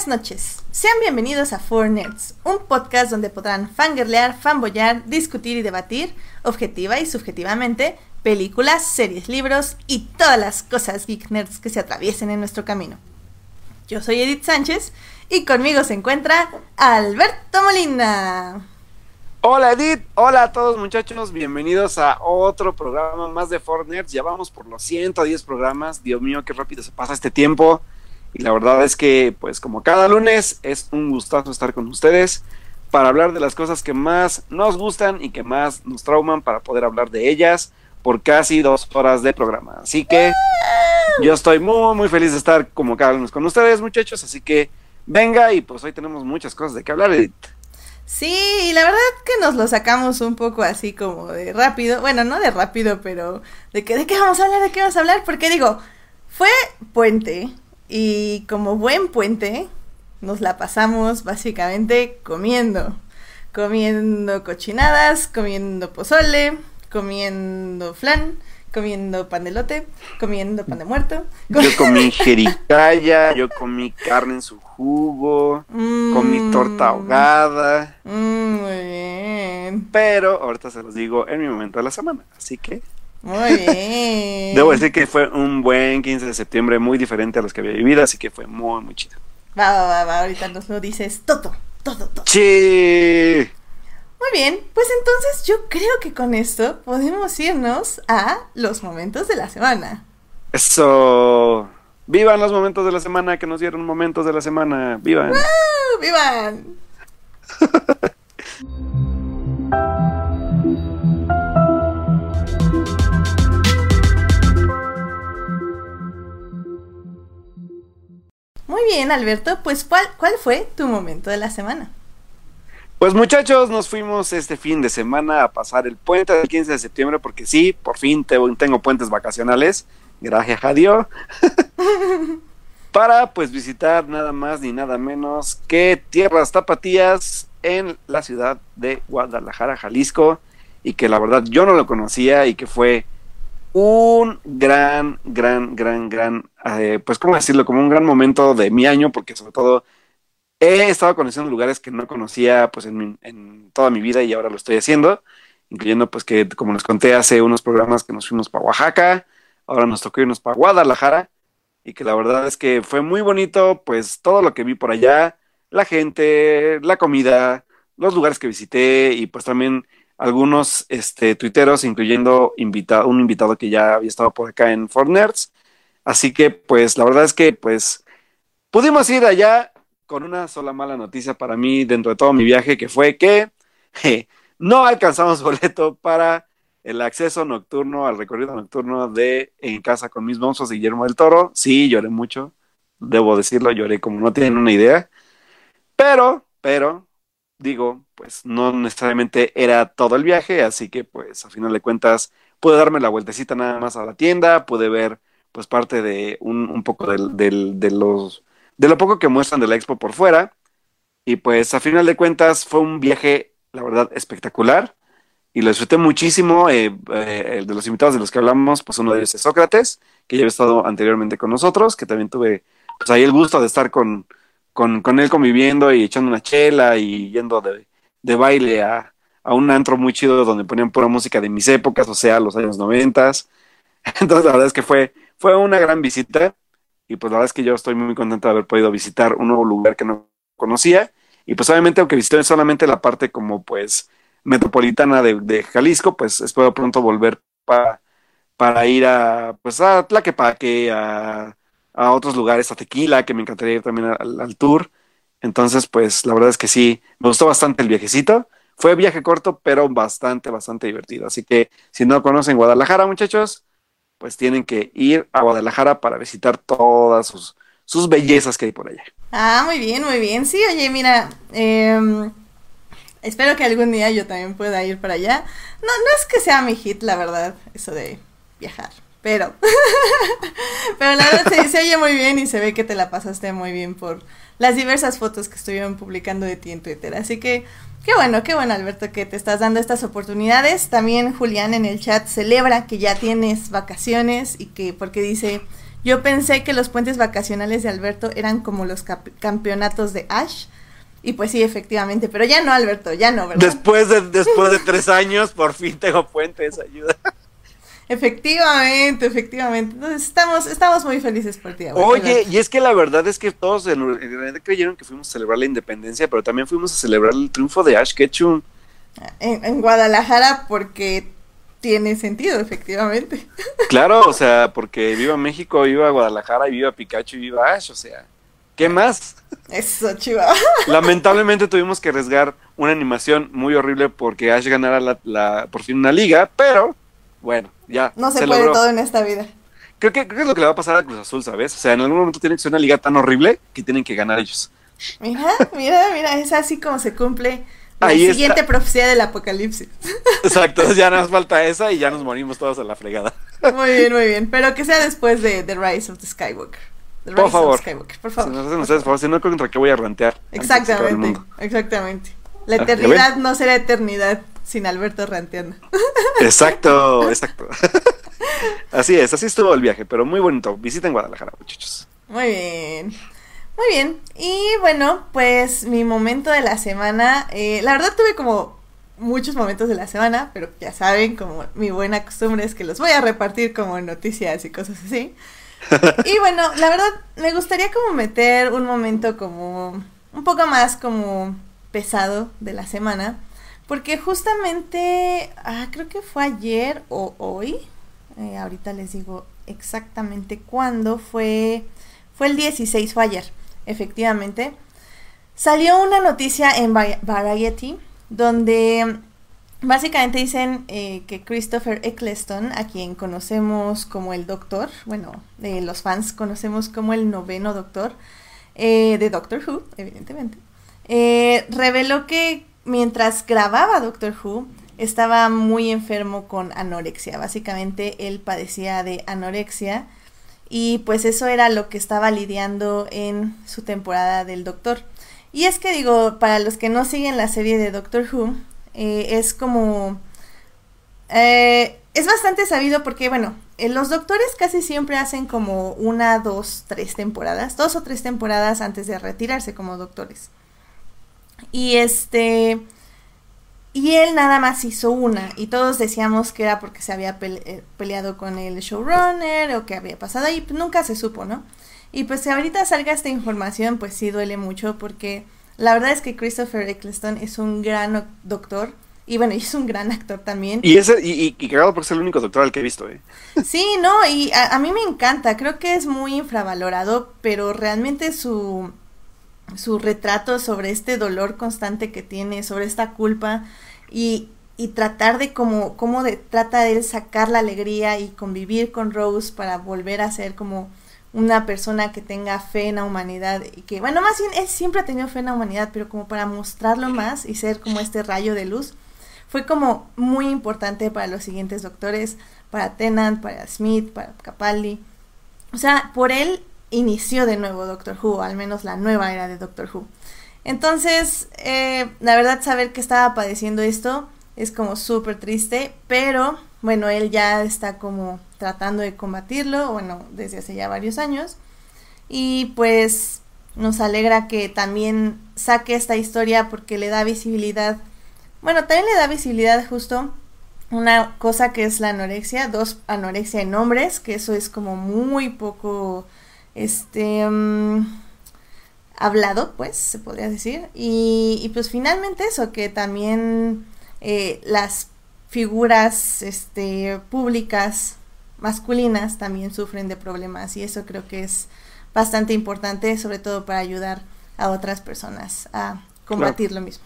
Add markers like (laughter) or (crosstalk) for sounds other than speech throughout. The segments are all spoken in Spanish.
Buenas noches, sean bienvenidos a Four Nerds, un podcast donde podrán fangirlear, fanboyar, discutir y debatir, objetiva y subjetivamente, películas, series, libros y todas las cosas geek nerds que se atraviesen en nuestro camino. Yo soy Edith Sánchez y conmigo se encuentra Alberto Molina. Hola Edith, hola a todos muchachos, bienvenidos a otro programa más de Four Nerds. Ya vamos por los 110 programas, Dios mío, qué rápido se pasa este tiempo. Y la verdad es que, pues como cada lunes, es un gustazo estar con ustedes para hablar de las cosas que más nos gustan y que más nos trauman para poder hablar de ellas por casi dos horas de programa. Así que yo estoy muy, muy feliz de estar como cada lunes con ustedes, muchachos. Así que venga y pues hoy tenemos muchas cosas de qué hablar, Edith. Sí, la verdad que nos lo sacamos un poco así como de rápido. Bueno, no de rápido, pero de que de qué vamos a hablar, de qué vamos a hablar. Porque digo, fue puente, y como buen puente, nos la pasamos básicamente comiendo. Comiendo cochinadas, comiendo pozole, comiendo flan, comiendo pan de lote, comiendo pan de muerto. Yo (laughs) comí jericaya, yo comí carne en su jugo, comí Mm. torta ahogada. Mm, muy bien, Pero ahorita se los digo en mi momento de la semana. Así que muy bien. debo decir que fue un buen 15 de septiembre muy diferente a los que había vivido. Así que fue muy, muy chido. Va, va, va, va, ahorita nos lo dices todo, todo, todo. ¡Sí! Muy bien, pues entonces yo creo que con esto podemos irnos a los momentos de la semana. Eso. Vivan los momentos de la semana que nos dieron momentos de la semana. Vivan. ¡Uh, ¡Vivan! (laughs) Muy bien, Alberto, pues ¿cuál, ¿cuál fue tu momento de la semana? Pues muchachos, nos fuimos este fin de semana a pasar el puente del 15 de septiembre porque sí, por fin te- tengo puentes vacacionales, gracias a Dios, (laughs) para pues visitar nada más ni nada menos que tierras tapatías en la ciudad de Guadalajara, Jalisco, y que la verdad yo no lo conocía y que fue un gran, gran, gran, gran, eh, pues cómo decirlo, como un gran momento de mi año, porque sobre todo he estado conociendo lugares que no conocía pues en, mi- en toda mi vida y ahora lo estoy haciendo, incluyendo pues que como les conté hace unos programas que nos fuimos para Oaxaca, ahora nos tocó irnos para Guadalajara y que la verdad es que fue muy bonito pues todo lo que vi por allá, la gente, la comida, los lugares que visité y pues también algunos este, tuiteros, incluyendo invita- un invitado que ya había estado por acá en Fornerds. Así que, pues, la verdad es que, pues, pudimos ir allá con una sola mala noticia para mí dentro de todo mi viaje, que fue que no alcanzamos (laughs) boleto para el acceso nocturno al recorrido nocturno de En Casa con mis monstruos de Guillermo del Toro. Sí, lloré mucho, debo decirlo, lloré como no tienen una idea. Pero, pero, digo, pues no necesariamente era todo el viaje, así que pues a final de cuentas pude darme la vueltecita nada más a la tienda, pude ver pues parte de un, poco del, de los de lo poco que muestran de la expo por fuera. Y pues a final de cuentas fue un viaje la verdad espectacular. Y lo disfruté muchísimo eh, eh, el de los invitados de los que hablamos pues uno de ellos es Sócrates que ya había estado anteriormente con nosotros que también tuve pues ahí el gusto de estar con con, con él conviviendo y echando una chela y yendo de, de baile a, a un antro muy chido donde ponían pura música de mis épocas, o sea, los años noventas. (laughs) Entonces, la verdad es que fue, fue una gran visita y pues la verdad es que yo estoy muy contento de haber podido visitar un nuevo lugar que no conocía y pues obviamente aunque visité solamente la parte como pues metropolitana de, de Jalisco, pues espero pronto volver pa- para ir a pues a Tlaquepaque, a, a otros lugares, a Tequila, que me encantaría ir también al, tour. Entonces, pues la verdad es que sí, me gustó bastante el viajecito. Fue viaje corto, pero bastante, bastante divertido. Así que si no conocen Guadalajara, muchachos, pues tienen que ir a Guadalajara para visitar todas sus, sus bellezas que hay por allá. Ah, muy bien, muy bien. Sí, oye, mira, em, espero que algún día yo también pueda ir para allá. No, no es que sea mi hit, la verdad, eso de viajar, pero, (laughs) pero la verdad se, se oye muy bien y se ve que te la pasaste muy bien por las diversas fotos que estuvieron publicando de ti en Twitter. Así que, qué bueno, qué bueno, Alberto, que te estás dando estas oportunidades. También Julián en el chat celebra que ya tienes vacaciones y que, porque dice, Yo pensé que los puentes vacacionales de Alberto eran como los campeonatos de Ash. Y pues sí, efectivamente, pero ya no, Alberto, ya no, ¿verdad? Después de, después de tres años, por fin tengo puentes, ayuda. (laughs) Efectivamente, efectivamente. Entonces estamos, estamos muy felices por ti. Oye, y es que la verdad es que todos en, realidad creyeron que fuimos a celebrar la independencia, pero también fuimos a celebrar el triunfo de Ash Ketchum. En, en Guadalajara porque tiene sentido, efectivamente. Claro, o sea, porque viva México, viva Guadalajara, y viva Pikachu, y viva Ash, o sea, ¿qué más? Eso, chiva. (laughs) Lamentablemente tuvimos que arriesgar una animación muy horrible porque Ash ganara la, la por fin una liga, pero bueno, ya. No se, puede todo en esta vida. Creo que, creo que es lo que le va a pasar a Cruz Azul, ¿sabes? O sea, en algún momento tiene que ser una liga tan horrible que tienen que ganar ellos. Mira, mira, mira, es así como se cumple la siguiente profecía del apocalipsis. Exacto, ya nos falta esa y ya nos morimos todos a la fregada. Muy bien, muy bien. Pero que sea después de The Rise of the Skywalker. por favor. Skywalker, por favor. Si no hacen ustedes, por favor, si no, contra qué voy a rantear. Exactamente, exactamente. La ah, eternidad no será eternidad sin Alberto ranteando. (laughs) Exacto, exacto. (laughs) Así es, así estuvo el viaje, pero muy bonito. Visiten Guadalajara, muchachos. Muy bien. Muy bien. Y bueno, pues mi momento de la semana. Eh, la verdad tuve como muchos momentos de la semana, pero ya saben, como mi buena costumbre es que los voy a repartir como noticias y cosas así. (laughs) y bueno, la verdad me gustaría como meter un momento como un poco más como pesado de la semana. Porque justamente, ah, creo que fue ayer o hoy, eh, ahorita les digo exactamente cuándo, fue, fue el 16, fue ayer, efectivamente. Salió una noticia en Variety donde básicamente dicen eh, que Christopher Eccleston, a quien conocemos como el Doctor, bueno, eh, los fans conocemos como el noveno Doctor, de Doctor Who, evidentemente, reveló que mientras grababa Doctor Who, estaba muy enfermo con anorexia. Básicamente él padecía de anorexia y pues eso era lo que estaba lidiando en su temporada del Doctor. Y es que digo, para los que no siguen la serie de Doctor Who, eh, es como... Eh, es bastante sabido porque, bueno, eh, los doctores casi siempre hacen como una, dos, tres temporadas, dos o tres temporadas antes de retirarse como doctores. Y este... Y él nada más hizo una y todos decíamos que era porque se había eh, peleado con el showrunner o que había pasado ahí, pues nunca se supo, ¿no? Y pues si ahorita salga esta información, pues sí duele mucho porque la verdad es que Christopher Eccleston es un gran doctor y bueno, (laughs) es un gran actor también. Y, ese, y, y, cagado porque es el único doctor al que he visto, ¿eh? Sí, no, y a mí me encanta, creo que es muy infravalorado, pero realmente su su retrato sobre este dolor constante que tiene, sobre esta culpa y, y tratar de cómo, cómo de, trata de él sacar la alegría y convivir con Rose para volver a ser como una persona que tenga fe en la humanidad y que, bueno, más bien él siempre ha tenido fe en la humanidad, pero como para mostrarlo más y ser como este rayo de luz, fue como muy importante para los siguientes doctores, para Tennant, para Smith, para Capaldi. O sea, por él inició de nuevo Doctor Who, al menos la nueva era de Doctor Who. Entonces, eh, la verdad, saber que estaba padeciendo esto es como súper triste, pero bueno, él ya está como tratando de combatirlo, bueno, desde hace ya varios años. Y pues nos alegra que también saque esta historia porque le da visibilidad. Bueno, también le da visibilidad justo una cosa que es la anorexia, dos anorexia en hombres, que eso es como muy poco este mm, hablado, pues, se podría decir. Y, pues finalmente eso, que también eh, las figuras este, públicas masculinas también sufren de problemas y eso creo que es bastante importante, sobre todo para ayudar a otras personas a combatir lo mismo.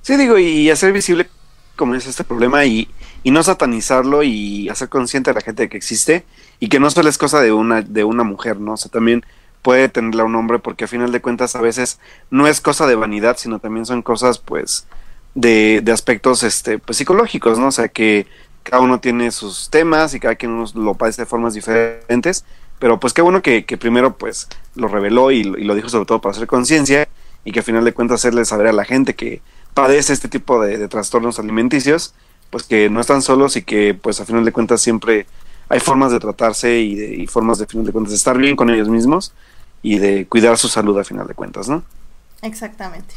Sí, digo, y hacer visible como es este problema y, y no satanizarlo y hacer consciente a la gente de que existe y que no solo es cosa de una, de una mujer, ¿no? O sea, también puede tenerla un hombre porque a final de cuentas a veces no es cosa de vanidad, sino también son cosas pues de, de aspectos este, pues, psicológicos, ¿no? O sea, que cada uno tiene sus temas y cada quien lo padece de formas diferentes, pero pues qué bueno que, primero pues lo reveló y, y, lo dijo sobre todo para hacer conciencia y que a final de cuentas hacerle saber a la gente que padece este tipo de, de trastornos alimenticios, pues que no están solos y que pues a final de cuentas siempre hay formas de tratarse y, de, y formas de final de cuentas de estar bien con ellos mismos y de cuidar su salud a final de cuentas, ¿no? Exactamente.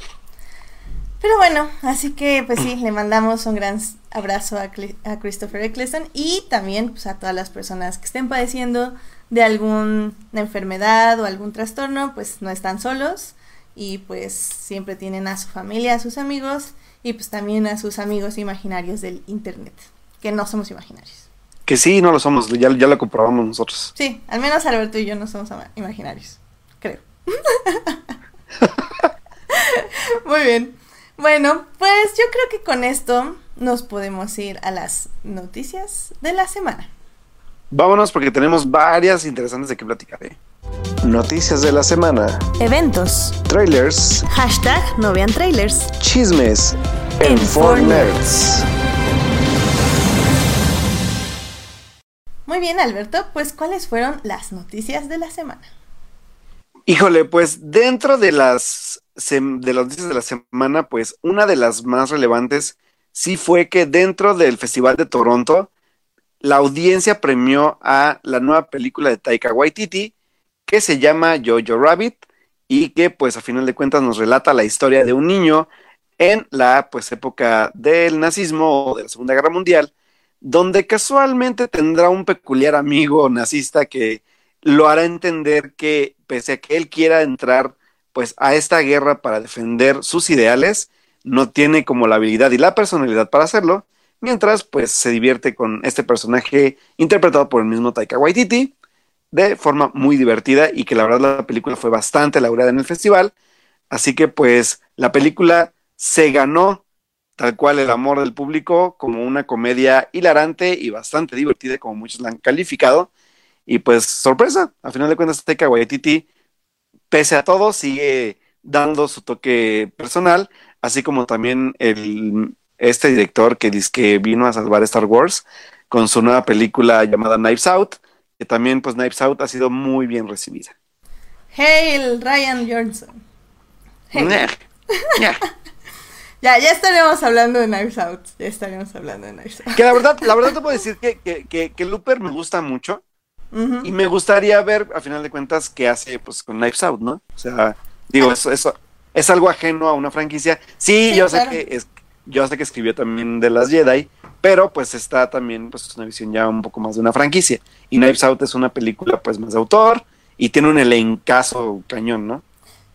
Pero bueno, así que pues sí, le mandamos un gran abrazo a, a Christopher Eccleston y también pues, a todas las personas que estén padeciendo de alguna enfermedad o algún trastorno, pues no están solos y pues siempre tienen a su familia, a sus amigos y pues también a sus amigos imaginarios del internet, que no somos imaginarios. Que sí, no lo somos, ya, ya lo comprobamos nosotros. Sí, al menos Alberto y yo no somos imaginarios, creo. (laughs) Muy bien. Bueno, pues yo creo que con esto nos podemos ir a las noticias de la semana. Vámonos porque tenemos varias interesantes de qué platicar. ¿eh? Noticias de la semana. Eventos. Trailers. Hashtag no vean trailers. Chismes. En, Muy bien, Alberto. Pues, ¿cuáles fueron las noticias de la semana? Híjole, pues dentro de las, de las noticias de la semana, pues una de las más relevantes sí fue que dentro del Festival de Toronto, la audiencia premió a la nueva película de Taika Waititi, que se llama Jojo Rabbit, y que pues a final de cuentas nos relata la historia de un niño en la pues época del nazismo o de la Segunda Guerra Mundial, donde casualmente tendrá un peculiar amigo nazista que lo hará entender que pese a que él quiera entrar pues a esta guerra para defender sus ideales, no tiene como la habilidad y la personalidad para hacerlo, mientras pues se divierte con este personaje interpretado por el mismo Taika Waititi de forma muy divertida y que la verdad la película fue bastante laureada en el festival, así que pues la película se ganó tal cual el amor del público como una comedia hilarante y bastante divertida como muchos la han calificado y pues, sorpresa, a final de cuentas, Taika Waititi, pese a todo, sigue dando su toque personal, así como también el, este director que dice que vino a salvar Star Wars con su nueva película llamada Knives Out, que también, pues, Knives Out ha sido muy bien recibida. Hail Ryan Johnson. (laughs) ya, ya estaremos hablando de Knives Out. Ya estaremos hablando de Knives Out. Que la verdad, la verdad te puedo decir que, que, que, que Looper me gusta mucho. Y me gustaría ver, a final de cuentas, qué hace pues con Knives Out, ¿no? O sea, digo, eso, eso es algo ajeno a una franquicia. Sí, yo sé que es, yo sé que escribió también de las Jedi, pero pues está también pues una visión ya un poco más de una franquicia. Y Knives Out es una película pues más de autor y tiene un elencazo cañón, ¿no?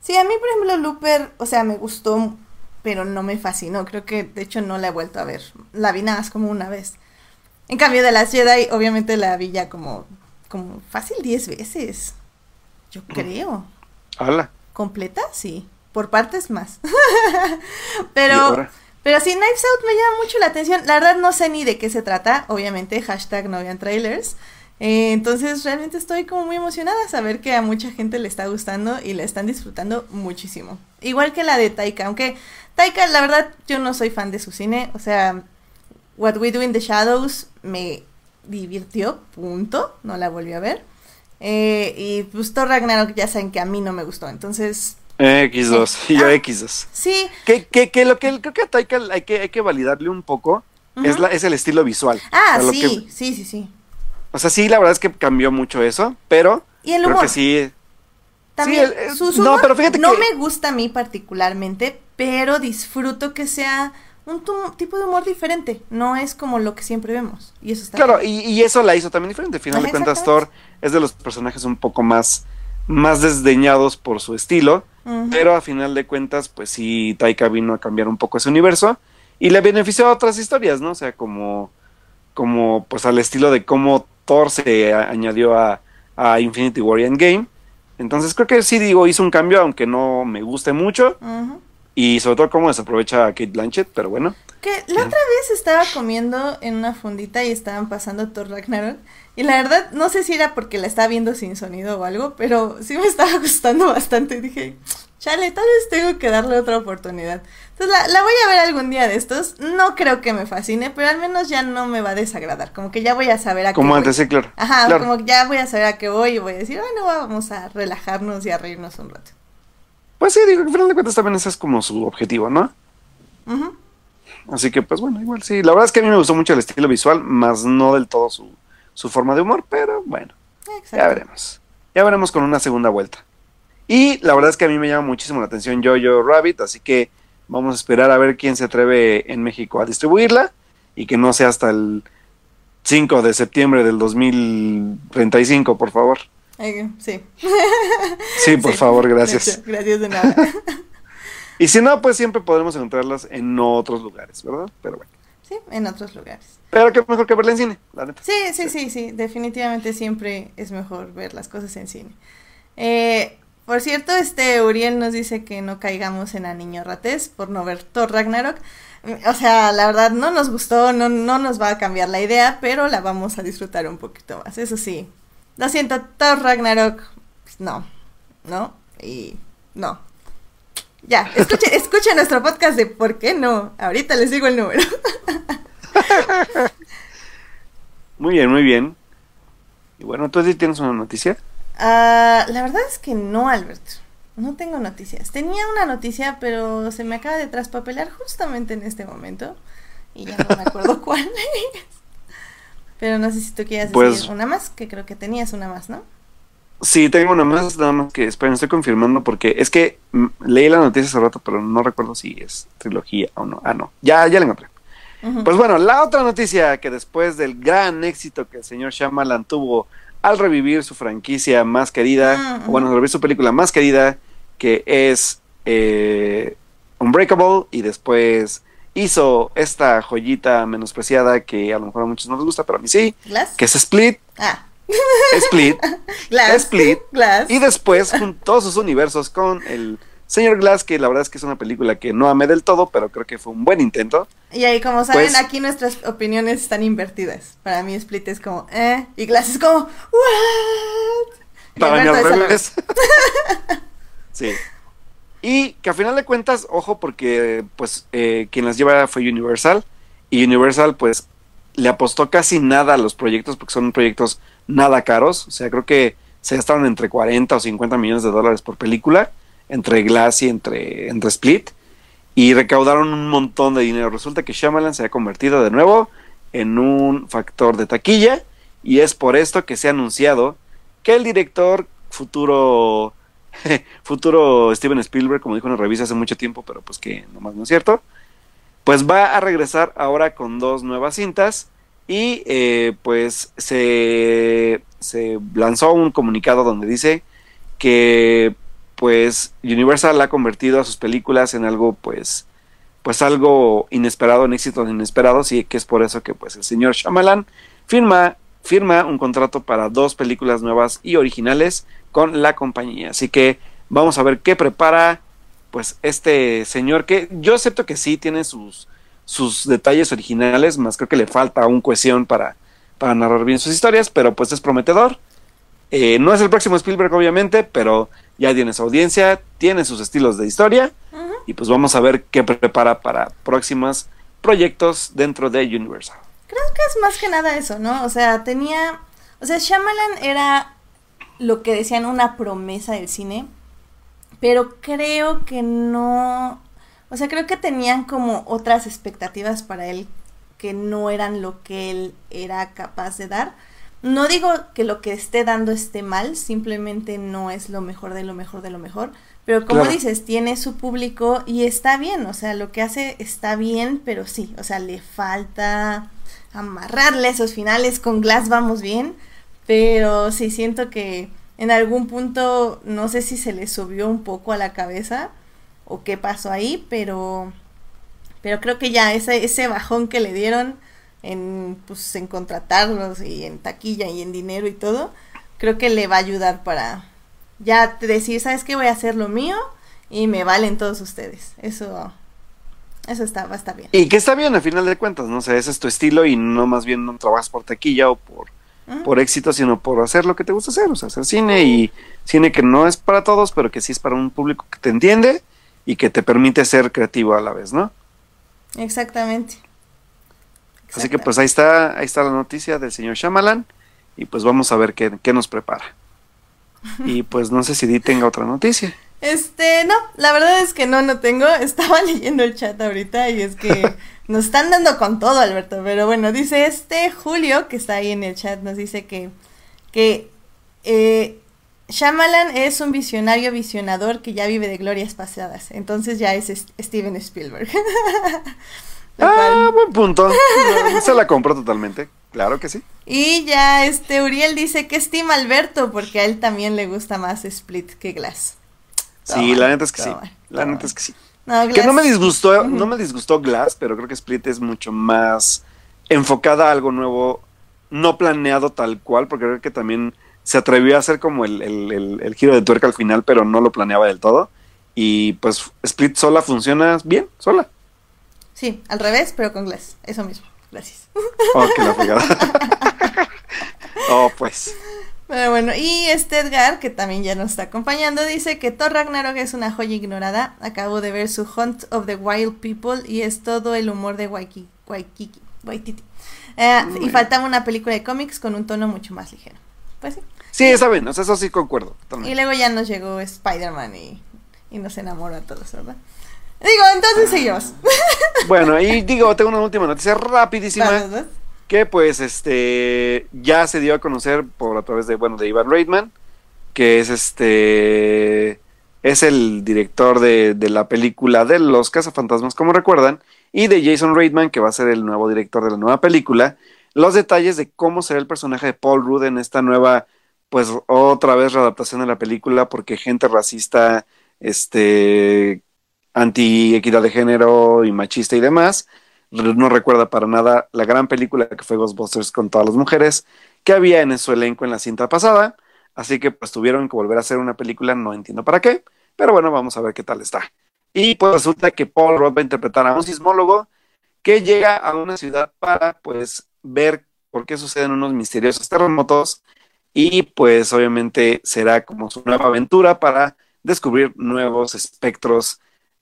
Sí, a mí por ejemplo Looper, o sea, me gustó, pero no me fascinó. Creo que de hecho no la he vuelto a ver. La vi nada más como una vez. En cambio de las Jedi, obviamente la vi ya como como fácil 10 veces. Yo creo. ¿Hala? ¿Completa? Sí. Por partes más. (laughs) pero, pero sí, Knives Out me llama mucho la atención. La verdad no sé ni de qué se trata. Obviamente, hashtag no vean trailers. Eh, entonces realmente estoy como muy emocionada a saber que a mucha gente le está gustando y le están disfrutando muchísimo. Igual que la de Taika, aunque Taika la verdad yo no soy fan de su cine, o sea, What We Do in the Shadows me divirtió, punto, no la volví a ver. Eh, y pues Thor Ragnarok ya saben que a mí no me gustó, entonces... X2, y (laughs) yo X2. Sí. Que, que, que, lo que creo que a Taika hay que, hay que validarle un poco es, la, es el estilo visual. Ah, sí, sí, sí, sí. O sea, sí, la verdad es que cambió mucho eso, pero... Y el humor. Creo que sí... También, no, pero fíjate no me gusta a mí particularmente, pero disfruto que sea un tipo de humor diferente, no es como lo que siempre vemos. Y eso está Claro, y, eso la hizo también diferente. Al final de cuentas, Thor es de los personajes un poco más, más desdeñados por su estilo, pero a final de cuentas, pues sí, Taika vino a cambiar un poco ese universo y le benefició a otras historias, ¿no? O sea, como, como pues al estilo de cómo Thor se añadió a, a Infinity War y Endgame. Entonces creo que sí, digo, hizo un cambio, aunque no me guste mucho. Y sobre todo cómo desaprovecha a Kate Blanchett, pero bueno. Que la otra vez estaba comiendo en una fundita y estaban pasando Thor Ragnarok. Y la verdad, no sé si era porque la estaba viendo sin sonido o algo, pero sí me estaba (laughs) gustando bastante. Dije, chale, tal vez tengo que darle otra oportunidad. Entonces la, la, voy a ver algún día de estos. No creo que me fascine, pero al menos ya no me va a desagradar. Como que ya voy a saber a qué Como antes, sí, claro. Ajá, como que ya voy a saber a qué voy y voy a decir, bueno, vamos a relajarnos y a reírnos un rato. Pues sí, digo, al final de cuentas también ese es como su objetivo, ¿no? Así que, pues bueno, igual sí. La verdad es que a mí me gustó mucho el estilo visual, más no del todo su, su forma de humor, pero bueno, ya veremos. Ya veremos con una segunda vuelta. Y la verdad es que a mí me llama muchísimo la atención Jojo Rabbit, así que vamos a esperar a ver quién se atreve en México a distribuirla y que no sea hasta el 5 de septiembre del 2035, por favor. Sí. (laughs) Sí, por favor, gracias. Gracias de nada. (laughs) y si no, pues siempre podremos encontrarlas en otros lugares, ¿verdad? Pero bueno. Sí, en otros lugares. Pero qué mejor que verla en cine, la neta. Sí, sí, sí, sí, definitivamente siempre es mejor ver las cosas en cine. Eh, por cierto, este Uriel nos dice que no caigamos en ratés por no ver Thor Ragnarok. O sea, la verdad no nos gustó, no, no nos va a cambiar la idea, pero la vamos a disfrutar un poquito más. Eso sí, lo siento, Thor Ragnarok, pues, no, no, y no. Ya, escuche, (laughs) escuche nuestro podcast de por qué no. Ahorita les digo el número. (laughs) muy bien, muy bien. Y bueno, ¿tú sí tienes una noticia? Ah, la verdad es que no, Alberto. No tengo noticias. Tenía una noticia, pero se me acaba de traspapelar justamente en este momento. Y ya no me acuerdo (laughs) cuál es. Pero no sé si tú quieres pues decir una más, que creo que tenías una más, ¿no? Sí, tengo una más, nada más que esperen, estoy confirmando porque es que leí la noticia hace rato, pero no recuerdo si es trilogía o no. Ah, no, ya, ya la encontré. Pues bueno, la otra noticia que después del gran éxito que el señor Shyamalan tuvo al revivir su franquicia más querida, o bueno, revivir su película más querida, que es eh, Unbreakable, y después hizo esta joyita menospreciada que a lo mejor a muchos no les gusta, pero a mí sí, que es Split. Ah. Split. (laughs) Split. Y después todos sus universos con el señor Glass, que la verdad es que es una película que no amé del todo, pero creo que fue un buen intento. Y ahí, como saben, pues aquí nuestras opiniones están invertidas. Para mí Split es como, eh, y Glass es como, what? Para mí al revés. (laughs) sí. Y que a final de cuentas, ojo, porque pues eh, quien las lleva fue Universal. Y Universal pues le apostó casi nada a los proyectos porque son proyectos nada caros. O sea, creo que se gastaron entre 40 o 50 millones de dólares por película, entre Glass y entre, entre Split. Y recaudaron un montón de dinero. Resulta que Shyamalan se ha convertido de nuevo en un factor de taquilla. Y es por esto que se ha anunciado que el director futuro (laughs) futuro Steven Spielberg, como dijo en la revista hace mucho tiempo, pero pues que nomás no es cierto, pues va a regresar ahora con dos nuevas cintas y eh, pues se, se lanzó un comunicado donde dice que pues Universal ha convertido a sus películas en algo pues pues algo inesperado, en éxitos inesperados y que es por eso que pues el señor Shyamalan firma firma un contrato para dos películas nuevas y originales con la compañía. Así que vamos a ver qué prepara pues este señor que yo acepto que sí tiene sus, sus detalles originales, más creo que le falta un cohesión para, para narrar bien sus historias, pero pues es prometedor. Eh, no es el próximo Spielberg obviamente, pero ya tiene su audiencia, tiene sus estilos de historia y pues vamos a ver qué prepara para próximos proyectos dentro de Universal. Creo que es más que nada eso, ¿no? O sea, tenía, o sea, Shyamalan era lo que decían una promesa del cine, pero creo que no, o sea, creo que tenían como otras expectativas para él que no eran lo que él era capaz de dar. No digo que lo que esté dando esté mal, simplemente no es lo mejor de lo mejor de lo mejor, pero como dices, tiene su público y está bien, o sea, lo que hace está bien, pero sí, o sea, le falta amarrarle esos finales con Glass vamos bien, pero sí siento que en algún punto, no sé si se le subió un poco a la cabeza o qué pasó ahí, pero, pero creo que ya ese, ese bajón que le dieron en, pues, en contratarlos y en taquilla y en dinero y todo, creo que le va a ayudar para ya decir, ¿sabes qué? Voy a hacer lo mío y me valen todos ustedes. Eso, eso está, va a estar bien. Y que está bien a final de cuentas, ¿no? sé ese es tu estilo y no más bien no trabajas por taquilla o por por éxito, sino por hacer lo que te gusta hacer, o sea, hacer cine y cine que no es para todos, pero que sí es para un público que te entiende y que te permite ser creativo a la vez, ¿no? Exactamente. Así que pues ahí está, ahí está la noticia del señor Shyamalan y pues vamos a ver qué, qué nos prepara. (laughs) Y pues no sé si Di tenga otra noticia. Este, no, la verdad es que no, no tengo. (laughs) Estaba leyendo el chat ahorita y es que (laughs) nos están dando con todo, Alberto. Pero bueno, dice este Julio, que está ahí en el chat, nos dice que, que eh, Shyamalan es un visionario visionador que ya vive de glorias pasadas. Entonces ya es Steven Spielberg. Ah, buen punto. se la compro totalmente. Claro que sí. Y ya este Uriel dice que estima Alberto porque a él también le gusta más Split que Glass. Sí, la neta es que sí. La neta es que sí. Que no me disgustó, no me disgustó Glass, pero creo que Split es mucho más enfocada a algo nuevo, no planeado tal cual, porque creo que también se atrevió a hacer como el, el, giro de tuerca al final, pero no lo planeaba del todo. Y pues Split sola funciona bien, sola. Sí, al revés, pero con Glass, eso mismo. Gracias. Oh, qué la (laughs) oh, pues. Pero bueno, y este Edgar, que también ya nos está acompañando, dice que Thor Ragnarok es una joya ignorada. Acabo de ver su Hunt of the Wild People y es todo el humor de Waikiki. Waikiki Waititi. Eh, y faltaba una película de cómics con un tono mucho más ligero. Pues sí. Sí, está bien, eso sí concuerdo. Y luego ya nos llegó Spider-Man y, y nos enamoró a todos, ¿verdad? Digo, entonces seguimos. (laughs) Bueno, y digo, tengo una última noticia rapidísima que pues este ya se dio a conocer por a través de bueno de Ivan Reitman que es este es el director de, de la película de los cazafantasmas como recuerdan y de Jason Reitman que va a ser el nuevo director de la nueva película los detalles de cómo será el personaje de Paul Rudd en esta nueva pues otra vez readaptación de la película porque gente racista este anti equidad de género y machista y demás no recuerda para nada la gran película que fue Ghostbusters con todas las mujeres que había en su elenco en la cinta pasada. Así que pues tuvieron que volver a hacer una película, no entiendo para qué, pero bueno, vamos a ver qué tal está. Y pues resulta que Paul Rudd va a interpretar a un sismólogo que llega a una ciudad para pues ver por qué suceden unos misteriosos terremotos y pues obviamente será como su nueva aventura para descubrir nuevos espectros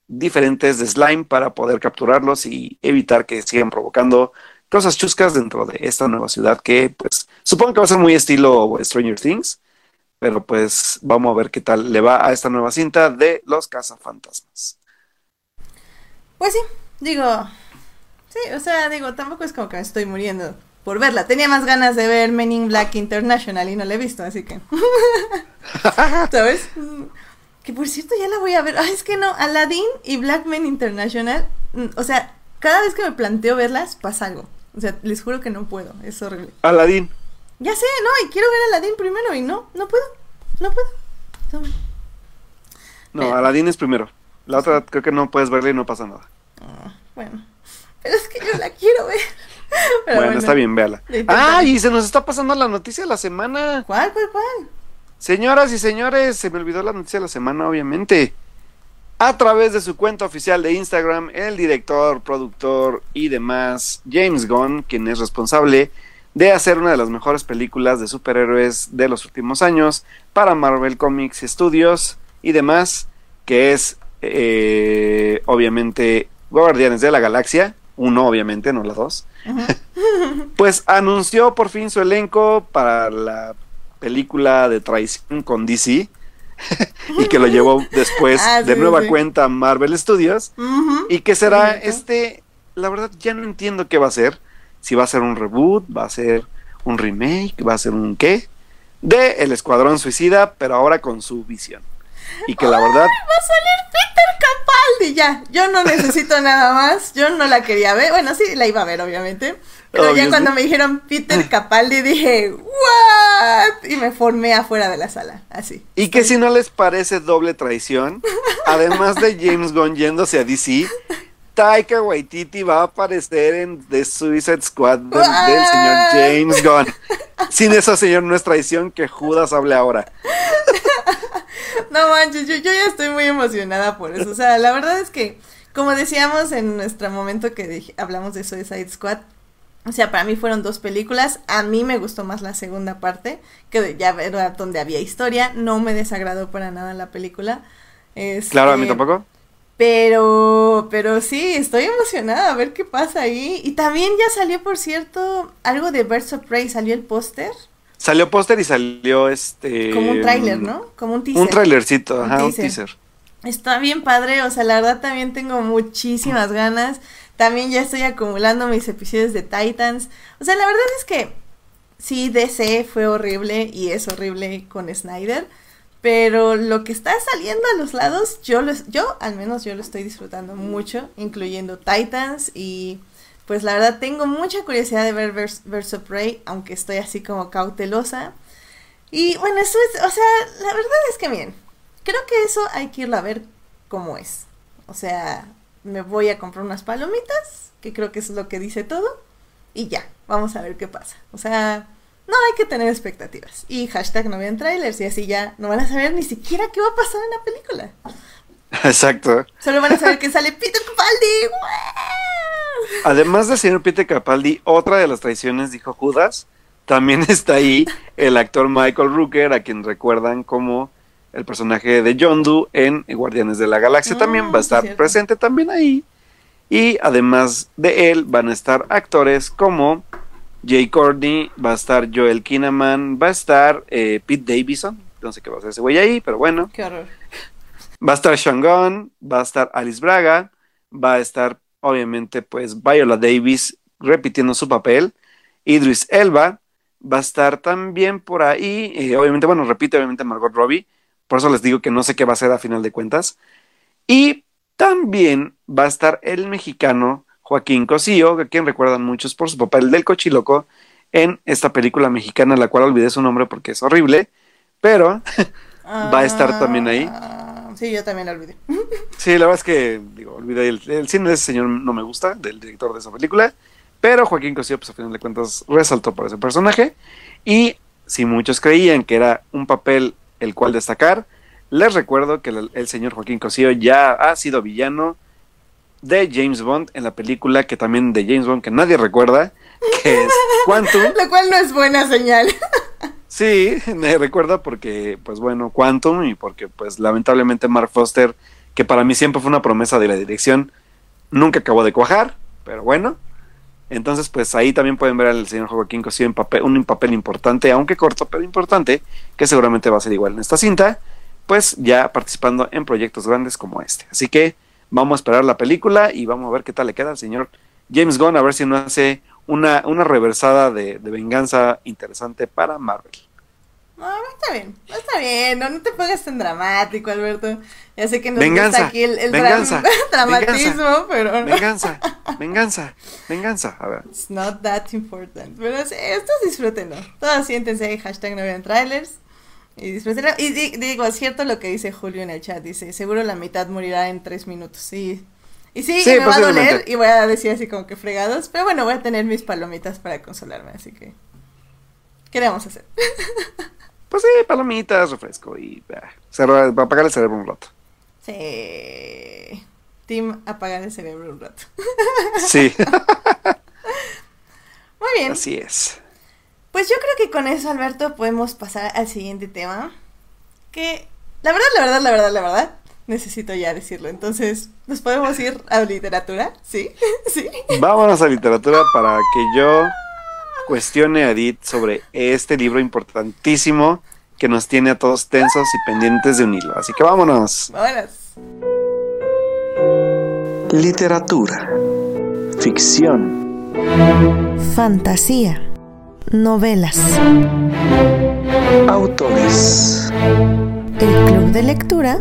diferentes de slime para poder capturarlos y evitar que sigan provocando cosas chuscas dentro de esta nueva ciudad que pues supongo que va a ser muy estilo Stranger Things, pero pues vamos a ver qué tal le va a esta nueva cinta de los cazafantasmas. Pues sí, digo, sí, o sea, digo, tampoco es como que me estoy muriendo por verla. Tenía más ganas de ver Men in Black International y no la he visto, así que... (laughs) ¿Sabes? Que por cierto, ya la voy a ver. es que no, Aladdin y Black Men International. Mm, o sea, cada vez que me planteo verlas, pasa algo. O sea, les juro que no puedo. Es horrible. Aladdin. Ya sé, no, y quiero ver Aladdin primero y no, no puedo. No puedo. No, Aladdin es primero. La otra creo que no puedes verla y no pasa nada. Ah, bueno. Pero es que yo la quiero ver. (laughs) bueno, está bien, véala. Ah, y se nos está pasando la noticia de la semana. ¿Cuál, cuál, cuál? Señoras y señores, se me olvidó la noticia de la semana, obviamente. A través de su cuenta oficial de Instagram, el director, productor y demás, James Gunn, quien es responsable de hacer una de las mejores películas de superhéroes de los últimos años para Marvel Comics Studios y demás, que es eh, obviamente Guardianes de la Galaxia, uno obviamente, no la dos, (laughs) pues anunció por fin su elenco para la película de traición con DC y que lo (laughs) llevó después ah, de nueva cuenta Marvel Studios y que será este, la verdad ya no entiendo qué va a ser, si va a ser un reboot, va a ser un remake, va a ser un qué, de El Escuadrón Suicida, pero ahora con su visión. Y que la verdad... Va a salir Peter Capaldi ya, yo no necesito (laughs) nada más, yo no la quería ver, bueno sí, la iba a ver obviamente. Pero ya cuando me dijeron Peter Capaldi dije, ¿what? Y me formé afuera de la sala, así. Y que si no les parece doble traición, (laughs) además de James Gunn yéndose a DC, Taika Waititi va a aparecer en The Suicide Squad del, señor James Gunn. Sin eso, señor, no es traición que Judas hable ahora. (laughs) No manches, yo, yo ya estoy muy emocionada por eso. O sea, la verdad es que, como decíamos en nuestro momento que hablamos de Suicide Squad, o sea, para mí fueron dos películas. A mí me gustó más la segunda parte, que ya era donde había historia. No me desagradó para nada la película. Este, claro, a mí tampoco. Pero, pero sí, estoy emocionada a ver qué pasa ahí. Y también ya salió, por cierto, algo de Birds of Prey, salió el póster. Salió póster y salió este... Como un tráiler, ¿no? Como un teaser. Un tráilercito, ajá, un teaser. Está bien padre, o sea, la verdad también tengo muchísimas ganas. También ya estoy acumulando mis episodios de Titans. O sea, la verdad es que sí, DC fue horrible y es horrible con Snyder. Pero lo que está saliendo a los lados, yo, yo al menos yo lo estoy disfrutando mucho, incluyendo Titans y pues la verdad tengo mucha curiosidad de ver Verse of Prey, aunque estoy así como cautelosa. Y bueno, eso es, o sea, la verdad es que bien, creo que eso hay que irlo a ver cómo es. O sea, me voy a comprar unas palomitas, que creo que eso es lo que dice todo, y ya, vamos a ver qué pasa. O sea, no hay que tener expectativas. Y hashtag no vean trailers y así ya no van a saber ni siquiera qué va a pasar en la película. Exacto. Solo van a saber que sale Peter Capaldi. Además del señor Peter Capaldi, otra de las traiciones, dijo Judas, también (laughs) está ahí el actor Michael Rooker, a quien recuerdan como el personaje de Yondu en Guardianes de la Galaxia. Mm, también va a estar presente también ahí. Y además de él van a estar actores como Jay Courtney, va a estar Joel Kinnaman, va a estar eh, Pete Davidson, no sé qué va a hacer ese güey ahí, pero bueno. Qué horror. Va a estar Sean va a estar Alice Braga, va a estar obviamente pues Viola Davis repitiendo su papel, Idris Elba, va a estar también por ahí, eh, obviamente, bueno, repite obviamente Margot Robbie, por eso les digo que no sé qué va a ser a final de cuentas, y también va a estar el mexicano Joaquín Cosío, a quien recuerdan muchos por su papel del cochiloco en esta película mexicana, la cual olvidé su nombre porque es horrible, pero (laughs) va a estar también ahí. Ah, sí, yo también la olvidé. (laughs) sí, la verdad es que, digo, olvidé el, cine de ese señor no me gusta, del director de esa película, pero Joaquín Cosío, pues a final de cuentas, resaltó por ese personaje. Y si muchos creían que era un papel el cual destacar, les recuerdo que el, el señor Joaquín Cosío ya ha sido villano de James Bond en la película que también de James Bond que nadie recuerda, que es (laughs) Quantum. Lo cual no es buena señal. (laughs) Sí, me recuerda porque, pues bueno, Quantum y porque, pues lamentablemente Mark Foster, que para mí siempre fue una promesa de la dirección, nunca acabó de cuajar, pero bueno. Entonces, pues ahí también pueden ver al señor Joaquín Cosío en papel, un papel importante, aunque corto, pero importante, que seguramente va a ser igual en esta cinta, pues ya participando en proyectos grandes como este. Así que, Vamos a esperar la película y vamos a ver qué tal le queda al señor James Gunn, a ver si no hace una, una reversada de, venganza interesante para Marvel. No, está bien, está bien, no, te pongas tan dramático, Alberto. Ya sé que nos venganza, gusta aquí el, (laughs) venganza, dramatismo, pero... Venganza, (laughs) venganza, venganza, a ver. It's not that important, pero sí, estos disfrútenlo. Todos siéntense, hashtag no vean trailers. Y, y digo, es cierto lo que dice Julio en el chat, dice, seguro la mitad morirá en tres minutos, sí. Y sí, me va a doler y voy a decir así como que fregados, pero bueno, voy a tener mis palomitas para consolarme, así que... ¿Qué le vamos a hacer? (laughs) pues sí, palomitas, refresco y... Uh, apagar el cerebro un rato. Sí. Team, apagar el cerebro un rato. sí. (laughs) Muy bien. Así es. Pues yo creo que con eso, Alberto, podemos pasar al siguiente tema. Que, la verdad, la verdad, la verdad, la verdad, necesito ya decirlo. Entonces, ¿nos podemos ir a literatura? ¿Sí? (laughs) ¿Sí? Vámonos a literatura para que yo cuestione a Edith sobre este libro importantísimo que nos tiene a todos tensos y pendientes de un hilo. Así que vámonos. Vámonos. Literatura. Ficción. Fantasía novelas. Autores. El club de lectura.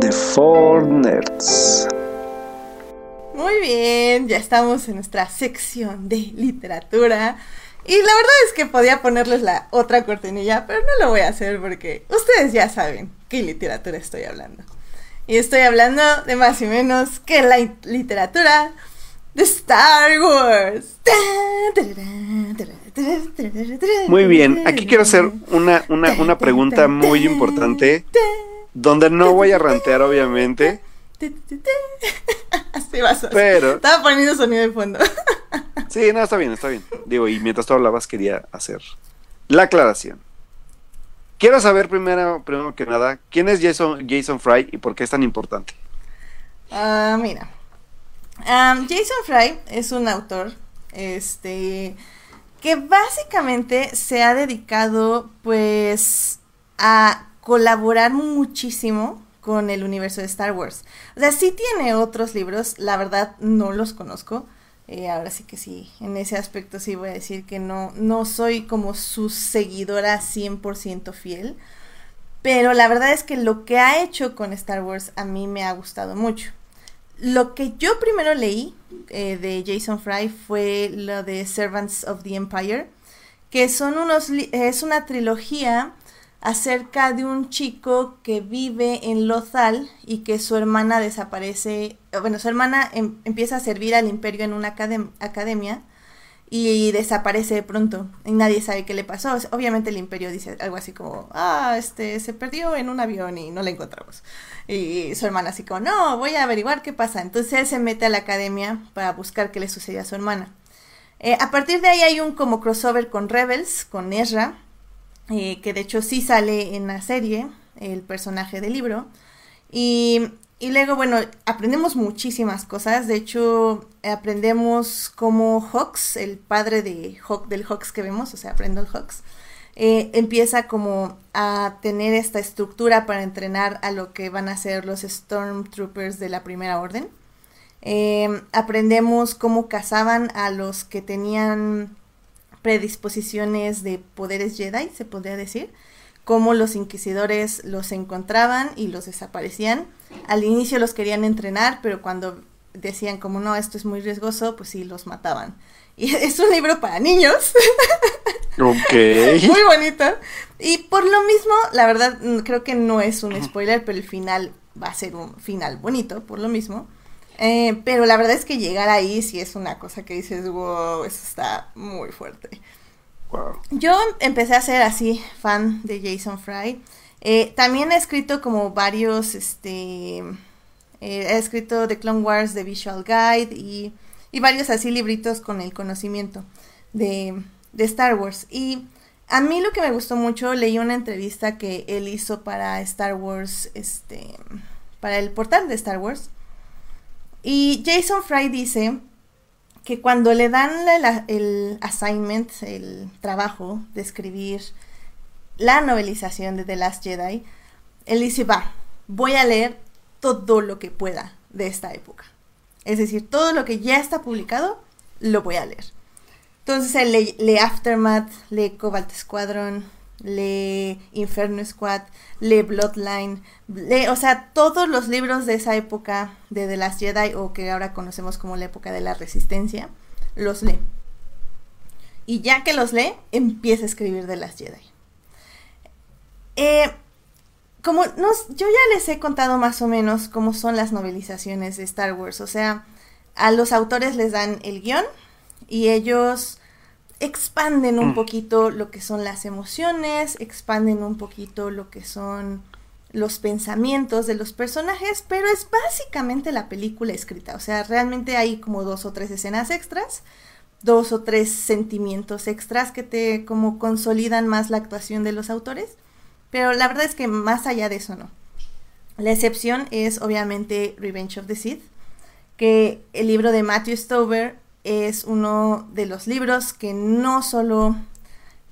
The Four Nerds. Muy bien, ya estamos en nuestra sección de literatura. Y la verdad es que podía ponerles la otra cortinilla, pero no lo voy a hacer porque ustedes ya saben qué literatura estoy hablando. Y estoy hablando de más y menos que la literatura de Star Wars. Muy bien, aquí quiero hacer una, una, una pregunta muy importante, donde no voy a rantear obviamente. (laughs) Así vas Pero. Estaba poniendo sonido de fondo. (laughs) Sí, no, está bien, está bien. Digo, y mientras tú hablabas quería hacer la aclaración. Quiero saber primero, primero que nada, ¿quién es Jason, Jason Fry y por qué es tan importante? Ah, mira. Jason Fry es un autor, este, que básicamente se ha dedicado, pues, a colaborar muchísimo con el universo de Star Wars. O sea, sí tiene otros libros, la verdad no los conozco. Eh, ahora sí que sí, en ese aspecto sí voy a decir que no, no soy como su seguidora 100% fiel. Pero la verdad es que lo que ha hecho con Star Wars a mí me ha gustado mucho. Lo que yo primero leí eh, de Jason Fry fue lo de Servants of the Empire, que son unos es una trilogía acerca de un chico que vive en Lothal y que su hermana desaparece, bueno, su hermana em, empieza a servir al imperio en una academia y desaparece de pronto y nadie sabe qué le pasó. Obviamente el imperio dice algo así como, ah, este, se perdió en un avión y no la encontramos. Y su hermana así como, no, voy a averiguar qué pasa. Entonces él se mete a la academia para buscar qué le sucedió a su hermana. Eh, a partir de ahí hay un como crossover con Rebels, con Ezra, eh, que de hecho sí sale en la serie, el personaje del libro. Y luego, bueno, aprendemos muchísimas cosas. De hecho, aprendemos cómo Hawks, el padre de Hawk, del Hawks que vemos, o sea, Brendel Hawks, eh, empieza como a tener esta estructura para entrenar a lo que van a ser los Stormtroopers de la Primera Orden. Em, aprendemos cómo cazaban a los que tenían predisposiciones de poderes Jedi, se podría decir cómo los inquisidores los encontraban y los desaparecían. Al inicio los querían entrenar, pero cuando decían como no, esto es muy riesgoso, pues sí, los mataban. (laughs) Y es un libro para niños. (laughs) Ok. muy bonito. Y por lo mismo, la verdad, creo que no es un spoiler, pero el final va a ser un final bonito, por lo mismo. Eh, pero la verdad es que llegar ahí sí es una cosa que dices, wow, eso está muy fuerte. Yo empecé a ser así, fan de Jason Fry. Eh, también he escrito como varios, este, eh, he escrito The Clone Wars, The Visual Guide y, varios así libritos con el conocimiento de, de, Star Wars. Y a mí lo que me gustó mucho, leí una entrevista que él hizo para Star Wars, este, para el portal de Star Wars. Y Jason Fry dice que cuando le dan el assignment, el trabajo de escribir la novelización de The Last Jedi, él dice, va, voy a leer todo lo que pueda de esta época. Es decir, todo lo que ya está publicado, lo voy a leer. Entonces él lee, Aftermath, lee Cobalt Squadron, lee Inferno Squad, lee Bloodline, lee, o sea, todos los libros de esa época de The Last Jedi o que ahora conocemos como la época de la Resistencia, los lee. Y ya que los lee, empieza a escribir The Last Jedi. Eh, como nos, yo ya les he contado más o menos cómo son las novelizaciones de Star Wars, o sea, a los autores les dan el guion y ellos expanden un mm. poquito lo que son las emociones, expanden un poquito lo que son los pensamientos de los personajes, pero es básicamente la película escrita, o sea, realmente hay como dos o tres escenas extras, dos o tres sentimientos extras que te como consolidan más la actuación de los autores, pero la verdad es que más allá de eso no. La excepción es obviamente Revenge of the Sith, que el libro de Matthew Stover es uno de los libros que no solo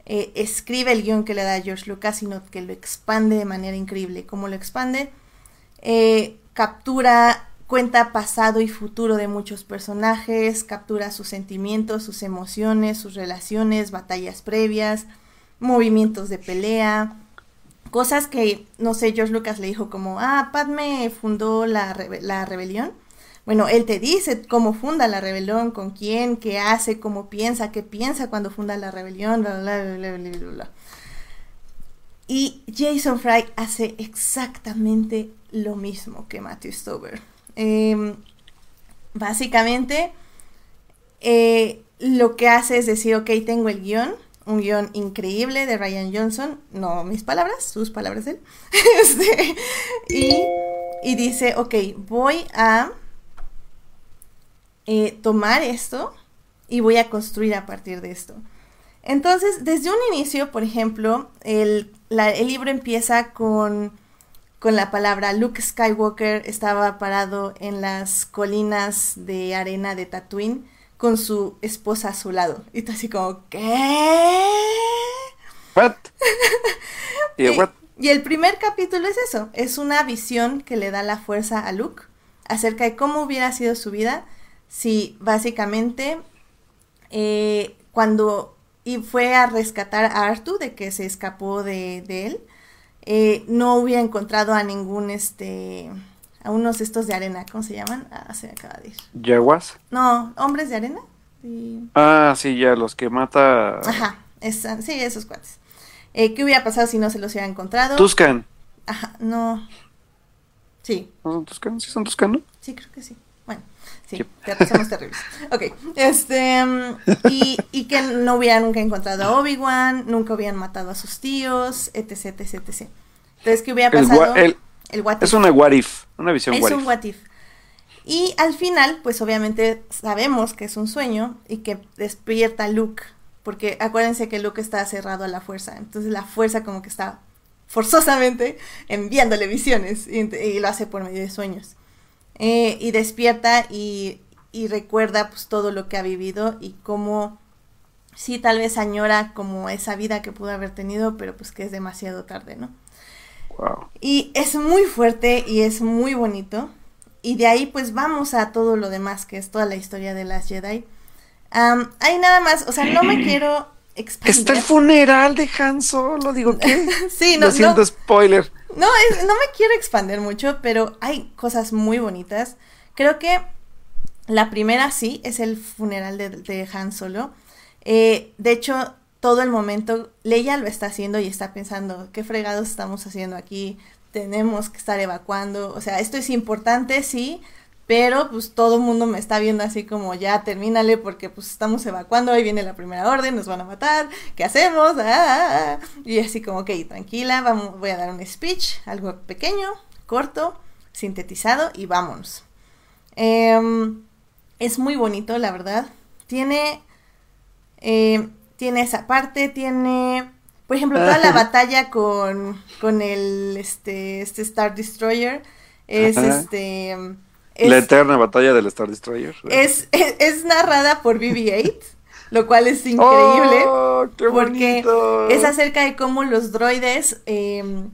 eh, escribe el guion que le da George Lucas, sino que lo expande de manera increíble. ¿Cómo lo expande? Eh, captura, cuenta pasado y futuro de muchos personajes, captura sus sentimientos, sus emociones, sus relaciones, batallas previas, movimientos de pelea, cosas que, no sé, George Lucas le dijo como, ah, Padme fundó la, la rebelión bueno, él te dice cómo funda la rebelión, con quién, qué hace, cómo piensa, qué piensa cuando funda la rebelión, bla, bla, bla, bla, bla, bla. Y Jason Fry hace exactamente lo mismo que Matthew Stover. Em, básicamente, eh, lo que hace es decir, ok, tengo el guion, un guion increíble de Ryan Johnson, no mis palabras, sus palabras de él. (laughs) Este, y, y dice, ok, voy a eh, tomar esto y voy a construir a partir de esto. Entonces, desde un inicio, por ejemplo, el, libro empieza con, con, la palabra Luke Skywalker estaba parado en las colinas de arena de Tatooine con su esposa a su lado. Y tú así como, ¿qué? What? (laughs) Y el primer capítulo es eso, es una visión que le da la fuerza a Luke acerca de cómo hubiera sido su vida si básicamente eh, cuando y fue a rescatar a Artu de que se escapó de, de él, eh, no hubiera encontrado a ningún, este, a unos estos de arena, ¿cómo se llaman? Ah, se me acaba de ir. ¿Yaguas? No, hombres de arena. Ah, sí, ya, los que mata. Ajá, sí, esos cuates. Eh, ¿Qué hubiera pasado si no se los hubiera encontrado? Tuscan. Ajá, no. Sí. ¿No son Tuscan? ¿Sí son Tuscan, no? Sí, creo que sí. Sí, somos terribles. (laughs) Ok, este, mm, y, y, que no hubieran nunca encontrado a Obi-Wan, nunca hubieran matado a sus tíos, etc, etc, etc. Entonces, ¿qué hubiera pasado? El, el, what Es una what if, una visión es what if. Es un what if. Y al final, pues obviamente sabemos que es un sueño y que despierta Luke, porque acuérdense que Luke está cerrado a la fuerza, entonces la fuerza como que está forzosamente enviándole visiones y, y lo hace por medio de sueños. Eh, y despierta y, y, recuerda pues todo lo que ha vivido y cómo sí tal vez añora como esa vida que pudo haber tenido, pero pues que es demasiado tarde, ¿no? Wow. Y es muy fuerte y es muy bonito. Y de ahí pues vamos a todo lo demás, que es toda la historia de las Jedi. hay nada más, o sea, no me (clears throat) quiero expandir. Está el funeral de Han Solo, digo, ¿qué? (laughs) sí, no, Lo siento, spoiler. No, no me quiero expandir mucho, pero hay cosas muy bonitas. Creo que la primera sí es el funeral de, Han Solo. Eh, de hecho, todo el momento, Leia lo está haciendo y está pensando, ¿qué fregados estamos haciendo aquí? tenemos que estar evacuando, o sea, esto es importante, sí, pero pues todo el mundo me está viendo así como ya termínale porque pues estamos evacuando, ahí viene la primera orden, nos van a matar, ¿qué hacemos? Ah, ah, ah". Y así como, ok, tranquila, vamos, voy a dar un speech, algo pequeño, corto, sintetizado y vámonos. Em, es muy bonito, la verdad. Tiene, eh, tiene esa parte, tiene por ejemplo, toda la (laughs) batalla con, con el este, este Star Destroyer es este la eterna batalla del Star Destroyer. Es, (laughs) es, narrada por BB-8, lo cual es (laughs) increíble. Oh, qué porque es acerca de cómo los droides, em,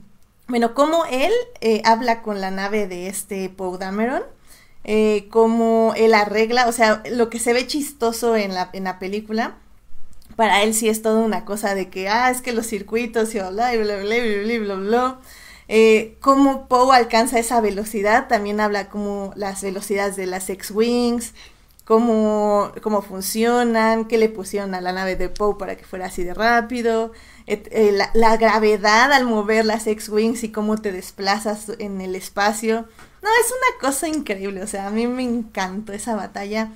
bueno, cómo él eh, habla con la nave de este Poe Dameron. Eh, cómo él arregla, o sea, lo que se ve chistoso en la, en la película, para él sí es toda una cosa de que, ah, es que los circuitos y bla, bla, bla, bla, bla, bla, bla. Eh, cómo Poe alcanza esa velocidad, también habla como las velocidades de las X-Wings, cómo, cómo funcionan, qué le pusieron a la nave de Poe para que fuera así de rápido, eh, la, gravedad al mover las X-Wings y cómo te desplazas en el espacio. No, es una cosa increíble, o sea, a mí me encantó esa batalla.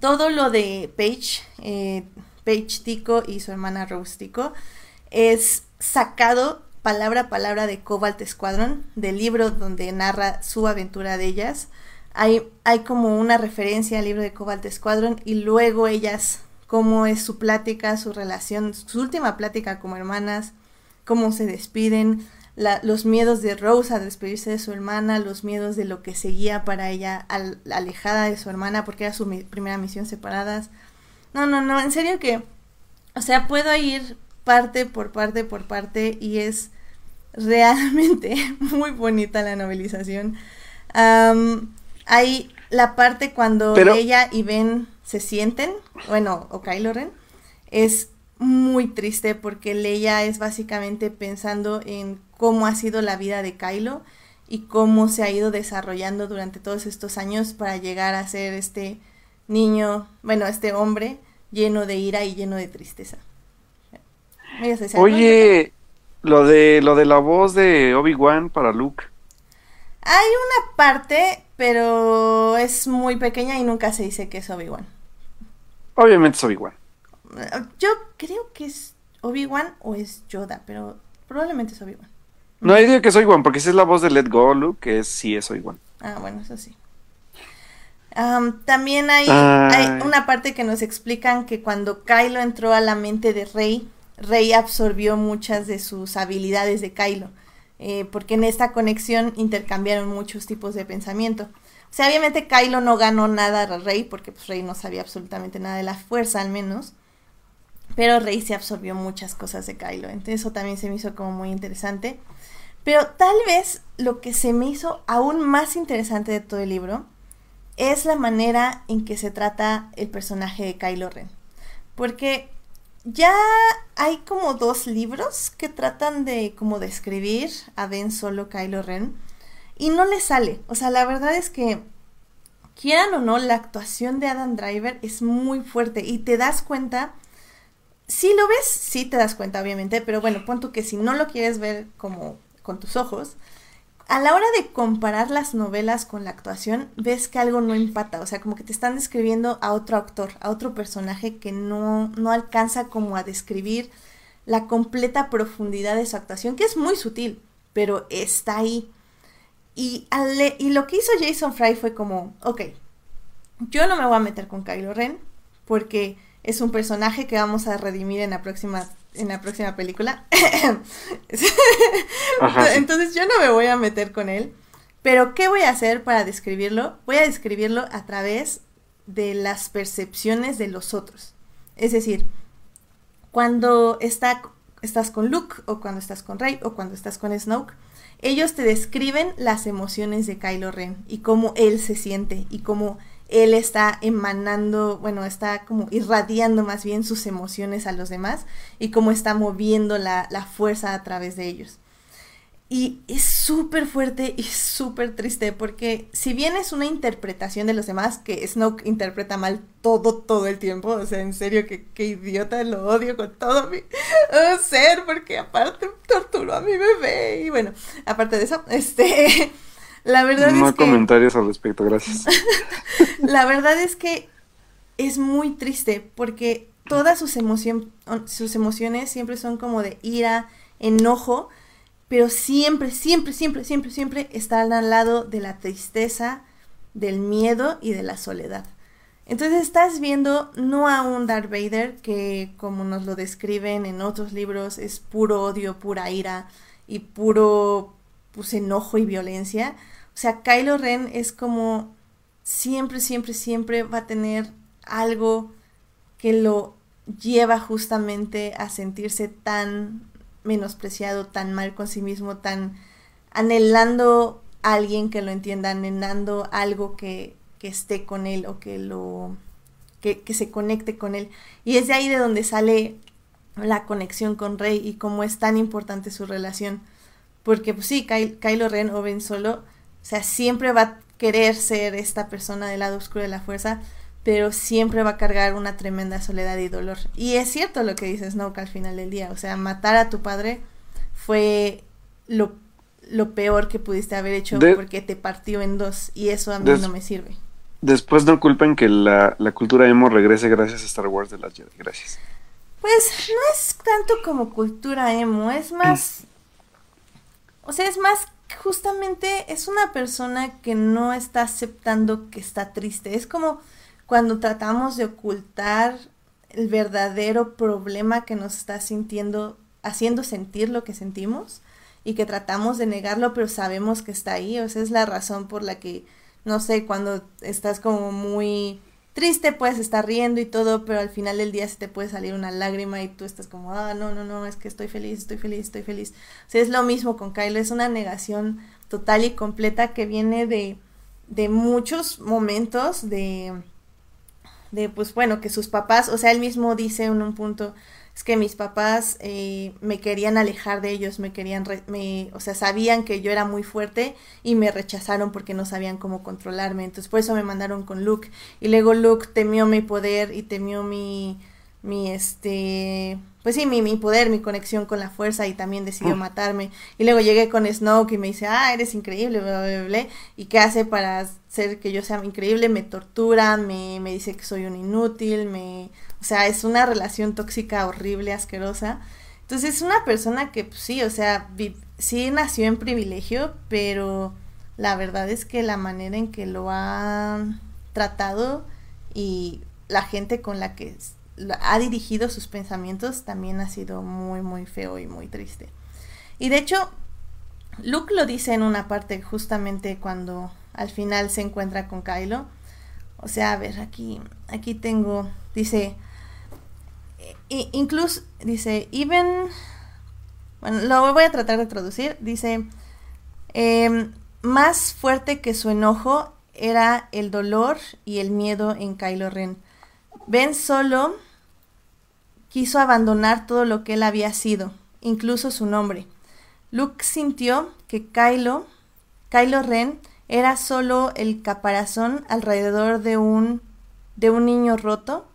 Todo lo de Paige, eh, Paige Tico y su hermana Rose Tico, es sacado palabra palabra de Cobalt Squadron, del libro donde narra su aventura de ellas. Hay, hay como una referencia al libro de Cobalt Squadron y luego ellas, cómo es su plática, su relación, su última plática como hermanas, cómo se despiden, los miedos de Rose a despedirse de su hermana, los miedos de lo que seguía para ella alejada de su hermana porque era su primera misión separadas. No, no, no, en serio que, o sea, puedo ir parte por parte por parte y es realmente (laughs) muy bonita la novelización. hay la parte cuando ella y Ben se sienten, bueno, o Kylo Ren, es muy triste porque Leia es básicamente pensando en cómo ha sido la vida de Kylo y cómo se ha ido desarrollando durante todos estos años para llegar a ser este niño, bueno, este hombre lleno de ira y lleno de tristeza. Oye, lo de lo de la voz de Obi-Wan para Luke. Hay una parte, pero es muy pequeña y nunca se dice que es Obi-Wan. Obviamente es Obi-Wan. Yo creo que es Obi-Wan o es Yoda, pero probablemente es Obi-Wan. No, yo digo que es Obi-Wan, porque esa es la voz de Let Go, Luke, que es, sí es Obi-Wan. Ah, bueno, eso sí también hay, hay, una parte que nos explican que cuando Kylo entró a la mente de Rey, Rey absorbió muchas de sus habilidades de Kylo, eh, porque en esta conexión intercambiaron muchos tipos de pensamiento. O sea, obviamente Kylo no ganó nada a Rey, porque pues, Rey no sabía absolutamente nada de la fuerza al menos, pero Rey se absorbió muchas cosas de Kylo, entonces eso también se me hizo como muy interesante. Pero tal vez lo que se me hizo aún más interesante de todo el libro es la manera en que se trata el personaje de Kylo Ren. Porque ya hay como dos libros que tratan de como describir a Ben Solo Kylo Ren y no le sale. O sea, la verdad es que quieran o no, la actuación de Adam Driver es muy fuerte y te das cuenta. Si lo ves, sí te das cuenta, obviamente, pero bueno, pon tú que si no lo quieres ver como con tus ojos, a la hora de comparar las novelas con la actuación, ves que algo no empata, o sea, como que te están describiendo a otro actor, a otro personaje que no, no alcanza como a describir la completa profundidad de su actuación, que es muy sutil, pero está ahí. Y, y lo que hizo Jason Fry fue como, ok, yo no me voy a meter con Kylo Ren, porque es un personaje que vamos a redimir en la próxima en la próxima película. (laughs) Entonces yo no me voy a meter con él. Pero ¿qué voy a hacer para describirlo? Voy a describirlo a través de las percepciones de los otros. Es decir, cuando está, estás con Luke o cuando estás con Rey o cuando estás con Snoke, ellos te describen las emociones de Kylo Ren y cómo él se siente y cómo él está emanando, bueno, está como irradiando más bien sus emociones a los demás y cómo está moviendo la, fuerza a través de ellos. Y es súper fuerte y súper triste porque si bien es una interpretación de los demás, que Snoke interpreta mal todo, todo el tiempo, o sea, en serio, que, idiota, lo odio con todo mi (laughs) ser, porque aparte torturó a mi bebé y bueno, aparte de eso, este... (laughs) La verdad no es que... comentarios al respecto, gracias. (laughs) la verdad es que es muy triste porque todas sus, emoción, sus emociones siempre son como de ira, enojo, pero siempre, siempre, siempre, siempre, siempre están al lado de la tristeza, del miedo y de la soledad. Entonces estás viendo no a un Darth Vader que, como nos lo describen en otros libros, es puro odio, pura ira y puro pues, enojo y violencia, o sea, Kylo Ren es como siempre, siempre, siempre va a tener algo que lo lleva justamente a sentirse tan menospreciado, tan mal con sí mismo, tan anhelando a alguien que lo entienda, anhelando algo que, que esté con él o que lo que, que, se conecte con él. Y es de ahí de donde sale la conexión con Rey y cómo es tan importante su relación. Porque pues sí, Kylo Ren o Ben Solo o sea, siempre va a querer ser esta persona del lado oscuro de la fuerza, pero siempre va a cargar una tremenda soledad y dolor. Y es cierto lo que dices, Snoke al final del día. O sea, matar a tu padre fue lo, peor que pudiste haber hecho porque te partió en dos y eso a mí no me sirve. Después no culpen que la, la, cultura emo regrese gracias a Star Wars de las Jedi. Gracias. Pues no es tanto como cultura emo, es más... O sea, es más justamente es una persona que no está aceptando que está triste. Es como cuando tratamos de ocultar el verdadero problema que nos está sintiendo, haciendo sentir lo que sentimos y que tratamos de negarlo, pero sabemos que está ahí. O sea, es la razón por la que, no sé, cuando estás como muy triste, puedes estar riendo y todo, pero al final del día se te puede salir una lágrima y tú estás como, ah, no, no, no, es que estoy feliz, estoy feliz, estoy feliz. O sea, es lo mismo con Kylo, es una negación total y completa que viene de, de muchos momentos de, de, pues bueno, que sus papás, o sea, él mismo dice en un punto, es que mis papás eh, me querían alejar de ellos, me querían, me, o sea, sabían que yo era muy fuerte y me rechazaron porque no sabían cómo controlarme. Entonces por eso me mandaron con Luke. Y luego Luke temió mi poder y temió mi, mi este, pues sí, mi, mi poder, mi conexión con la fuerza y también decidió matarme. Y luego llegué con Snoke y me dice, ah, eres increíble, bla, bla, bla, ¿Y qué hace para hacer que yo sea increíble? Me tortura, me, me dice que soy un inútil, me... O sea, es una relación tóxica horrible, asquerosa. Entonces es una persona que, pues, sí, o sea, sí nació en privilegio, pero la verdad es que la manera en que lo ha tratado y la gente con la que ha dirigido sus pensamientos también ha sido muy, muy feo y muy triste. Y de hecho, Luke lo dice en una parte justamente cuando al final se encuentra con Kylo. O sea, a ver, aquí, aquí tengo, dice, incluso dice, even, bueno, lo voy a tratar de traducir, dice, em, más fuerte que su enojo era el dolor y el miedo en Kylo Ren. Ben solo quiso abandonar todo lo que él había sido, incluso su nombre. Luke sintió que Kylo, Kylo Ren era solo el caparazón alrededor de un, de un niño roto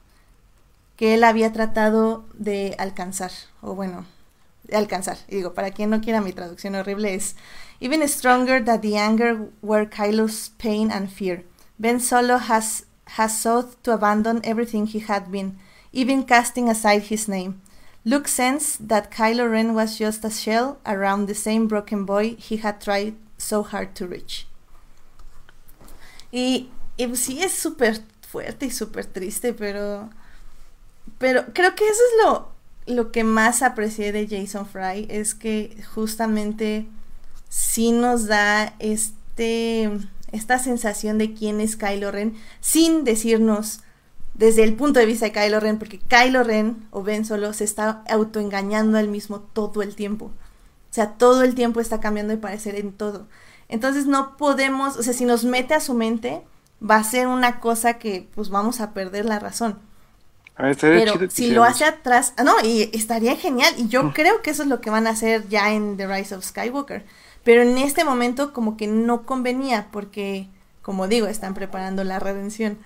que él había tratado de alcanzar, o bueno, de alcanzar. Y digo, para quien no quiera mi traducción horrible es Even stronger than the anger were Kylo's pain and fear. Ben Solo has, has sought to abandon everything he had been, even casting aside his name. Luke sensed that Kylo Ren was just a shell around the same broken boy he had tried so hard to reach. Y, y pues sí es súper fuerte y súper triste, pero, pero creo que eso es lo, lo que más aprecié de Jason Fry, es que justamente sí nos da este, esta sensación de quién es Kylo Ren, sin decirnos desde el punto de vista de Kylo Ren, porque Kylo Ren o Ben Solo se está autoengañando al mismo todo el tiempo. O sea, todo el tiempo está cambiando de parecer en todo. Entonces no podemos, o sea, si nos mete a su mente, va a ser una cosa que pues vamos a perder la razón. Pero si lo hace atrás, ah, no, y estaría genial. Y yo mm. creo que eso es lo que van a hacer ya en The Rise of Skywalker. Pero en este momento como que no convenía porque, como digo, están preparando la redención.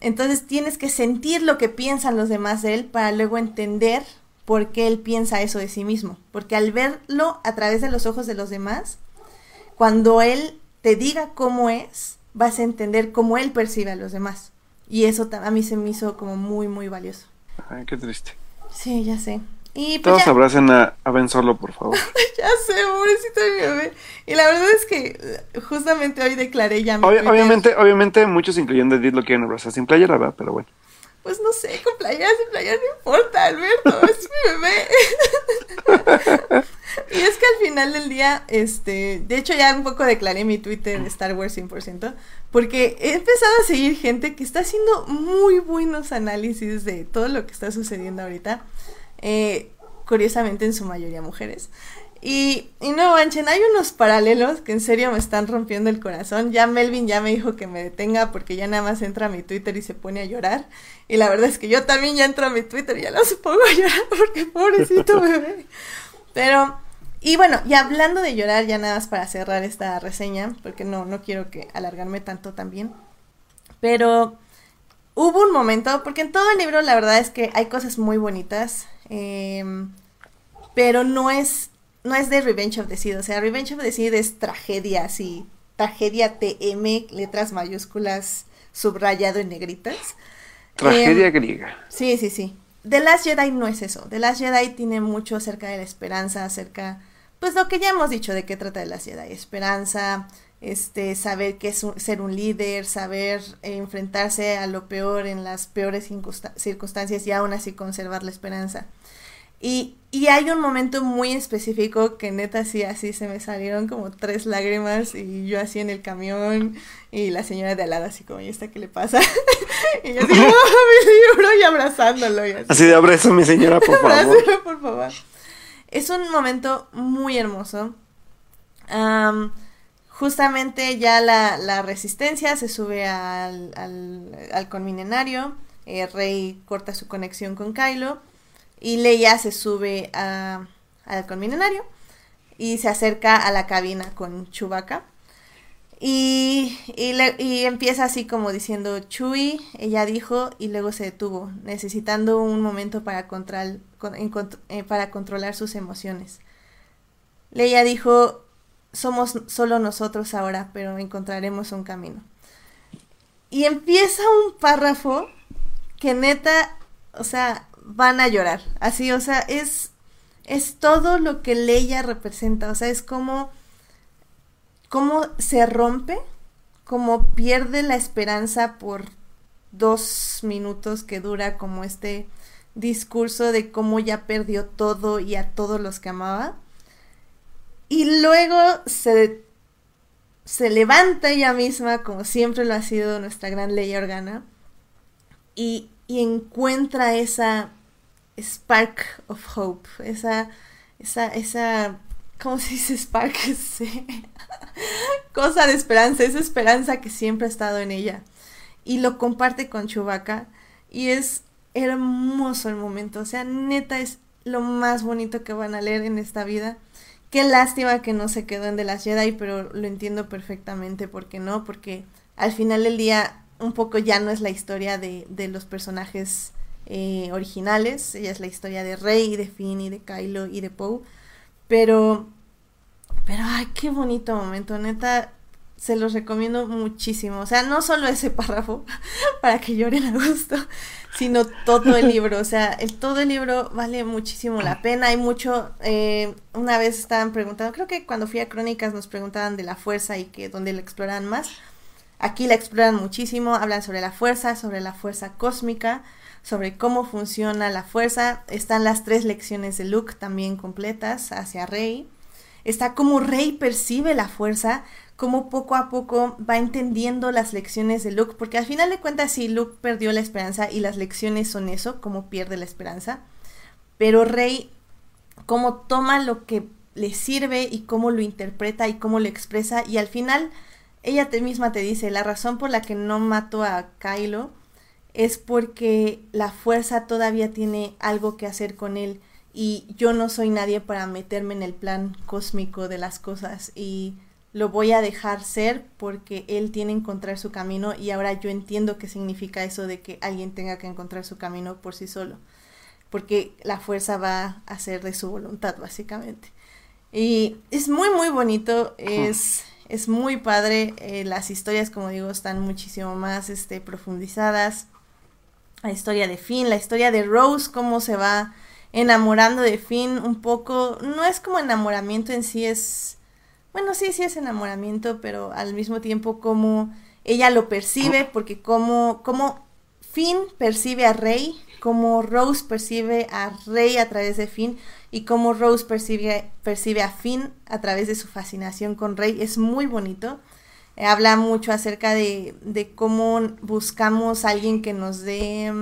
Entonces tienes que sentir lo que piensan los demás de él para luego entender por qué él piensa eso de sí mismo. Porque al verlo a través de los ojos de los demás, cuando él te diga cómo es, vas a entender cómo él percibe a los demás. Y eso a mí se me hizo como muy, muy valioso. Ay, qué triste. Sí, ya sé. Y pues Todos abracen a, Ben Solo, por favor. (laughs) ya sé, pobrecito de mi bebé. Y la verdad es que eh, justamente hoy declaré ya mi Obviamente, obviamente muchos incluyendo Edith lo quieren abrazar sin playera, ¿verdad? Pero bueno. Pues no sé, con playera, sin playera no importa, Alberto, es mi bebé. (laughs) y es que al final del día, este, de hecho ya un poco declaré mi Twitter Star Wars 100%, porque he empezado a seguir gente que está haciendo muy buenos análisis de todo lo que está sucediendo ahorita. Eh, curiosamente en su mayoría mujeres. Y, y no manchen, hay unos paralelos que en serio me están rompiendo el corazón. Ya Melvin ya me dijo que me detenga porque ya nada más entra a mi Twitter y se pone a llorar. Y la verdad es que yo también ya entro a mi Twitter y ya los pongo a llorar porque pobrecito (laughs) bebé. Pero, y bueno, y hablando de llorar, ya nada más para cerrar esta reseña, porque no, no quiero que alargarme tanto también. Pero hubo un momento, porque en todo el libro la verdad es que hay cosas muy bonitas. Em, pero no es, no es de Revenge of the Seed. O sea, Revenge of the Seed es tragedia, así. Tragedia TM, letras mayúsculas, subrayado en negritas. Tragedia em, griega. Sí, sí, sí. The Last Jedi no es eso. The Last Jedi tiene mucho acerca de la esperanza, acerca, pues lo que ya hemos dicho de qué trata The Last Jedi. Esperanza, este, saber qué es ser un líder, saber enfrentarse a lo peor en las peores circunstancias y aún así conservar la esperanza. Y, y, hay un momento muy específico que neta sí, así se me salieron como tres lágrimas y yo así en el camión y la señora de al lado así como, ¿y esta qué le pasa? (laughs) y yo así, oh, (laughs) (laughs) mi libro y abrazándolo. así. de abrazo mi señora, por favor. por favor. Es un momento muy hermoso. Um, Justamente ya la, resistencia se sube al, al, al conminenario, eh, Rey corta su conexión con Kylo y Leia se sube al conminenario y se acerca a la cabina con Chewbacca. Y, y, empieza así como diciendo Chewie, ella dijo, y luego se detuvo, necesitando un momento para, eh, para controlar sus emociones. Leia dijo, somos solo nosotros ahora, pero encontraremos un camino. Y empieza un párrafo que neta, o sea, van a llorar. Así, o sea, es, es todo lo que Leia representa. O sea, es como, como se rompe, como pierde la esperanza por dos minutos que dura como este discurso de cómo ya perdió todo y a todos los que amaba. Y luego se, se levanta ella misma, como siempre lo ha sido nuestra gran ley organa, y, y encuentra esa, spark of hope, esa, esa, esa, ¿cómo se dice spark? (laughs) Cosa de esperanza, esa esperanza que siempre ha estado en ella. Y lo comparte con Chewbacca y es hermoso el momento, o sea, neta es lo más bonito que van a leer en esta vida. Qué lástima que no se quedó en The Last Jedi, pero lo entiendo perfectamente por qué no, porque al final del día un poco ya no es la historia de, de los personajes eh, originales, ella es la historia de Rey, de Finn y de Kylo y de Poe, pero, pero ay, qué bonito momento, neta, se los recomiendo muchísimo, o sea, no solo ese párrafo (laughs) para que lloren a gusto, sino todo el libro, o sea, el, todo el libro vale muchísimo la pena, hay mucho, eh, una vez estaban preguntando, creo que cuando fui a Crónicas nos preguntaban de la fuerza y que donde la exploran más, aquí la exploran muchísimo, hablan sobre la fuerza, sobre la fuerza cósmica, sobre cómo funciona la fuerza, están las tres lecciones de Luke también completas hacia Rey, está cómo Rey percibe la fuerza, cómo poco a poco va entendiendo las lecciones de Luke, porque al final de cuentas sí, Luke perdió la esperanza y las lecciones son eso, cómo pierde la esperanza, pero Rey, cómo toma lo que le sirve y cómo lo interpreta y cómo lo expresa y al final ella te misma te dice, la razón por la que no mato a Kylo es porque la fuerza todavía tiene algo que hacer con él y yo no soy nadie para meterme en el plan cósmico de las cosas y lo voy a dejar ser porque él tiene que encontrar su camino y ahora yo entiendo qué significa eso de que alguien tenga que encontrar su camino por sí solo. Porque la fuerza va a ser de su voluntad, básicamente. Y es muy, muy bonito, es, es muy padre. Eh, las historias, como digo, están muchísimo más este, profundizadas. La historia de Finn, la historia de Rose, cómo se va enamorando de Finn un poco. No es como enamoramiento en sí, es bueno, sí, sí es enamoramiento, pero al mismo tiempo como ella lo percibe, porque como, como Finn percibe a Rey, como Rose percibe a Rey a través de Finn, y como Rose percibe, percibe a Finn a través de su fascinación con Rey, es muy bonito. Eh, habla mucho acerca de, de, cómo buscamos a alguien que nos dé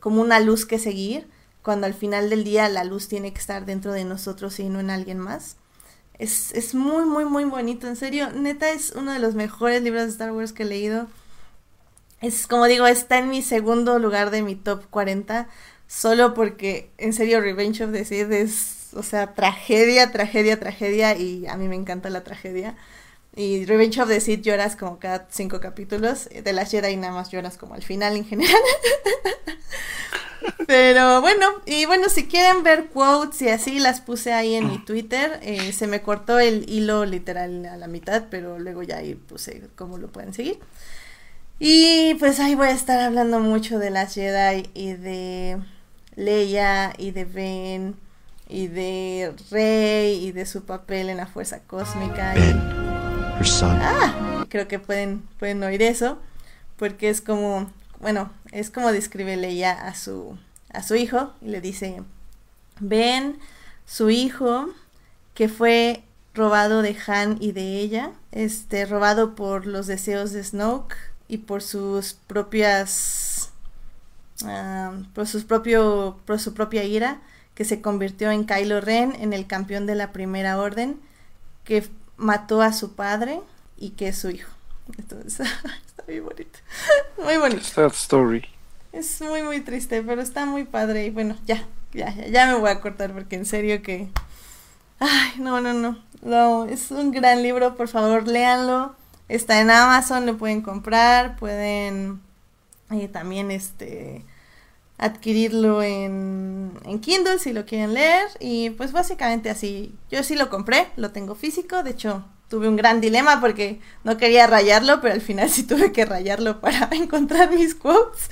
como una luz que seguir cuando al final del día la luz tiene que estar dentro de nosotros y no en alguien más. Es, es muy, muy, muy bonito, en serio, neta es uno de los mejores libros de Star Wars que he leído. Es como digo, está en mi segundo lugar de mi top 40, solo porque en serio Revenge of the Sith es, o sea, tragedia, tragedia, tragedia y a mí me encanta la tragedia. Y Revenge of the Sith lloras como cada cinco capítulos, de la Jedi nada más lloras como al final en general. (laughs) Pero bueno, y bueno, si quieren ver quotes y así, las puse ahí en mi Twitter. Eh, se me cortó el hilo literal a la mitad, pero luego ya ahí puse cómo lo pueden seguir. Y pues ahí voy a estar hablando mucho de las Jedi y de Leia y de Ben y de Rey y de su papel en la fuerza cósmica. Ah, creo que pueden, pueden oír eso, porque es como bueno, es como describe Leia a su, a su hijo y le dice, ven, su hijo que fue robado de Han y de ella, este, robado por los deseos de Snoke y por sus propias, ah, por sus propio, por su propia ira, que se convirtió en Kylo Ren, en el campeón de la Primera Orden, que mató a su padre y que es su hijo. Entonces, (laughs) muy bonito. Muy bonito. Sad story. Es muy, muy triste, pero está muy padre. Y bueno, ya, ya, ya, ya me voy a cortar porque en serio que. Ay, no, no, no. No, es un gran libro, por favor, léanlo. Está en Amazon, lo pueden comprar, pueden eh, también este adquirirlo en, en Kindle si lo quieren leer. Y pues básicamente así, yo sí lo compré, lo tengo físico, de hecho tuve un gran dilema porque no quería rayarlo, pero al final sí tuve que rayarlo (laughs) para encontrar mis quotes.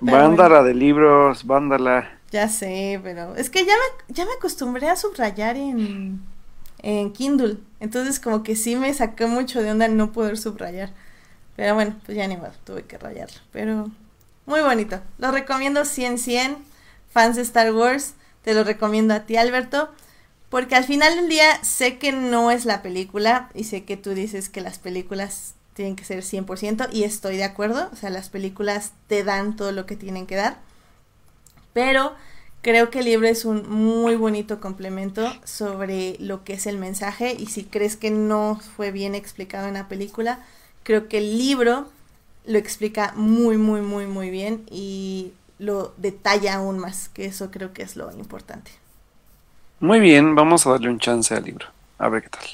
Vándala de libros, vándala. Ya sé, pero es que ya me, ya me acostumbré a subrayar en, en Kindle. Entonces como que sí me sacó mucho de onda no poder subrayar. Pero bueno, pues ya ni más, tuve que rayarlo. Pero muy bonito. Lo recomiendo 100 100. Fans de Star Wars, te lo recomiendo a ti, Alberto. Porque al final del día sé que no es la película y sé que tú dices que las películas tienen que ser 100% y estoy de acuerdo. O sea, las películas te dan todo lo que tienen que dar. Pero creo que el libro es un muy bonito complemento sobre lo que es el mensaje y si crees que no fue bien explicado en la película, creo que el libro lo explica muy, muy, muy, muy bien y lo detalla aún más, que eso creo que es lo importante. Muy bien, vamos a darle un chance al libro, a ver qué tal.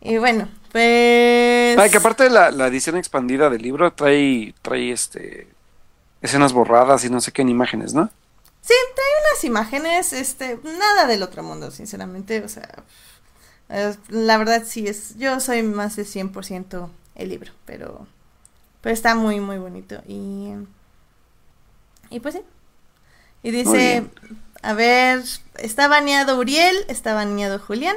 Y bueno, pues... Ay, que aparte de la, la, edición expandida del libro trae, trae este escenas borradas y no sé qué en imágenes, ¿no? Sí, trae unas imágenes, este, nada del otro mundo, sinceramente, o sea, la verdad sí es, yo soy más de 100% el libro, pero, pero está muy, muy bonito y, y pues sí. Y dice, a ver, está baneado Uriel, está baneado Julián.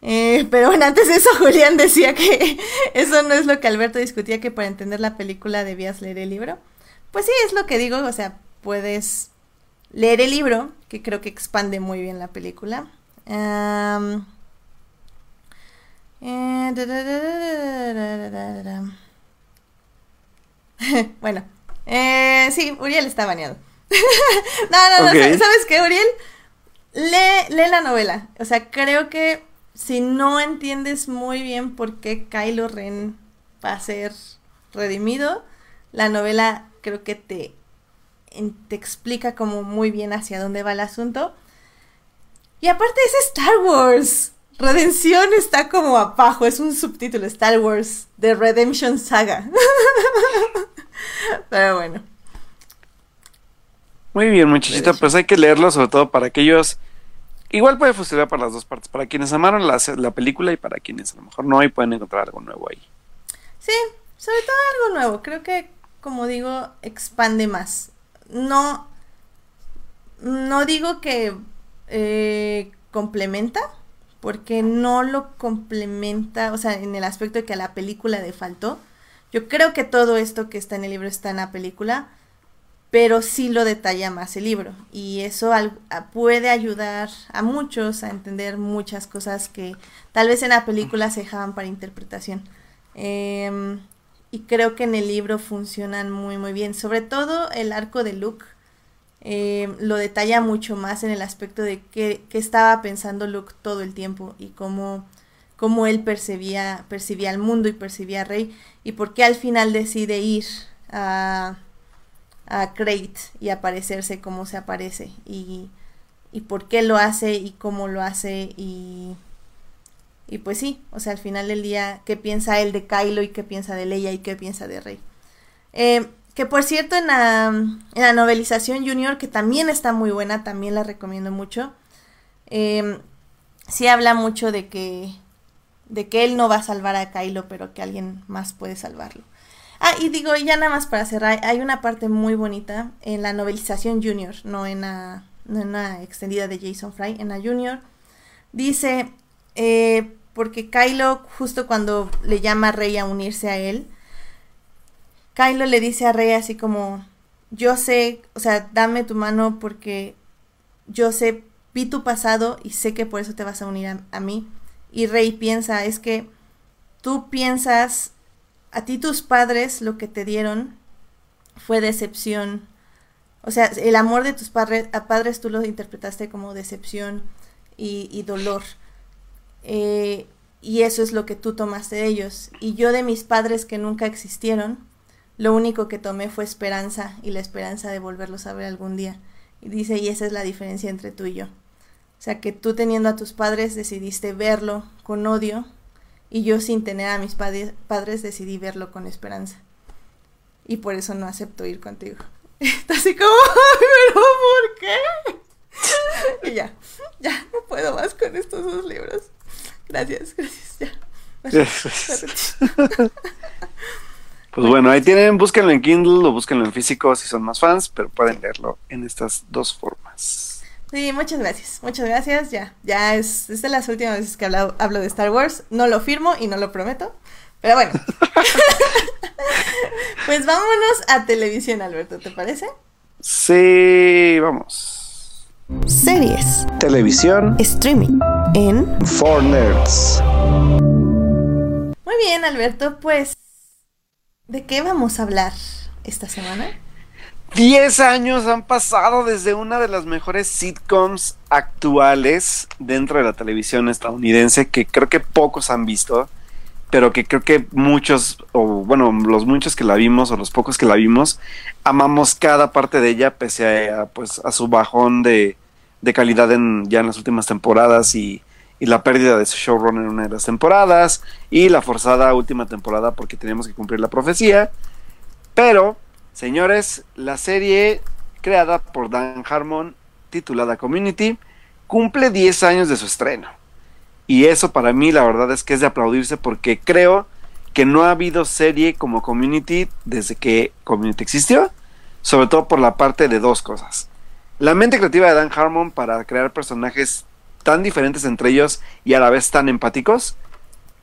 Eh, (laughs) pero bueno, antes de eso Julián decía que (laughs) eso no es lo que Alberto discutía, que para entender la película debías leer el libro. Pues sí, es lo que digo, o sea, puedes leer el libro, que creo que expande muy bien la película. Bueno, eh, sí, Uriel está baneado. (laughs) no, no, no, ¿sabes qué, Uriel? Lee, lee la novela. O sea, creo que si no entiendes muy bien por qué Kylo Ren va a ser redimido, la novela creo que te, te explica como muy bien hacia dónde va el asunto. Y aparte es Star Wars. Redención está como abajo, es un subtítulo Star Wars The Redemption Saga. (laughs) Pero bueno. Muy bien, muchachita, pues hay que leerlo, sobre todo para aquellos. Igual puede funcionar para las dos partes, para quienes amaron la, la película y para quienes a lo mejor no y pueden encontrar algo nuevo ahí. Sí, sobre todo algo nuevo. Creo que, como digo, expande más. No, no digo que eh, complementa, porque no lo complementa, o sea, en el aspecto de que a la película le faltó. Yo creo que todo esto que está en el libro está en la película pero sí lo detalla más el libro y eso puede ayudar a muchos a entender muchas cosas que tal vez en la película se dejaban para interpretación. Em, y creo que en el libro funcionan muy muy bien, sobre todo el arco de Luke. Em, lo detalla mucho más en el aspecto de qué, estaba pensando Luke todo el tiempo y cómo, cómo él percibía, percibía el mundo y percibía a Rey y por qué al final decide ir a, a Crate y aparecerse como se aparece y, y por qué lo hace y cómo lo hace y, y pues sí, o sea, al final del día, qué piensa él de Kylo y qué piensa de Leia y qué piensa de Rey. Eh, que por cierto, en la, en la, novelización Junior, que también está muy buena, también la recomiendo mucho, eh, sí habla mucho de que, de que él no va a salvar a Kylo, pero que alguien más puede salvarlo. Ah, y digo, ya nada más para cerrar, hay una parte muy bonita en la novelización Junior, no en la, extendida de Jason Fry, en la Junior. Dice, eh, porque Kylo, justo cuando le llama a Rey a unirse a él, Kylo le dice a Rey así como, yo sé, o sea, dame tu mano porque yo sé, vi tu pasado y sé que por eso te vas a unir a mí. Y Rey piensa, es que tú piensas a ti tus padres lo que te dieron fue decepción. O sea, el amor de tus padres, a padres tú lo interpretaste como decepción y, dolor. Eh, y eso es lo que tú tomaste de ellos. Y yo de mis padres que nunca existieron, lo único que tomé fue esperanza y la esperanza de volverlos a ver algún día. Y dice, y esa es la diferencia entre tú y yo. O sea, que tú teniendo a tus padres decidiste verlo con odio y yo sin tener a mis padres, padres decidí verlo con esperanza. Y por eso no acepto ir contigo. (laughs) Está así como, (laughs) pero ¿por qué? (laughs) y ya, ya, no puedo más con estos dos libros. Gracias, gracias, ya. Pues bueno, ahí tienen, búsquenlo en Kindle o búsquenlo en físico si son más fans, pero pueden leerlo en estas dos formas. Sí, muchas gracias, muchas gracias. Ya, ya es, es de las últimas veces que hablo, hablo de Star Wars. No lo firmo y no lo prometo. Pero bueno. (laughs) pues vámonos a televisión, Alberto, ¿te parece? Sí, vamos. Series. Televisión. Streaming. En. For Nerds. Muy bien, Alberto, pues. ¿De qué vamos a hablar esta semana? 10 años han pasado desde una de las mejores sitcoms actuales dentro de la televisión estadounidense que creo que pocos han visto, pero que creo que muchos, o bueno, los muchos que la vimos o los pocos que la vimos, amamos cada parte de ella pese a, pues, a su bajón de, de calidad en, ya en las últimas temporadas y, y la pérdida de su showrunner en una de las temporadas y la forzada última temporada porque teníamos que cumplir la profecía. Pero Señores, la serie creada por Dan Harmon, titulada Community, cumple 10 años de su estreno. Y eso para mí la verdad es que es de aplaudirse porque creo que no ha habido serie como Community desde que Community existió, sobre todo por la parte de dos cosas. La mente creativa de Dan Harmon para crear personajes tan diferentes entre ellos y a la vez tan empáticos.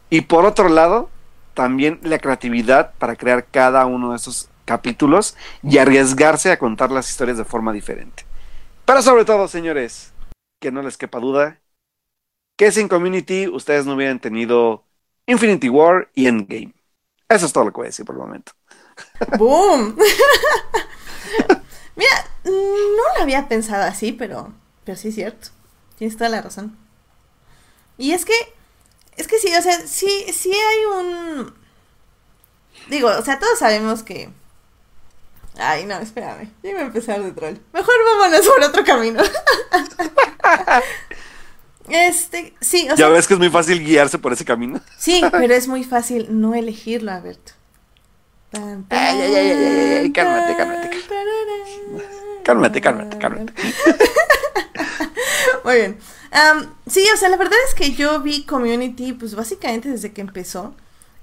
Y por otro lado, también la creatividad para crear cada uno de esos capítulos y arriesgarse a contar las historias de forma diferente. Pero sobre todo, señores, que no les quepa duda, que sin Community ustedes no hubieran tenido Infinity War y Endgame. Eso es todo lo que voy a decir por el momento. ¡Boom! (laughs) Mira, no lo había pensado así, pero, pero sí es cierto. Tienes toda la razón. Y es que, es que sí, o sea, sí, sí hay un... Digo, o sea, todos sabemos que Ay, no, espérame. Ya iba a empezar de troll. Mejor vámonos por otro camino. (laughs) este, sí, o sea. Ya ves que es muy fácil guiarse por ese camino. Sí, (laughs) pero es muy fácil no elegirlo, Alberto. ay, ay, ay, ay, ay, cálmate, cálmate. Cálmate, cálmate, cálmate. (laughs) Muy bien. sí, o sea, la verdad es que yo vi Community, pues básicamente desde que empezó.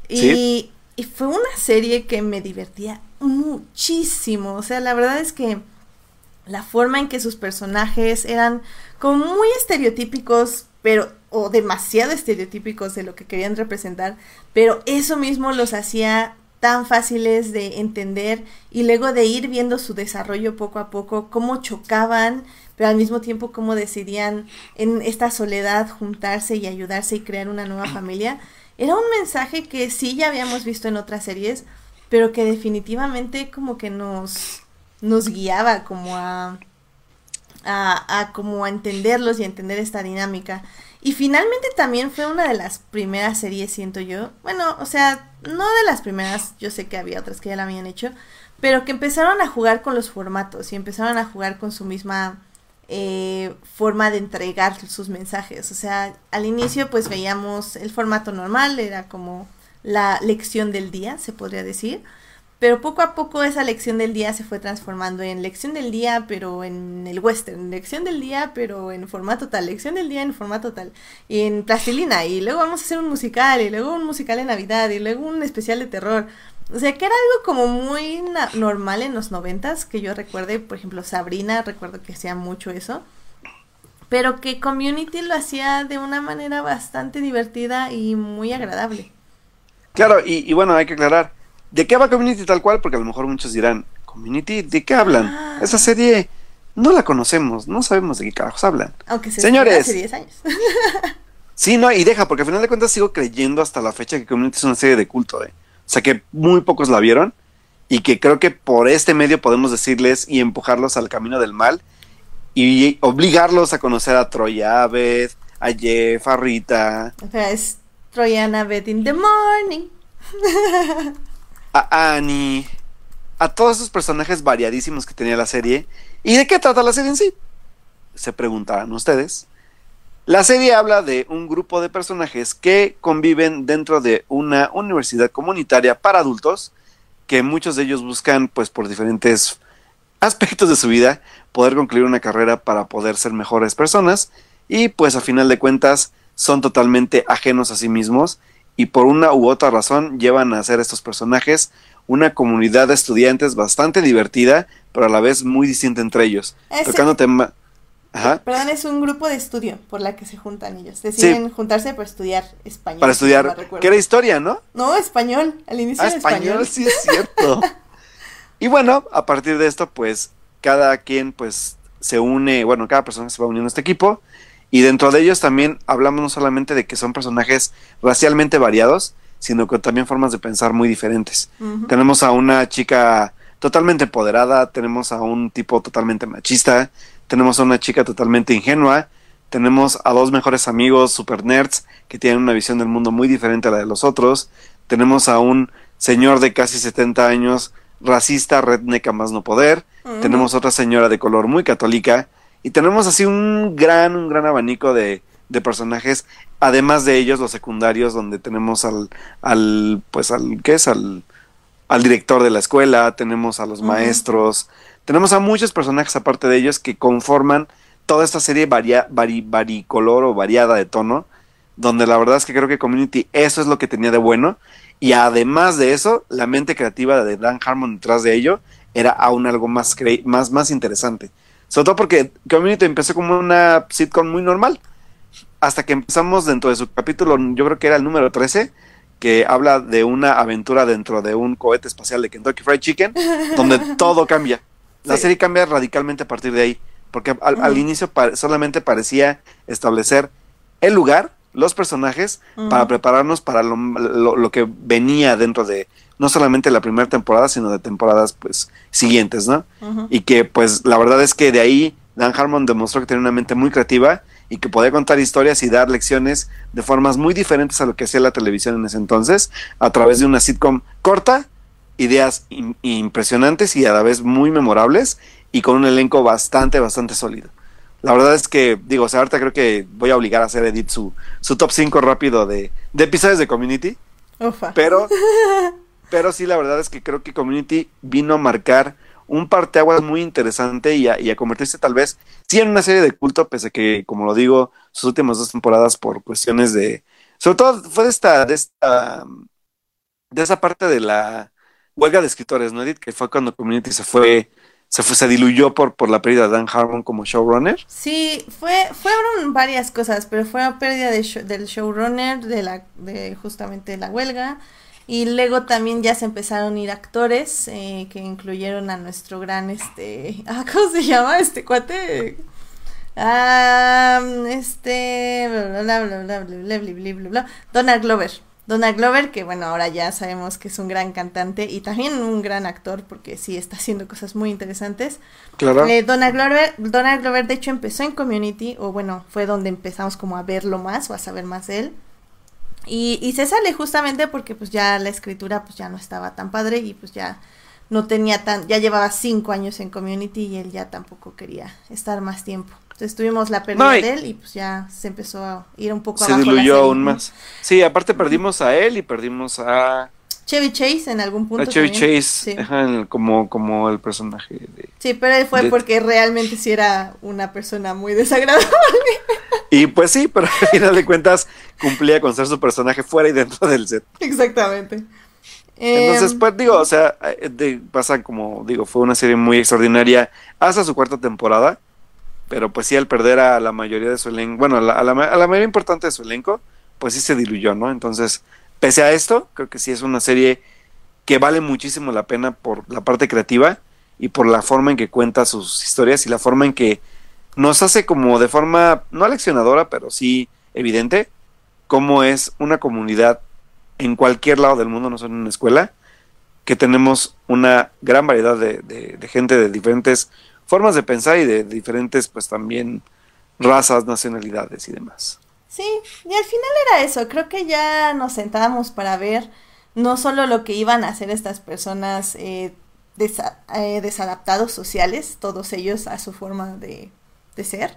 Y, y fue una serie que me divertía muchísimo. O sea, la verdad es que la forma en que sus personajes eran como muy estereotípicos, pero o demasiado estereotípicos de lo que querían representar, pero eso mismo los hacía tan fáciles de entender y luego de ir viendo su desarrollo poco a poco, cómo chocaban, pero al mismo tiempo cómo decidían en esta soledad juntarse y ayudarse y crear una nueva familia. Era un mensaje que sí ya habíamos visto en otras series, pero que definitivamente como que nos, nos guiaba como a, a, a, como a entenderlos y a entender esta dinámica. Y finalmente también fue una de las primeras series, siento yo. Bueno, o sea, no de las primeras, yo sé que había otras que ya la habían hecho, pero que empezaron a jugar con los formatos y empezaron a jugar con su misma eh, forma de entregar sus mensajes. O sea, al inicio pues veíamos el formato normal, era como la lección del día, se podría decir. Pero poco a poco esa lección del día se fue transformando en lección del día, pero en el western, lección del día, pero en formato tal, lección del día en formato tal, y en plastilina, y luego vamos a hacer un musical, y luego un musical de Navidad, y luego un especial de terror. O sea, que era algo como muy normal en los noventas, que yo recuerde, por ejemplo, Sabrina, recuerdo que hacía mucho eso, pero que Community lo hacía de una manera bastante divertida y muy agradable. Claro, y, bueno, hay que aclarar. ¿De qué va Community tal cual? Porque a lo mejor muchos dirán, ¿Community? ¿De qué hablan? Ah. Esa serie no la conocemos, no sabemos de qué carajos hablan. Aunque se Señores, hace 10 años. (laughs) sí, no, y deja, porque al final de cuentas sigo creyendo hasta la fecha que Community es una serie de culto, ¿eh? O sea que muy pocos la vieron y que creo que por este medio podemos decirles y empujarlos al camino del mal y obligarlos a conocer a Troya Abed, a Jeff, a Rita. O sea, es Beth in the morning. (laughs) a Annie. A todos esos personajes variadísimos que tenía la serie. ¿Y de qué trata la serie en sí? Se preguntarán ustedes. La serie habla de un grupo de personajes que conviven dentro de una universidad comunitaria para adultos, que muchos de ellos buscan, pues por diferentes aspectos de su vida, poder concluir una carrera para poder ser mejores personas y pues a final de cuentas son totalmente ajenos a sí mismos y por una u otra razón llevan a ser estos personajes una comunidad de estudiantes bastante divertida, pero a la vez muy distinta entre ellos. tocando tema... Ajá. Perdón, es un grupo de estudio por la que se juntan ellos. Deciden juntarse para estudiar español. Para estudiar, que era historia, ¿no? No, español, al inicio ah, español. sí es cierto. (laughs) y bueno, a partir de esto, pues, cada quien, pues, se une, bueno, cada persona se va uniendo a este equipo y dentro de ellos también hablamos no solamente de que son personajes racialmente variados, sino que también formas de pensar muy diferentes. Tenemos a una chica totalmente empoderada, tenemos a un tipo totalmente machista, tenemos a una chica totalmente ingenua, tenemos a dos mejores amigos super nerds que tienen una visión del mundo muy diferente a la de los otros, tenemos a un señor de casi 70 años racista, redneck a más no poder, tenemos otra señora de color muy católica y tenemos así un gran, un gran abanico de, de personajes, además de ellos los secundarios donde tenemos al, al pues al, ¿qué es? Al, al director de la escuela, tenemos a los maestros, tenemos a muchos personajes aparte de ellos que conforman toda esta serie varia, vari, varicolor o variada de tono, donde la verdad es que creo que Community eso es lo que tenía de bueno y además de eso, la mente creativa de Dan Harmon detrás de ello era aún algo más, más, más interesante. Sobre todo porque Community empezó como una sitcom muy normal. Hasta que empezamos dentro de su capítulo, yo creo que era el número 13, que habla de una aventura dentro de un cohete espacial de Kentucky Fried Chicken, donde (laughs) todo cambia. La serie cambia radicalmente a partir de ahí. Porque al, inicio solamente parecía establecer el lugar los personajes para prepararnos para lo, que venía dentro de no solamente la primera temporada, sino de temporadas pues siguientes, ¿no? Y que pues la verdad es que de ahí Dan Harmon demostró que tenía una mente muy creativa y que podía contar historias y dar lecciones de formas muy diferentes a lo que hacía la televisión en ese entonces, a través de una sitcom corta, ideas impresionantes y a la vez muy memorables y con un elenco bastante, bastante sólido. La verdad es que, digo, o sea, ahorita creo que voy a obligar a hacer Edith su, su top 5 rápido de, de episodios de Community. Pero, (laughs) pero sí, la verdad es que creo que Community vino a marcar un parteaguas muy interesante y a, y a, convertirse tal vez, sí, en una serie de culto, pese a que, como lo digo, sus últimas dos temporadas por cuestiones de, sobre todo fue de esta, de esta, de esa parte de la huelga de escritores, ¿no, Edith? Que fue cuando Community se fue se, fue, se diluyó por, por la pérdida de Dan Harmon como showrunner. Sí, fue, fueron varias cosas, pero fue la pérdida del showrunner, de la, de justamente la huelga. Y luego también ya se empezaron a ir actores eh, que incluyeron a nuestro gran este. Ah, ¿cómo se llama este cuate? Ah, este. Bla bla bla bla bla bla bla bla bla bla. Donald Glover. Donald Glover, que bueno, ahora ya sabemos que es un gran cantante y también un gran actor porque sí está haciendo cosas muy interesantes. Claro. Eh, Donald, Glover, Donald Glover, de hecho, empezó en Community, o bueno, fue donde empezamos como a verlo más o a saber más de él. Y, y se sale justamente porque pues ya la escritura pues ya no estaba tan padre y pues ya no tenía tan, ya llevaba cinco años en Community y él ya tampoco quería estar más tiempo. Entonces tuvimos la pérdida de él y pues ya se empezó a ir un poco se diluyó aún más. Sí, aparte perdimos a él y perdimos a Chevy Chase en algún punto. A Chevy Chase, como, como el personaje de. Sí, pero él fue porque realmente sí era una persona muy desagradable. Y pues sí, pero al final de cuentas cumplía con ser su personaje fuera y dentro del set. Exactamente. Entonces, em, pues digo, o sea, de, pasa como digo, fue una serie muy extraordinaria hasta su cuarta temporada pero pues sí al perder a la mayoría de su elenco, bueno, a la, a la, mayoría importante de su elenco, pues sí se diluyó, ¿no? Entonces, pese a esto, creo que sí es una serie que vale muchísimo la pena por la parte creativa y por la forma en que cuenta sus historias y la forma en que nos hace como de forma, no aleccionadora, pero sí evidente, cómo es una comunidad en cualquier lado del mundo, no solo en una escuela, que tenemos una gran variedad de, gente de diferentes formas de pensar y de diferentes, pues también razas, nacionalidades y demás. Sí, y al final era eso, creo que ya nos sentábamos para ver no solo lo que iban a hacer estas personas eh, eh, desadaptados sociales, todos ellos a su forma de, de ser,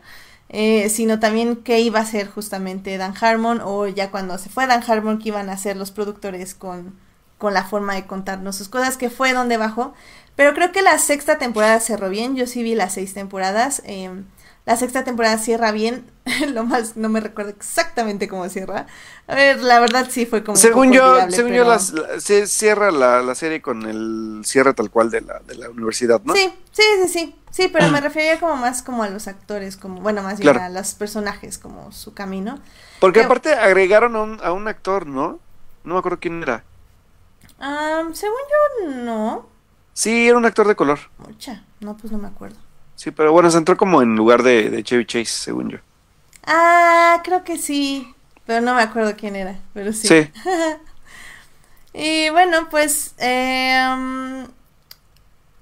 eh, sino también qué iba a hacer justamente Dan Harmon o ya cuando se fue Dan Harmon, qué iban a hacer los productores con, con la forma de contarnos sus cosas, que fue donde bajó. Pero creo que la sexta temporada cerró bien. Yo sí vi las seis temporadas. Em, la sexta temporada cierra bien. (laughs) Lo más, no me recuerdo exactamente cómo cierra. A ver, la verdad sí fue como. Según yo, según yo, se cierra la, serie con el cierre tal cual de la, de la universidad, ¿no? Sí, sí, sí, sí. Sí, pero me (clears throat) refería como más como a los actores, como, bueno, más bien a los personajes, como su camino. Porque aparte agregaron a un, a un actor, ¿no? No me acuerdo quién era. según yo, no. Sí, era un actor de color. Mucha. No, pues no me acuerdo. Sí, pero bueno, se entró como en lugar de, Chevy Chase, según yo. Ah, creo que sí. Pero no me acuerdo quién era, pero sí. Sí. (laughs) y bueno, pues... Eh,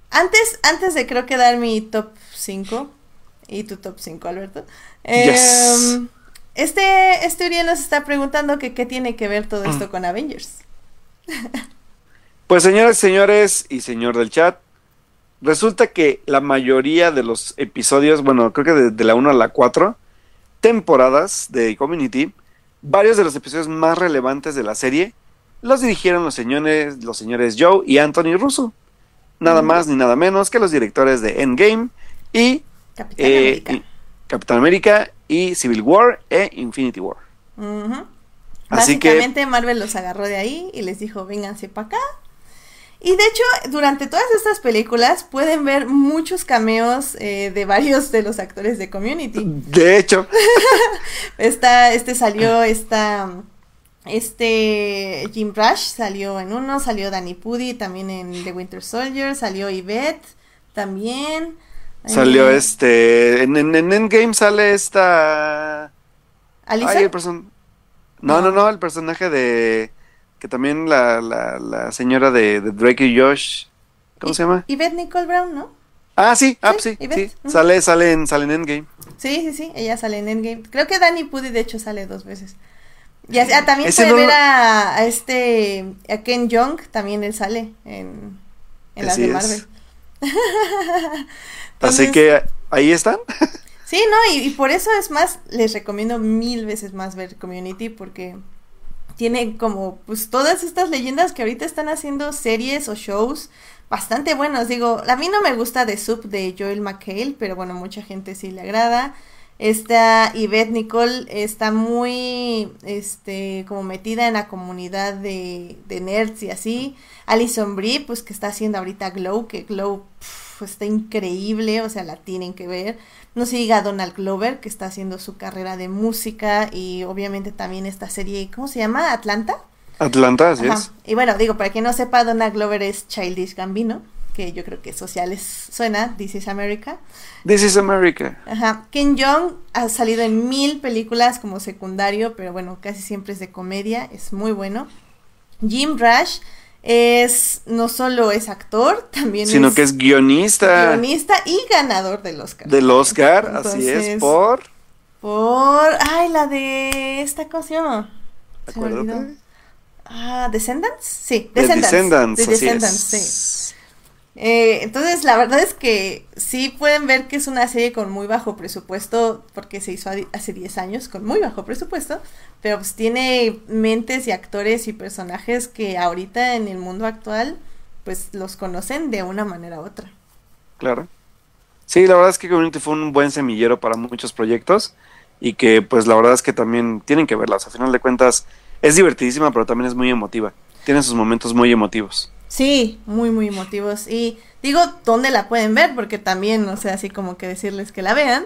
Antes, antes de creo que dar mi top 5 y tu top 5, Alberto. Yes. em, este, este Uriel nos está preguntando que qué tiene que ver todo esto con Avengers. (laughs) Pues señores, señores y señor del chat, resulta que la mayoría de los episodios, bueno, creo que de, de la 1 a la 4, temporadas de Community, varios de los episodios más relevantes de la serie los dirigieron los señores, los señores Joe y Anthony Russo. Nada más ni nada menos que los directores de Endgame y Capitán eh, América. y Capitán América y Civil War e Infinity War. Ujú. Así que- Básicamente Marvel los agarró de ahí y les dijo, vénganse para acá. Y de hecho, durante todas estas películas pueden ver muchos cameos eh, de varios de los actores de Community. De hecho, (laughs) Esta, este salió, esta, este Jim Rush salió en uno, salió Danny Pudi también en The Winter Soldier, salió Yvette también. salió eh, este. En, en- en Endgame sale esta. Alison. Ay, el person- No, No. no, no, el personaje de. Que también la, la, la señora de, de Drake y Josh. ¿Cómo Y- se llama? Yvette Nicole Brown, ¿no? Ah, sí, ah, Sí, sí. Sale, sale en, sale en Endgame. Sí, sí, sí, ella sale en Endgame. Creo que Danny Pudi de hecho sale dos veces. Y así- ah, también puede no ver a, a este, a Ken Jeong, también él sale en, en las de. Marvel. (laughs) Así que ahí están. Sí, no, y, y por eso es más, les recomiendo mil veces más ver Community porque tiene como pues todas estas leyendas que ahorita están haciendo series o shows bastante buenos. Digo, a mí no me gusta The Soup de Joel McHale, pero bueno, mucha gente sí le agrada. Esta Yvette Nicole está muy, este, como metida en la comunidad de, de nerds y así. Alison Brie, pues que está haciendo ahorita Glow, que Glow está increíble, o sea, la tienen que ver. No se diga Donald Glover, que está haciendo su carrera de música y obviamente también esta serie, ¿cómo se llama? Atlanta. Atlanta, así es. Y bueno, digo, para quien no sepa, Donald Glover es Childish Gambino, que yo creo que sociales suena, This is America. This is America. Ajá. Ken Jeong ha salido en mil películas como secundario, pero bueno, casi siempre es de comedia, es muy bueno. Jim Rush es no solo es actor, (laughs) también Sino es, que es guionista guionista y ganador del Oscar. del Oscar, así Entonces, es, por. Por, ay, la de esta ¿cómo se llama? Se me olvidó. Acuérdate. Ah, Descendants, sí, The Descendants. Descendants, The así Descendants, es. sí. Eh, entonces, la verdad es que sí pueden ver que es una serie con muy bajo presupuesto, porque se hizo hace 10 años con muy bajo presupuesto, pero pues tiene mentes y actores y personajes que ahorita en el mundo actual, pues los conocen de una manera u otra. Claro. Sí, la verdad es que Community fue un buen semillero para muchos proyectos y que pues la verdad es que también tienen que verlas. A final de cuentas es divertidísima, pero también es muy emotiva. Tiene sus momentos muy emotivos. Sí, muy, muy emotivos. Y digo, ¿dónde la pueden ver? Porque también, o sea, así como que decirles que la vean.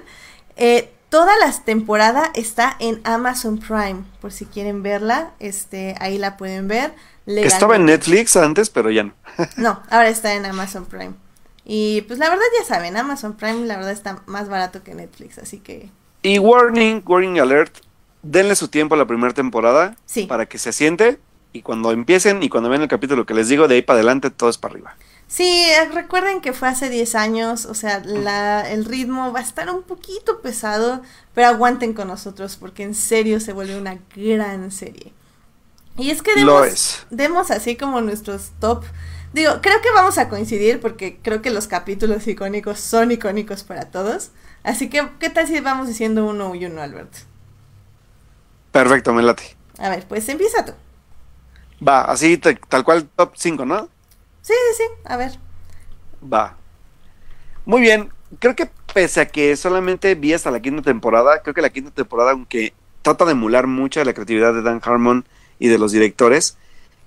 Eh, toda la temporada está en Amazon Prime, por si quieren verla, este, ahí la pueden ver. Estaba en. Netflix antes, pero ya no. (laughs) No, ahora está en Amazon Prime. Y pues la verdad ya saben, Amazon Prime la verdad está más barato que Netflix, así que Y Warning, Warning Alert, denle su tiempo a la primera temporada sí. para que se asiente y cuando empiecen y cuando vean el capítulo que les digo, de ahí para adelante todo es para arriba. Sí, eh, recuerden que fue hace 10 años, o sea, la, el ritmo va a estar un poquito pesado, pero aguanten con nosotros porque en serio se vuelve una gran serie. Y es que demos, es. demos así como nuestros top. Digo, creo que vamos a coincidir porque creo que los capítulos icónicos son icónicos para todos. Así que, ¿qué tal si vamos diciendo uno y uno, Alberto? Perfecto, me late. A ver, pues empieza tú. Va, así te- tal cual top 5, ¿no? Sí, sí, sí, a ver. Va. Muy bien. Creo que pese a que solamente vi hasta la quinta temporada, creo que la quinta temporada, aunque trata de emular mucho de la creatividad de Dan Harmon y de los directores,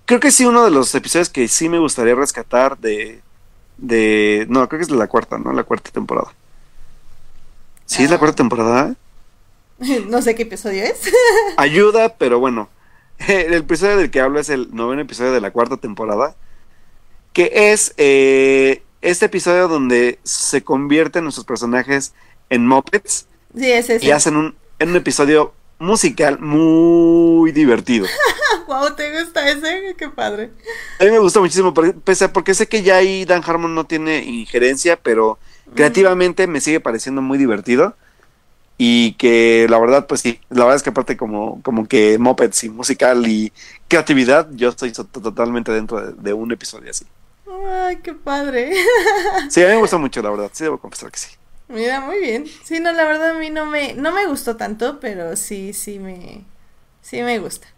creo que sí uno de los episodios que sí me gustaría rescatar de... de no, creo que es de la cuarta, ¿no? La cuarta temporada. ¿Sí es la Ah. cuarta temporada? (laughs) no sé qué episodio es. Ayuda, pero bueno. (laughs) El episodio del que hablo es el noveno episodio de la cuarta temporada. Que es eh, este episodio donde se convierten nuestros personajes en mopeds sí, y hacen un, en un episodio musical muy divertido. (laughs) wow, ¿te gusta ese? Qué padre. A mí me gusta muchísimo, pese a porque sé que ya ahí Dan Harmon no tiene injerencia, pero creativamente me sigue pareciendo muy divertido. Y que la verdad, pues sí, la verdad es que aparte como, como que mopeds y musical y creatividad, yo estoy totalmente dentro de, un episodio así. Ay, qué padre. (laughs) Sí, a mí me gusta mucho, la verdad, sí debo confesar que sí. Mira, muy bien. Sí, no, la verdad a mí no me, no me gustó tanto, pero sí, sí me, sí me gusta.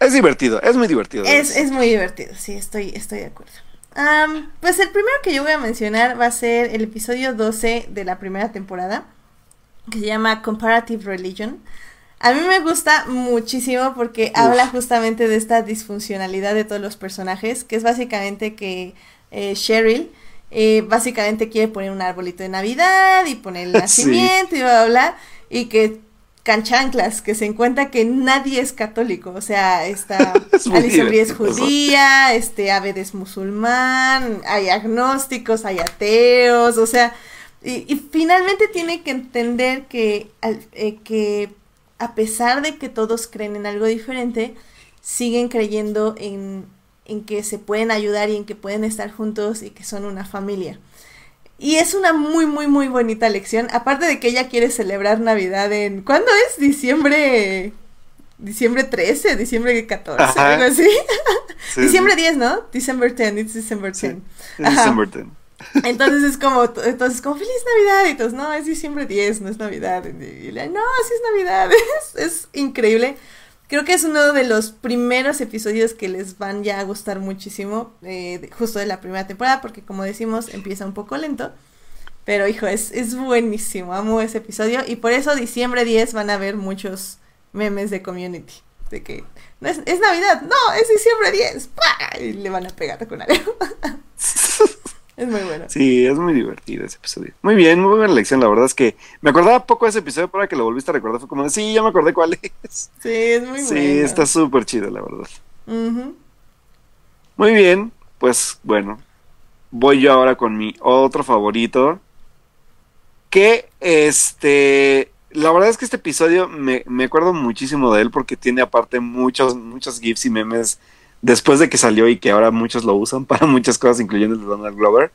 Es divertido, es muy divertido. Es, es muy divertido, sí, estoy, estoy de acuerdo. pues el primero que yo voy a mencionar va a ser el episodio 12 de la primera temporada, que se llama Comparative Religion. A mí me gusta muchísimo porque habla justamente de esta disfuncionalidad de todos los personajes, que es básicamente que eh, Cheryl eh, básicamente quiere poner un arbolito de Navidad y poner el (laughs) nacimiento y bla, bla, bla, y que canchanclas, que se encuentra que nadie es católico, o sea, está Alice (laughs) es judía, este Abed es musulmán, hay agnósticos, hay ateos, o sea, y, finalmente tiene que entender que, eh, que a pesar de que todos creen en algo diferente, siguen creyendo en, en que se pueden ayudar y en que pueden estar juntos y que son una familia. Y es una muy, muy, muy bonita lección. Aparte de que ella quiere celebrar Navidad en... ¿Cuándo es? Diciembre... Diciembre 13, diciembre 14, algo así. diciembre 10, ¿no? December 10, it's December 10. December 10. Entonces es como, entonces como feliz Navidad y todos, no, es diciembre 10, no es Navidad. Y, le, no, sí es Navidad. (laughs) es increíble. Creo que es uno de los primeros episodios que les van ya a gustar muchísimo, eh, justo de la primera temporada, porque como decimos, empieza un poco lento. Pero hijo, es, es buenísimo, amo ese episodio. Y por eso diciembre 10 van a ver muchos memes de community. De que no es, es Navidad, no, es diciembre 10. Y le van a pegar con algo. (laughs) Es muy bueno. Sí, es muy divertido ese episodio. Muy bien, muy buena lección. La verdad es que me acordaba poco de ese episodio, pero ahora que lo volviste a recordar fue como, sí, ya me acordé cuál es. Sí, es muy bueno. Sí, está súper chido, la verdad. Muy bien, pues bueno, voy yo ahora con mi otro favorito. Que este, la verdad es que este episodio me, me acuerdo muchísimo de él porque tiene aparte muchos, muchos GIFs y memes después de que salió y que ahora muchos lo usan (laughs) para muchas cosas, incluyendo el de Donald Glover,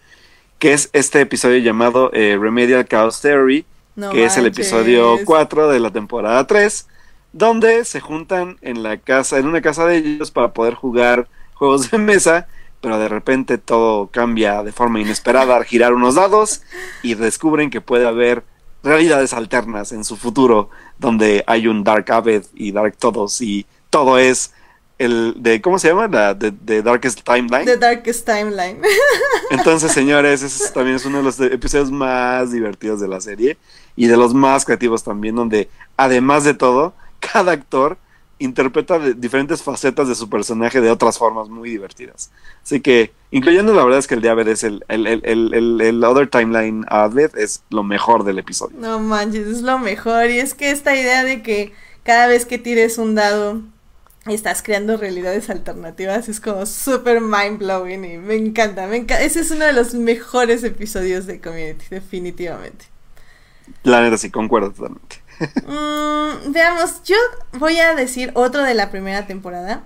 que es este episodio llamado eh, Remedial Chaos Theory, que es el episodio 4 de la temporada 3, donde se juntan en la casa, en una casa de ellos para poder jugar juegos de mesa, pero de repente todo cambia de forma inesperada al girar unos dados y descubren que puede haber realidades alternas en su futuro, donde hay un Dark Abed y Dark Todos y todo es el de ¿cómo se llama? La de, Darkest Timeline. The Darkest Timeline. (laughs) Entonces, señores, ese también es uno de los episodios más divertidos de la serie y de los más creativos también, donde además de todo, cada actor interpreta diferentes facetas de su personaje de otras formas muy divertidas. Así que, incluyendo la verdad es que el de Aved es el, el, el, el, Other Timeline Aved es lo mejor del episodio. No manches, es lo mejor. Y es que esta idea de que cada vez que tires un dado estás creando realidades alternativas, es como súper mind blowing y me encanta, me encanta. Ese es uno de los mejores episodios de Community, definitivamente. La neta sí, concuerdo totalmente. (laughs) Mm, veamos, yo voy a decir otro de la primera temporada,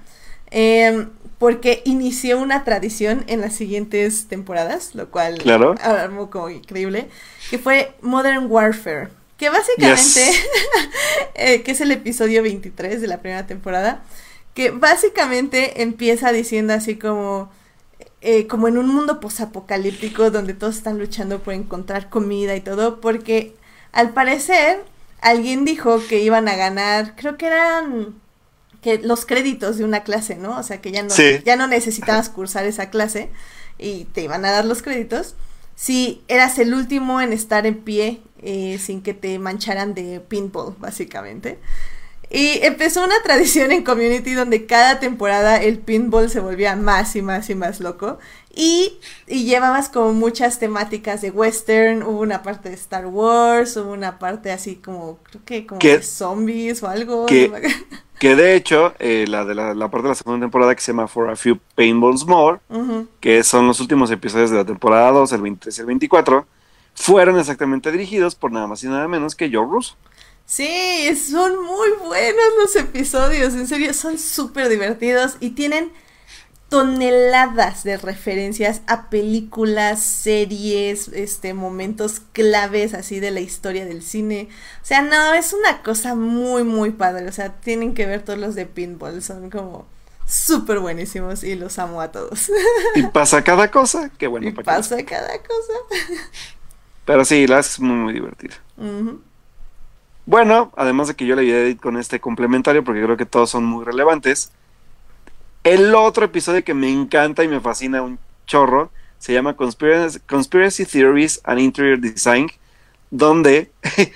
em, porque inició una tradición en las siguientes temporadas, lo cual claro. armó como increíble, que fue Modern Warfare. Que básicamente, (laughs) eh, que es el episodio 23 de la primera temporada, que básicamente empieza diciendo así como, eh, como en un mundo posapocalíptico donde todos están luchando por encontrar comida y todo, porque al parecer alguien dijo que iban a ganar, creo que eran que los créditos de una clase, ¿no? O sea que ya no, ya no necesitabas cursar esa clase y te iban a dar los créditos. Si eras el último en estar en pie eh, sin que te mancharan de pinball, básicamente. Y empezó una tradición en Community donde cada temporada el pinball se volvía más y más y más loco. Y, y llevabas como muchas temáticas de western, hubo una parte de Star Wars, hubo una parte así como, creo que como de zombies o algo. Que, (laughs) que de hecho, eh, la de la, parte de la segunda temporada que se llama For a Few Paintballs More, que son los últimos episodios de la temporada 2, el 23 y el 24, fueron exactamente dirigidos por nada más y nada menos que Joe Russo. Sí, son muy buenos los episodios, en serio, son súper divertidos y tienen toneladas de referencias a películas, series, este, momentos claves así de la historia del cine. O sea, no, es una cosa muy, muy padre. O sea, tienen que ver todos los de Pinball, son como súper buenísimos y los amo a todos. Y pasa cada cosa, qué bueno. Y pasa cada cosa. Pero sí, la es muy, muy divertida. Bueno, además de que yo le voy a con este complementario, porque creo que todos son muy relevantes. El otro episodio que me encanta y me fascina un chorro se llama Conspiracy, Theories and Interior Design, donde (laughs)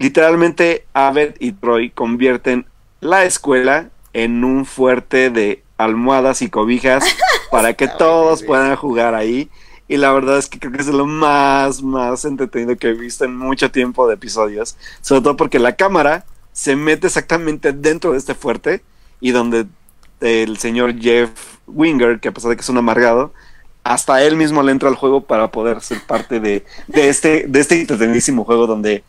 literalmente Abed y Troy convierten la escuela en un fuerte de almohadas y cobijas (laughs) para que todos puedan jugar ahí. Y la verdad es que creo que es lo más, más entretenido que he visto en mucho tiempo de episodios. Sobre todo porque la cámara se mete exactamente dentro de este fuerte y donde el señor Jeff Winger, que a pesar de que es un amargado, hasta él mismo le entra al juego para poder ser parte de, este, de este entretenidísimo juego donde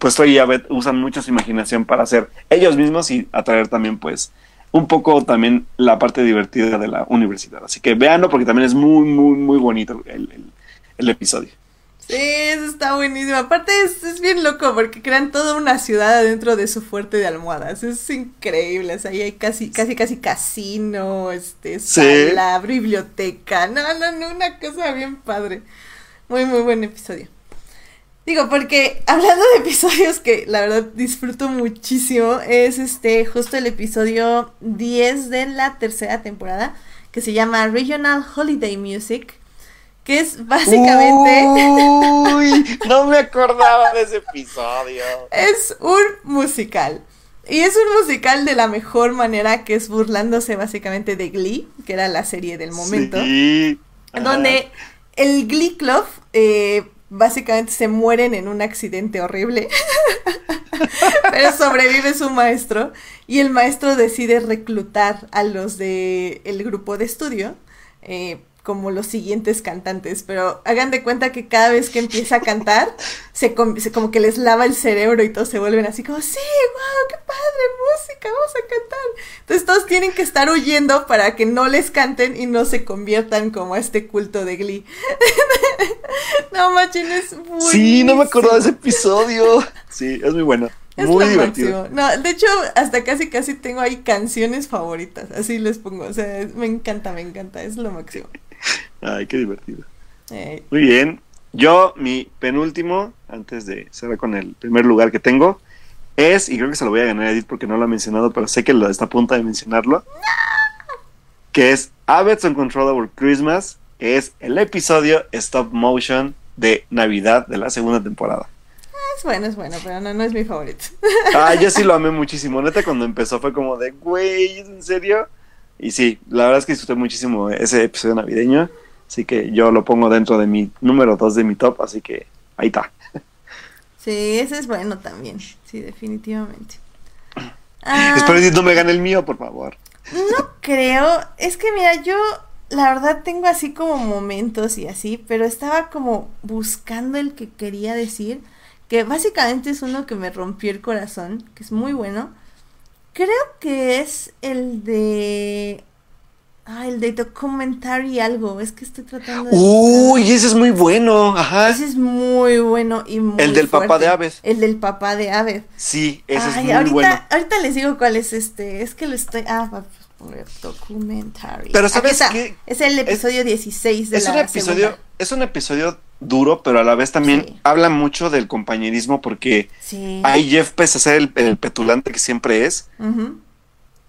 pues Troy y Abed usan mucha su imaginación para hacer ellos mismos y atraer también pues un poco también la parte divertida de la universidad. Así que véanlo porque también es muy, muy, muy bonito el episodio. Sí, eso está buenísimo. Aparte es, bien loco porque crean toda una ciudad adentro de su fuerte de almohadas. Es increíble. O sea, ahí hay casi, casi, casi casino, este, sala, biblioteca. No, no, no, una cosa bien padre. Muy, muy buen episodio. Digo, porque hablando de episodios que la verdad disfruto muchísimo, es este, justo el episodio 10 de la tercera temporada, que se llama Regional Holiday Music que es básicamente... Uy, (laughs) no me acordaba de ese episodio. Es un musical. Y es un musical de la mejor manera, que es burlándose básicamente de Glee, que era la serie del momento. Sí. Donde el Glee Club eh, básicamente se mueren en un accidente horrible. (laughs) Pero sobrevive su maestro. Y el maestro decide reclutar a los de el grupo de estudio. Eh, como los siguientes cantantes, pero hagan de cuenta que cada vez que empieza a cantar, se, como que les lava el cerebro y todos se vuelven así como, sí, wow, qué padre, música, vamos a cantar. Entonces todos tienen que estar huyendo para que no les canten y no se conviertan como a este culto de Glee. (laughs) no, machín, es muy... Sí, no me acuerdo de ese episodio. Sí, es muy bueno. Es muy divertido. No, de hecho, hasta casi casi tengo ahí canciones favoritas. Así les pongo. O sea, me encanta, me encanta. Es lo máximo. (laughs) Ay, qué divertido. Eh. Muy bien. Yo, mi penúltimo, antes de cerrar con el primer lugar que tengo, es, y creo que se lo voy a ganar a Edith porque no lo ha mencionado, pero sé que lo está a punto de mencionarlo, que es Abbott's Uncontrollable Christmas, es el episodio stop motion de Navidad de la segunda temporada. Es bueno, es bueno, pero no, no es mi favorito. Ah, yo sí lo (laughs) amé muchísimo. Neta, cuando empezó fue como de, güey, ¿en serio? Y sí, la verdad es que disfruté muchísimo ese episodio navideño. Así que yo lo pongo dentro de mi número 2 de mi top, así que ahí está. Sí, ese es bueno también. Sí, definitivamente. (clears throat) Espero que no me gane el mío, por favor. No creo. Es que mira, yo la verdad tengo así como momentos y así, pero estaba como buscando el que quería decir, que básicamente es uno que me rompió el corazón, que es muy bueno. Creo que es el de. Ah, el de documentary algo. Es que estoy tratando de. Uy, ese es muy bueno. Ajá. Ese es muy bueno y muy. El del papá de Aves. El del papá de Aves. Sí, ese es muy ahorita, bueno. Ahorita les digo cuál es este. Es que lo estoy. Ah, poner documentary. Pero sabes que. Es el episodio 16 de es la un episodio, Es un episodio duro, pero a la vez también habla mucho del compañerismo porque ahí Jeff, pese a ser el, petulante que siempre es,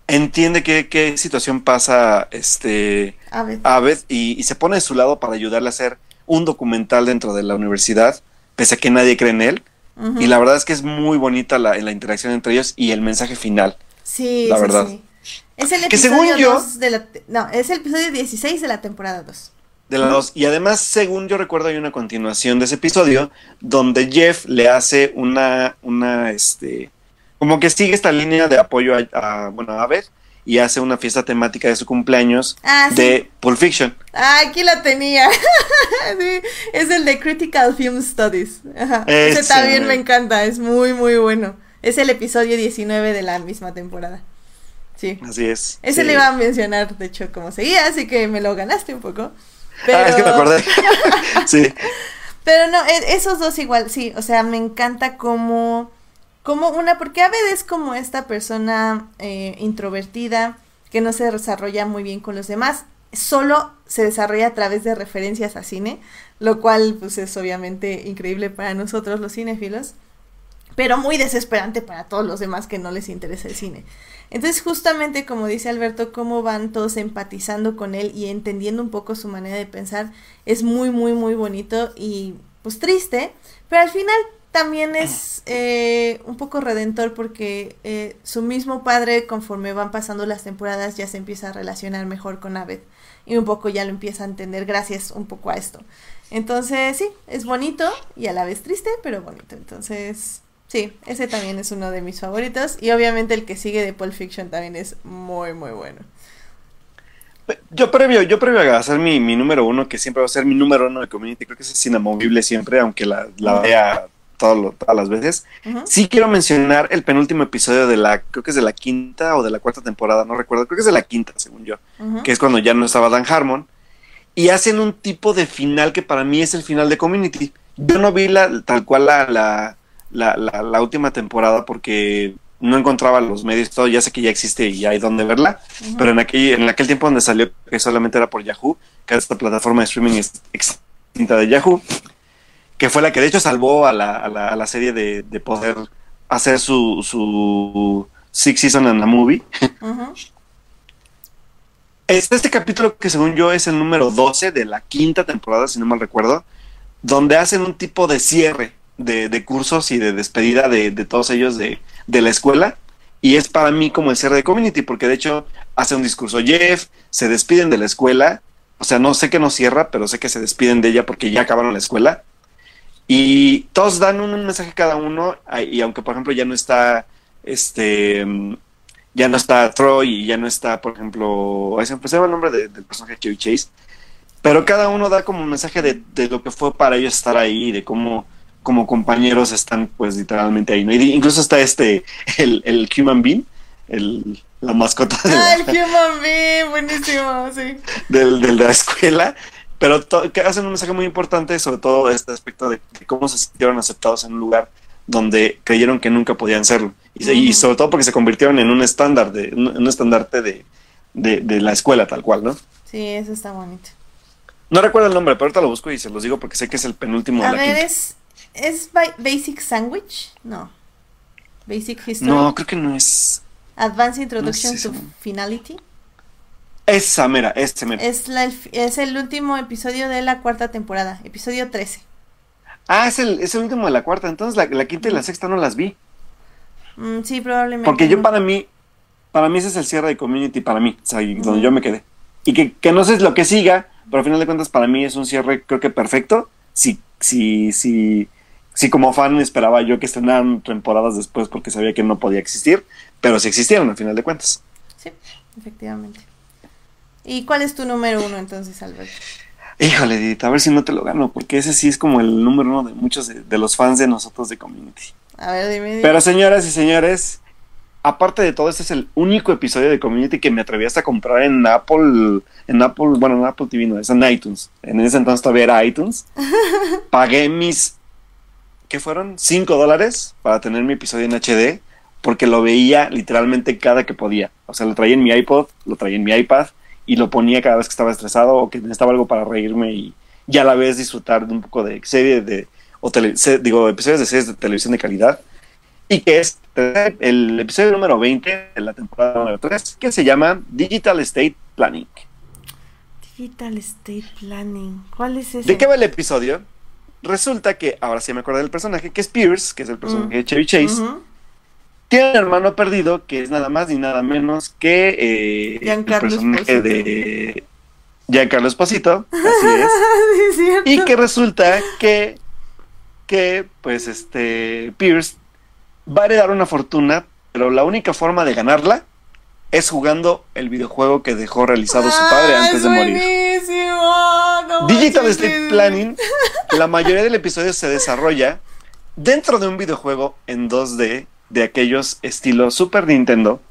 entiende qué, qué situación pasa este Abed, y, se pone de su lado para ayudarle a hacer un documental dentro de la universidad, pese a que nadie cree en él. Y la verdad es que es muy bonita la, la interacción entre ellos y el mensaje final. Sí, la verdad. Es el episodio de la, no, es el episodio 16 de la temporada 2 de la dos. Y además, según yo recuerdo, hay una continuación de ese episodio donde Jeff le hace una, una, este, como que sigue esta línea de apoyo a, bueno, a Abed y hace una fiesta temática de su cumpleaños ah, de Pulp Fiction. Ah, aquí la tenía. (laughs) es el de Critical Film Studies. Ese también me encanta, es muy, muy bueno. Es el episodio 19 de la misma temporada. Sí. Así es. Ese sí. le iba a mencionar, de hecho, como seguía, así que me lo ganaste un poco. Pero... Ah, es que me acordé. (laughs) sí. Pero no, e esos dos igual, sí, o sea, me encanta como, como una, porque Abed es como esta persona eh, introvertida que no se desarrolla muy bien con los demás, solo se desarrolla a través de referencias a cine, lo cual pues es obviamente increíble para nosotros los cinéfilos, pero muy desesperante para todos los demás que no les interesa el cine. Entonces justamente como dice Alberto, cómo van todos empatizando con él y entendiendo un poco su manera de pensar, es muy, muy, muy bonito y pues triste, pero al final también es (clears throat) eh, un poco redentor porque eh, su mismo padre conforme van pasando las temporadas ya se empieza a relacionar mejor con Abed y un poco ya lo empieza a entender gracias un poco a esto. Entonces sí, es bonito y a la vez triste, pero bonito. Entonces Sí, ese también es uno de mis favoritos. Y obviamente el que sigue de Pulp Fiction también es muy, muy bueno. Yo previo, yo previo a hacer mi, mi número uno, que siempre va a ser mi número uno de Community, creo que es inamovible siempre, aunque la, la vea lo, todas las veces. Uh -huh. Sí quiero mencionar el penúltimo episodio de la, creo que es de la quinta o de la cuarta temporada, no recuerdo, creo que es de la quinta, según yo, uh -huh. que es cuando ya no estaba Dan Harmon. Y hacen un tipo de final que para mí es el final de Community. Yo no vi la, tal cual la, la la, la, la, última temporada porque no encontraba los medios todo, ya sé que ya existe y hay donde verla, uh -huh. pero en aquel, en aquel tiempo donde salió, que solamente era por Yahoo, que era esta plataforma de streaming extinta de Yahoo, que fue la que de hecho salvó a la, a la, a la serie de, de, poder hacer su, su Six Season en la movie. Uh -huh. Este, este capítulo que según yo es el número 12 de la quinta temporada, si no mal recuerdo, donde hacen un tipo de cierre de, de, cursos y de despedida de, de todos ellos de, de, la escuela. Y es para mí como el cierre de community, porque de hecho hace un discurso Jeff, se despiden de la escuela. O sea, no sé que no cierra, pero sé que se despiden de ella porque ya acabaron la escuela. Y todos dan un mensaje cada uno. Y aunque, por ejemplo, ya no está este. Ya no está Troy y ya no está, por ejemplo. Se me el nombre de, del personaje Chevy Chase. Pero cada uno da como un mensaje de, de lo que fue para ellos estar ahí, de cómo como compañeros están pues literalmente ahí, ¿no? Y incluso está este, el, el Human Being, el, la mascota de ah, el Human Being, buenísimo, sí. Del, de la escuela, pero to, que hacen un mensaje muy importante sobre todo este aspecto de, de, cómo se sintieron aceptados en un lugar donde creyeron que nunca podían serlo. Y, uh -huh. y sobre todo porque se convirtieron en un estándar, de, un, un estandarte de, de, de la escuela tal cual, ¿no? Sí, eso está bonito. No recuerdo el nombre, pero ahorita lo busco y se los digo porque sé que es el penúltimo A de la ver, quinta. es ¿Es Basic Sandwich? No. Basic History. No, creo que no es. Advanced Introduction no es to Finality. Esa, mera, este mera. Es, la, es el último episodio de la cuarta temporada, episodio 13. Ah, es el, es el último de la cuarta, entonces la, la quinta y la sexta no las vi. Mm, sí, probablemente. Porque yo para mí, para mí ese es el cierre de Community, para mí, o sea, donde yo me quedé. Y que, que no sé lo que siga, pero al final de cuentas para mí es un cierre creo que perfecto. Si, si, si, sí, como fan esperaba yo que estrenaran temporadas después porque sabía que no podía existir, pero sí existieron al final de cuentas. Sí, efectivamente. ¿Y cuál es tu número uno entonces, Alberto? Híjole, Edith, a ver si no te lo gano, porque ese sí es como el número uno de muchos de, de los fans de nosotros de Community. A ver, dime, dime. Pero señoras y señores, aparte de todo, este es el único episodio de Community que me atreví hasta a comprar en Apple, en Apple, bueno, en Apple TV no, es en iTunes. En ese entonces todavía era iTunes. (laughs) Pagué mis ¿qué fueron? 5 dólares para tener mi episodio en HD, porque lo veía literalmente cada que podía. O sea, lo traía en mi iPod, lo traía en mi iPad, y lo ponía cada vez que estaba estresado o que necesitaba algo para reírme y, y a la vez disfrutar de un poco de serie de, o tele, se, digo, episodios de series de televisión de calidad. Y que es el episodio número 20 de la temporada número 3, que se llama Digital Estate Planning. Digital Estate Planning. ¿Cuál es ese? ¿De qué va el episodio? Resulta que, ahora sí me acuerdo del personaje, que es Pierce, que es el personaje mm. de Chevy Chase, tiene un hermano perdido que es nada más ni nada menos que eh, el personaje de Giancarlo Esposito, así es, (laughs) es y que resulta que, que, pues, este, Pierce va a heredar una fortuna, pero la única forma de ganarla es jugando el videojuego que dejó realizado su padre ah, antes de morir. No Digital Estate Planning, (laughs) la mayoría del episodio se desarrolla dentro de un videojuego en 2D de aquellos estilos Super Nintendo,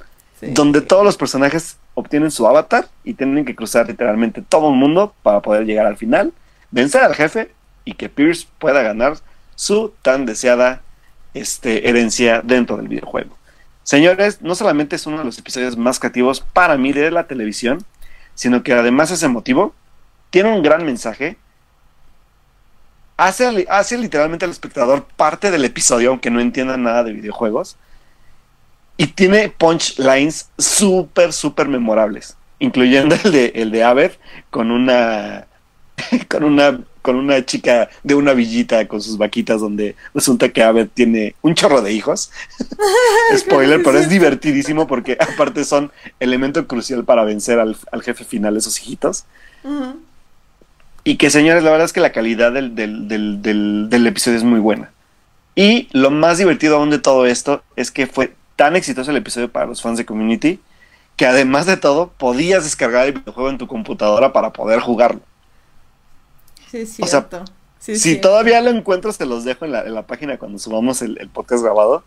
donde todos los personajes obtienen su avatar y tienen que cruzar literalmente todo el mundo para poder llegar al final, vencer al jefe y que Pierce pueda ganar su tan deseada este, herencia dentro del videojuego. Señores, no solamente es uno de los episodios más creativos para mí de la televisión, sino que además es emotivo, tiene un gran mensaje, hace, hace literalmente al espectador parte del episodio, aunque no entienda nada de videojuegos, y tiene punchlines súper, súper memorables, incluyendo el de, el de Aver con una, (laughs) con una con una chica de una villita con sus vaquitas donde resulta que Aver tiene un chorro de hijos. (laughs) Spoiler, pero es divertidísimo porque aparte son elemento crucial para vencer al, jefe final esos hijitos. Y que señores, la verdad es que la calidad del, del episodio es muy buena. Y lo más divertido aún de todo esto es que fue tan exitoso el episodio para los fans de Community que además de todo podías descargar el videojuego en tu computadora para poder jugarlo. Sí, cierto. si todavía lo encuentras, te los dejo en la, página cuando subamos el, podcast grabado.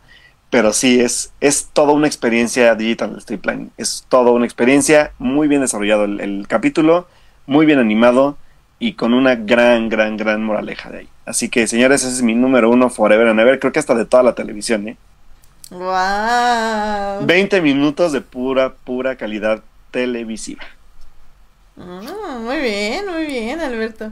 Pero sí, es, es toda una experiencia digital street planning. Es toda una experiencia, muy bien desarrollado el, capítulo, muy bien animado y con una gran, gran, gran moraleja de ahí. Así que, señores, ese es mi número uno, Forever and Ever. Creo que hasta de toda la televisión, ¿eh? ¡Wow! 20 minutos de pura, pura calidad televisiva. Mm, muy bien, muy bien, Alberto.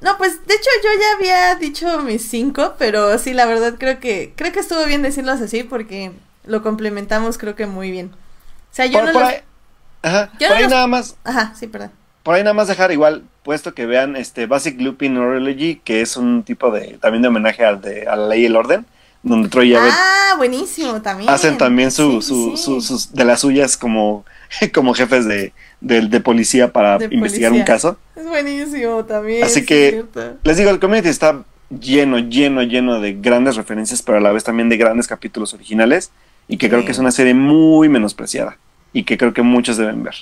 No, pues de hecho yo ya había dicho mis cinco, pero sí, la verdad creo que creo que estuvo bien decirlos así porque lo complementamos creo que muy bien. O sea, yo no por ahí, Ajá, por ahí nada más. Ajá, sí, perdón. Por ahí nada más dejar igual puesto que vean este Basic Looping Neurology, que es un tipo de también de homenaje al de, a la ley y el orden, donde Troy y Ah, buenísimo, también. Hacen también su, su, sus de las suyas como (laughs) como jefes de, de, policía para investigar un caso. Es buenísimo también. Así que les digo, el community está lleno, lleno, lleno de grandes referencias, pero a la vez también de grandes capítulos originales y que creo que es una serie muy menospreciada y que creo que muchos deben ver.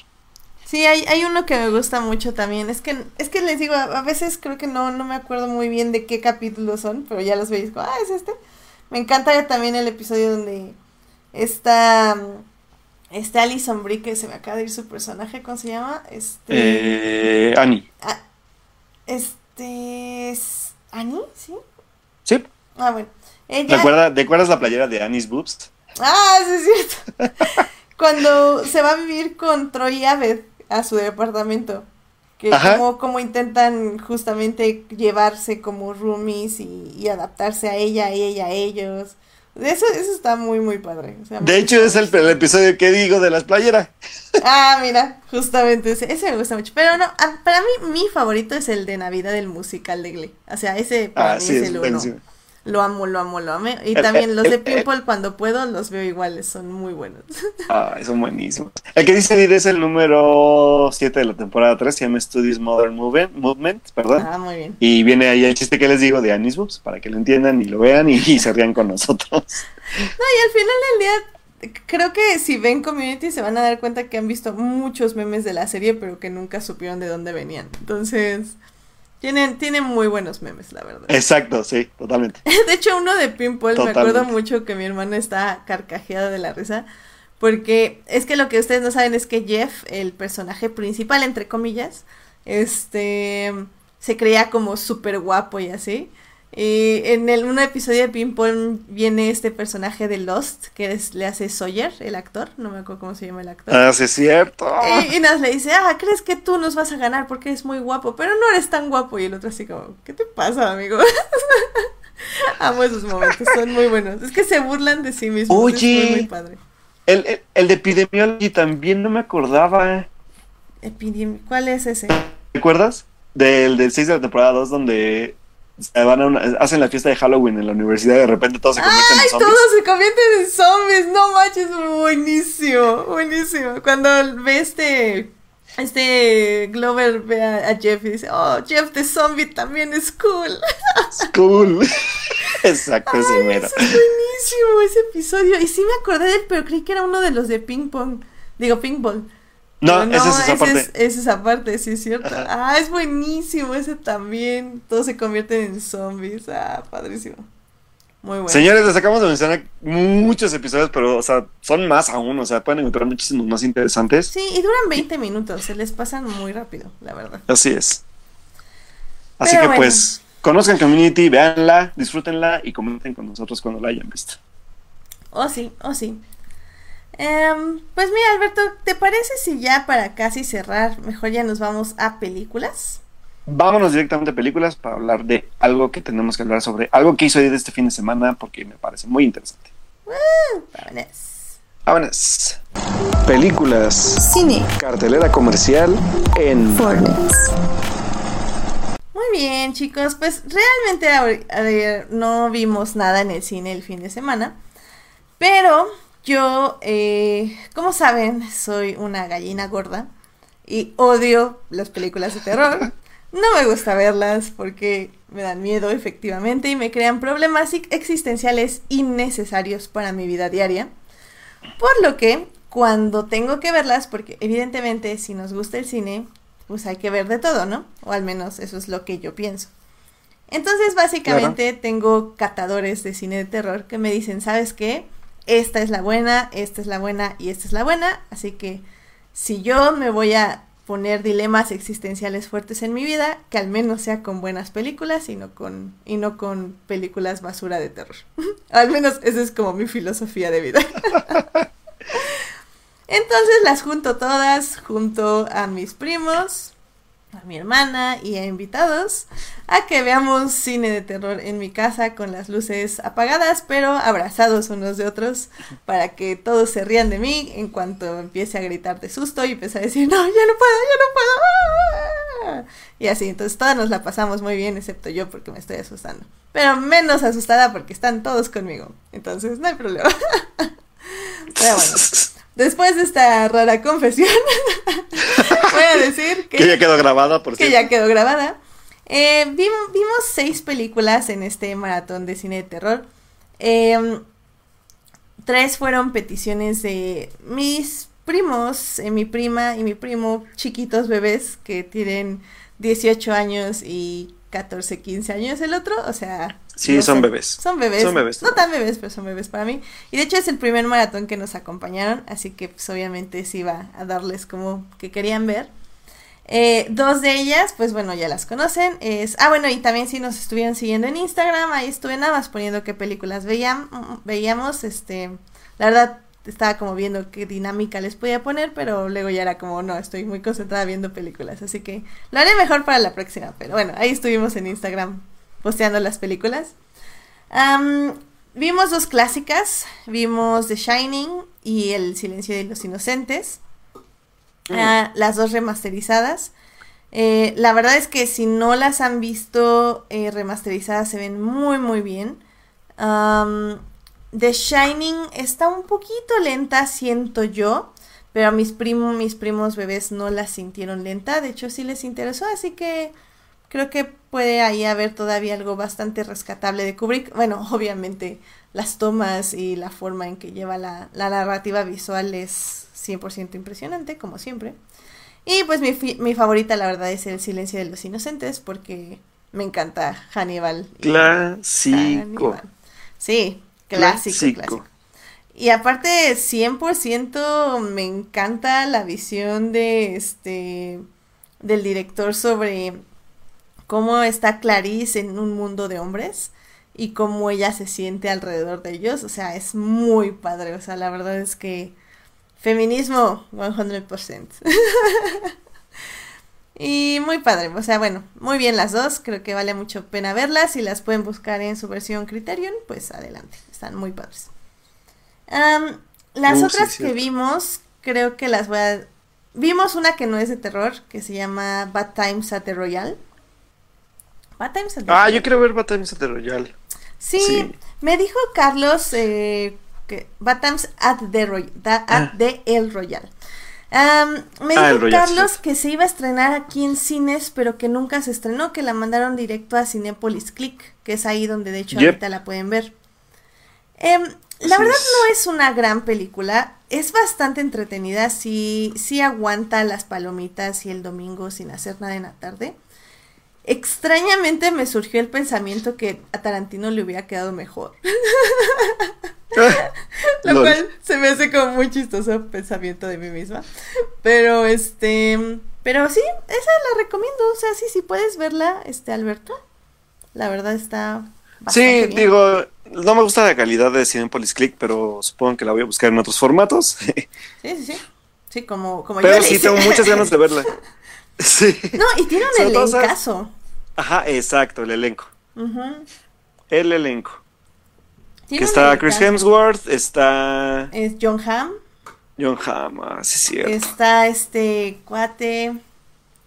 Sí, hay, hay uno que me gusta mucho también. Es que, es que les digo, a, veces creo que no, no me acuerdo muy bien de qué capítulos son, pero ya los veis, ah, es este. Me encanta también el episodio donde está este Alison Brie, que se me acaba de ir su personaje, ¿cómo se llama? Este. Eh, Annie. Ah, este. Es... ¿Annie? ¿Sí? Sí. Ah, bueno. Ella... ¿Te, acuerdas, la playera de Annie's Boobs? Ah, sí, es cierto. (laughs) Cuando se va a vivir con Troy y Abed a su departamento. Que como, como intentan justamente llevarse como roomies y, y adaptarse a ella, a ella, a ellos. Eso, eso está muy, muy padre. de hecho, es el, episodio que digo de las playeras. Ah, mira, justamente ese, ese me gusta mucho. Pero no, para mí, mi favorito es el de Navidad del musical de Glee. O sea, ese para ah, mí es el uno. Lo amo, lo amo, lo amo. Y también los de Pimple cuando puedo los veo iguales, son muy buenos. (laughs) Ah, son buenísimos. El que dice es el número 7 de la temporada 3, se llama Studies Modern Movement, Movement perdón. Ah, muy bien. Y viene ahí el chiste que les digo de Anis Books, para que lo entiendan y lo vean y, se rían con nosotros. (laughs) No, y al final del día creo que si ven Community se van a dar cuenta que han visto muchos memes de la serie, pero que nunca supieron de dónde venían. Entonces, tienen, tienen muy buenos memes, la verdad. (laughs) Exacto, sí, totalmente. De hecho, uno de Pimple, me acuerdo mucho que mi hermano está carcajeado de la risa. Porque es que lo que ustedes no saben es que Jeff, el personaje principal, entre comillas, este se creía como súper guapo y así. Y en el, un episodio de Ping Pong viene este personaje de Lost, que le hace Sawyer, el actor, no me acuerdo cómo se llama el actor. Ah, sí, es cierto. Y, nos le dice, ah, ¿crees que tú nos vas a ganar porque eres muy guapo? Pero no eres tan guapo. Y el otro así como, ¿qué te pasa, amigo? (laughs) Amo esos momentos, son muy buenos. Es que se burlan de sí mismos. Oye, es muy, padre. El, el, el, de Epidemiology también no me acordaba. Epidemi ¿Cuál es ese? ¿Te acuerdas? Del, del 6 de la temporada 2 donde hacen la fiesta de Halloween en la universidad y de repente todos se convierten en zombies. todos se convierten en zombies, no manches, buenísimo, buenísimo. Cuando ve este, este Glover ve a, Jeff y dice, oh, Jeff de zombie también es cool. Es cool. (laughs) Exacto, ese mero. es buenísimo ese episodio. Y sí me acordé de él, pero creí que era uno de los de ping pong. Digo, ping pong. No, esa es esa parte. Es, esa parte, sí es cierto. Ah, es buenísimo ese también. Todos se convierten en zombies. Ah, padrísimo. Muy bueno. Señores, les acabamos de mencionar muchos episodios, pero, o sea, son más aún, o sea, pueden encontrar muchísimos más interesantes. Sí, y duran 20 minutos, se les pasan muy rápido, la verdad. Así es. Así Pero que, bueno. pues, conozcan Community, véanla, disfrútenla y comenten con nosotros cuando la hayan visto. Oh, sí, oh, sí. Em, pues mira, Alberto, ¿te parece si ya para casi cerrar, mejor ya nos vamos a películas? Vámonos directamente a películas para hablar de algo que tenemos que hablar sobre, algo que hizo Edith este fin de semana porque me parece muy interesante. Vámonos. Vámonos. Películas. Cine. Cartelera comercial en Fortnite. Muy bien, chicos, pues realmente eh, no vimos nada en el cine el fin de semana, pero yo, eh, como saben, soy una gallina gorda y odio las películas de terror. (laughs) No me gusta verlas porque me dan miedo efectivamente y me crean problemas existenciales innecesarios para mi vida diaria. Por lo que cuando tengo que verlas, porque evidentemente si nos gusta el cine, pues hay que ver de todo, ¿no? O al menos eso es lo que yo pienso. Entonces básicamente tengo catadores de cine de terror que me dicen, ¿sabes qué? Esta es la buena, esta es la buena y esta es la buena. Así que si yo me voy a poner dilemas existenciales fuertes en mi vida, que al menos sea con buenas películas y no con, y no con películas basura de terror. (laughs) al menos esa es como mi filosofía de vida. (laughs) Entonces las junto todas, junto a mis primos, a mi hermana y a invitados, a que veamos cine de terror en mi casa con las luces apagadas, pero abrazados unos de otros, para que todos se rían de mí en cuanto empiece a gritar de susto y empiece a decir, no, ya no puedo, ya no puedo. Y así, entonces todas nos la pasamos muy bien, excepto yo porque me estoy asustando. Pero menos asustada porque están todos conmigo. Entonces no hay problema. (laughs) Pero bueno. Después de esta rara confesión, (laughs) voy a decir que, (laughs) que ya quedó grabada, por que cierto. ya quedó grabada. Eh, vim- vimos seis películas en este maratón de cine de terror. Eh, tres fueron peticiones de mis primos, eh, mi prima y mi primo, chiquitos bebés que tienen 18 años y 14, 15 años el otro, o sea... Sí, no son sé, bebés. Son bebés. Son bebés No tan bebés, pero son bebés para mí. Y de hecho es el primer maratón que nos acompañaron, así que pues obviamente sí iba a darles como que querían ver. Eh, dos de ellas, pues bueno, ya las conocen. Es, ah, bueno, y también si nos estuvieron siguiendo en Instagram, ahí estuve nada más poniendo qué películas veíam- veíamos. Este, la verdad, estaba como viendo qué dinámica les podía poner, pero luego ya era como, no, estoy muy concentrada viendo películas, así que lo haré mejor para la próxima. Pero bueno, ahí estuvimos en Instagram posteando las películas. Vimos dos clásicas, vimos The Shining y El Silencio de los Inocentes. Ah, las dos remasterizadas. Eh, la verdad es que si no las han visto eh, remasterizadas se ven muy muy bien. The Shining está un poquito lenta, siento yo, pero a mis primos, mis primos bebés no la sintieron lenta, de hecho sí les interesó, así que creo que puede ahí haber todavía algo bastante rescatable de Kubrick. Bueno, (laughs) obviamente las tomas y la forma en que lleva la, la narrativa visual es 100% impresionante, como siempre. Y pues mi, mi favorita, la verdad, es El Silencio de los Inocentes, porque me encanta Hannibal. Clásico. Hannibal. Sí, clásico, Clásico. clásico. Y aparte, 100% me encanta la visión de este del director sobre cómo está Clarice en un mundo de hombres y cómo ella se siente alrededor de ellos. O sea, es muy padre. O sea, la verdad es que feminismo 100%. (laughs) y muy padre. O sea, bueno, muy bien las dos. Creo que vale mucho pena verlas. Si las pueden buscar en su versión Criterion, pues adelante. Están muy padres. Las Uh, sí, otras que vimos, creo que las voy a... Vimos una que no es de terror, que se llama Bad Times at the Royal. Bad Times at the Ah, Royal. yo quiero ver Batman de Royal. Sí, sí. me dijo Carlos eh, que Bad Times at the, Roy- da- at Ah. the El Royal. Me Ah, dijo Royal, Carlos que se iba a estrenar aquí en cines, pero que nunca se estrenó, que la mandaron directo a Cinepolis Click, que es ahí donde de hecho Yep. ahorita la pueden ver. Em, la verdad no es una gran película, es bastante entretenida, sí, sí aguanta las palomitas y el domingo sin hacer nada en la tarde. Extrañamente me surgió el pensamiento que a Tarantino le hubiera quedado mejor. (laughs) (laughs) Lo Lol. cual se me hace como muy chistoso pensamiento de mí misma. Pero este, pero sí, esa la recomiendo, o sea, sí, sí puedes verla, este Alberto. La verdad está Sí, bien. digo, no me gusta la calidad de Cinepolis Click, pero supongo que la voy a buscar en otros formatos. (laughs) Sí, sí, sí. Sí, como, como pero sí, tengo muchas ganas de verla. Sí. No, y tiene un elencazo. Ajá, exacto, el elenco. El elenco. Que está Chris. Hemsworth, está Es John Hamm. John Hamm, ah, sí es cierto. Está este cuate.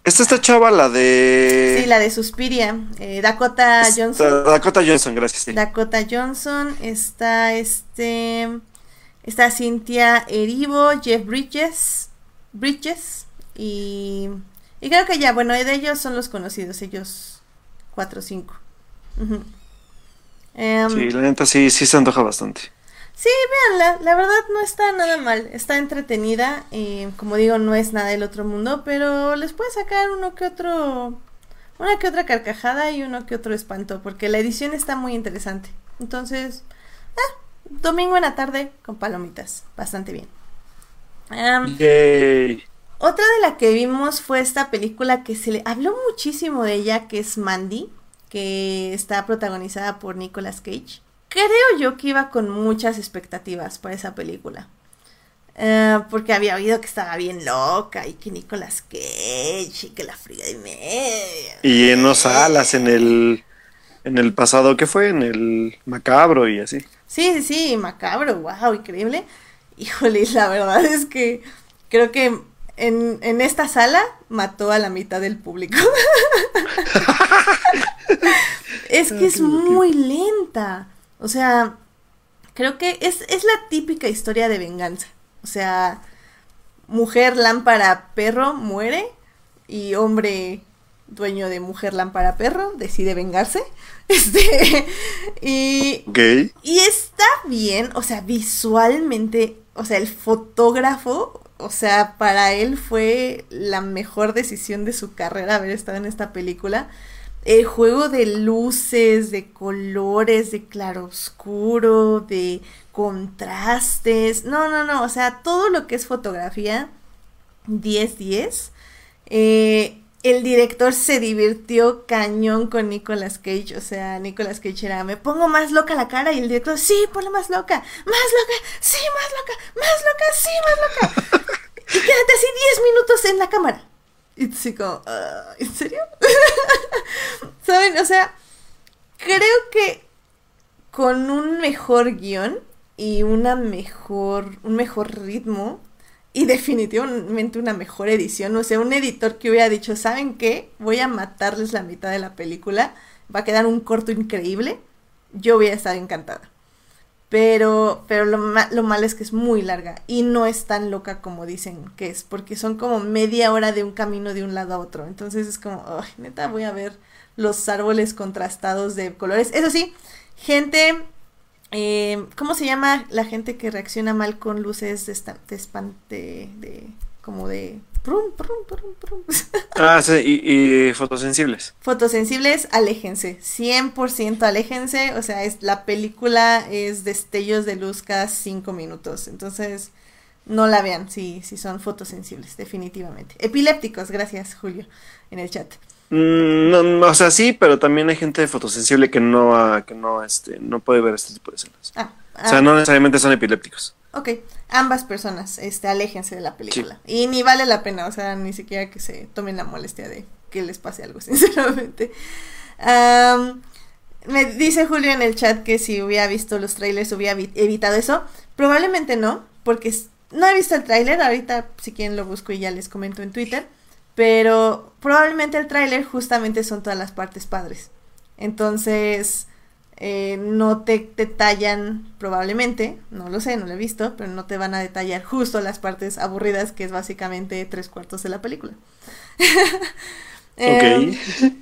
Esta esta chava, la de... Sí, la de Suspiria. eh, Dakota Johnson. Dakota Johnson, gracias. sí. Dakota Johnson. Está este. Está Cynthia Erivo, Jeff Bridges. Bridges. Y. Y creo que ya, bueno, de ellos son los conocidos, ellos cuatro o cinco. Em, Sí, la neta sí, sí se antoja bastante. Sí, véanla, la verdad no está nada mal, está entretenida, eh, como digo, no es nada del otro mundo, pero les puede sacar uno que otro, una que otra carcajada y uno que otro espanto, porque la edición está muy interesante. Entonces, ah, domingo en la tarde con palomitas, bastante bien. Am, Yay. Otra de la que vimos fue esta película que se le habló muchísimo de ella, que es Mandy, que está protagonizada por Nicolas Cage. Creo yo que iba con muchas expectativas para esa película. Eh, porque había oído que estaba bien loca y que Nicolas Cage y que la fría de media. Y en los alas, en el, en el pasado, ¿qué fue? En el macabro y así. Sí, sí, sí, macabro, wow, increíble. Híjole, la verdad es que creo que en, en esta sala mató a la mitad del público. (laughs) es que es muy lenta. O sea, creo que es, es la típica historia de venganza. O sea, mujer lámpara perro muere y hombre dueño de mujer lámpara perro decide vengarse. (laughs) Este, y, y está bien, o sea, visualmente, o sea, el fotógrafo, o sea, para él fue la mejor decisión de su carrera haber estado en esta película. El juego de luces, de colores, de claroscuro, de contrastes. No, no, no, o sea, todo lo que es fotografía, 10-10. Eh, el director se divirtió cañón con Nicolas Cage, o sea, Nicolas Cage era, me pongo más loca la cara y el director, sí, ponla más loca, más loca, sí, más loca, más loca, sí, más loca. (laughs) y quédate así 10 minutos en la cámara. Y así como, "Ah, ¿en serio? (laughs) ¿Saben? O sea, creo que con un mejor guion y una mejor, un mejor ritmo y definitivamente una mejor edición, o sea, un editor que hubiera dicho, ¿saben qué? Voy a matarles la mitad de la película, va a quedar un corto increíble, yo hubiera estado encantada. Pero, pero lo, ma- lo malo es que es muy larga y no es tan loca como dicen que es, porque son como media hora de un camino de un lado a otro. Entonces es como, ay, neta, voy a ver los árboles contrastados de colores. Eso sí, gente, eh, ¿cómo se llama la gente que reacciona mal con luces de, esta- de espante, de, como de... (laughs) Ah, sí, y, y fotosensibles. Fotosensibles, aléjense, 100% aléjense, o sea, es, la película es destellos de luz cada 5 minutos, entonces no la vean si, si son fotosensibles, definitivamente. Epilépticos, gracias Julio, en el chat. Mm, no, no, o sea, sí, pero también hay gente fotosensible que no, que no, este, no puede ver este tipo de escenas. Ah, O sea, ah, no necesariamente son epilépticos. ok, ambas personas, este, aléjense de la película. Y ni vale la pena, o sea, ni siquiera que se tomen la molestia de que les pase algo, (laughs) sinceramente. Am, me dice Julio en el chat que si hubiera visto los trailers hubiera vi- evitado eso. Probablemente no, porque no he visto el tráiler. Ahorita, si quieren, lo busco y ya les comento en Twitter. Pero probablemente el tráiler justamente son todas las partes padres. Entonces, eh, no te detallan, probablemente, no lo sé, no lo he visto, pero no te van a detallar justo las partes aburridas, que es básicamente tres cuartos de la película. (laughs) Em, Ok.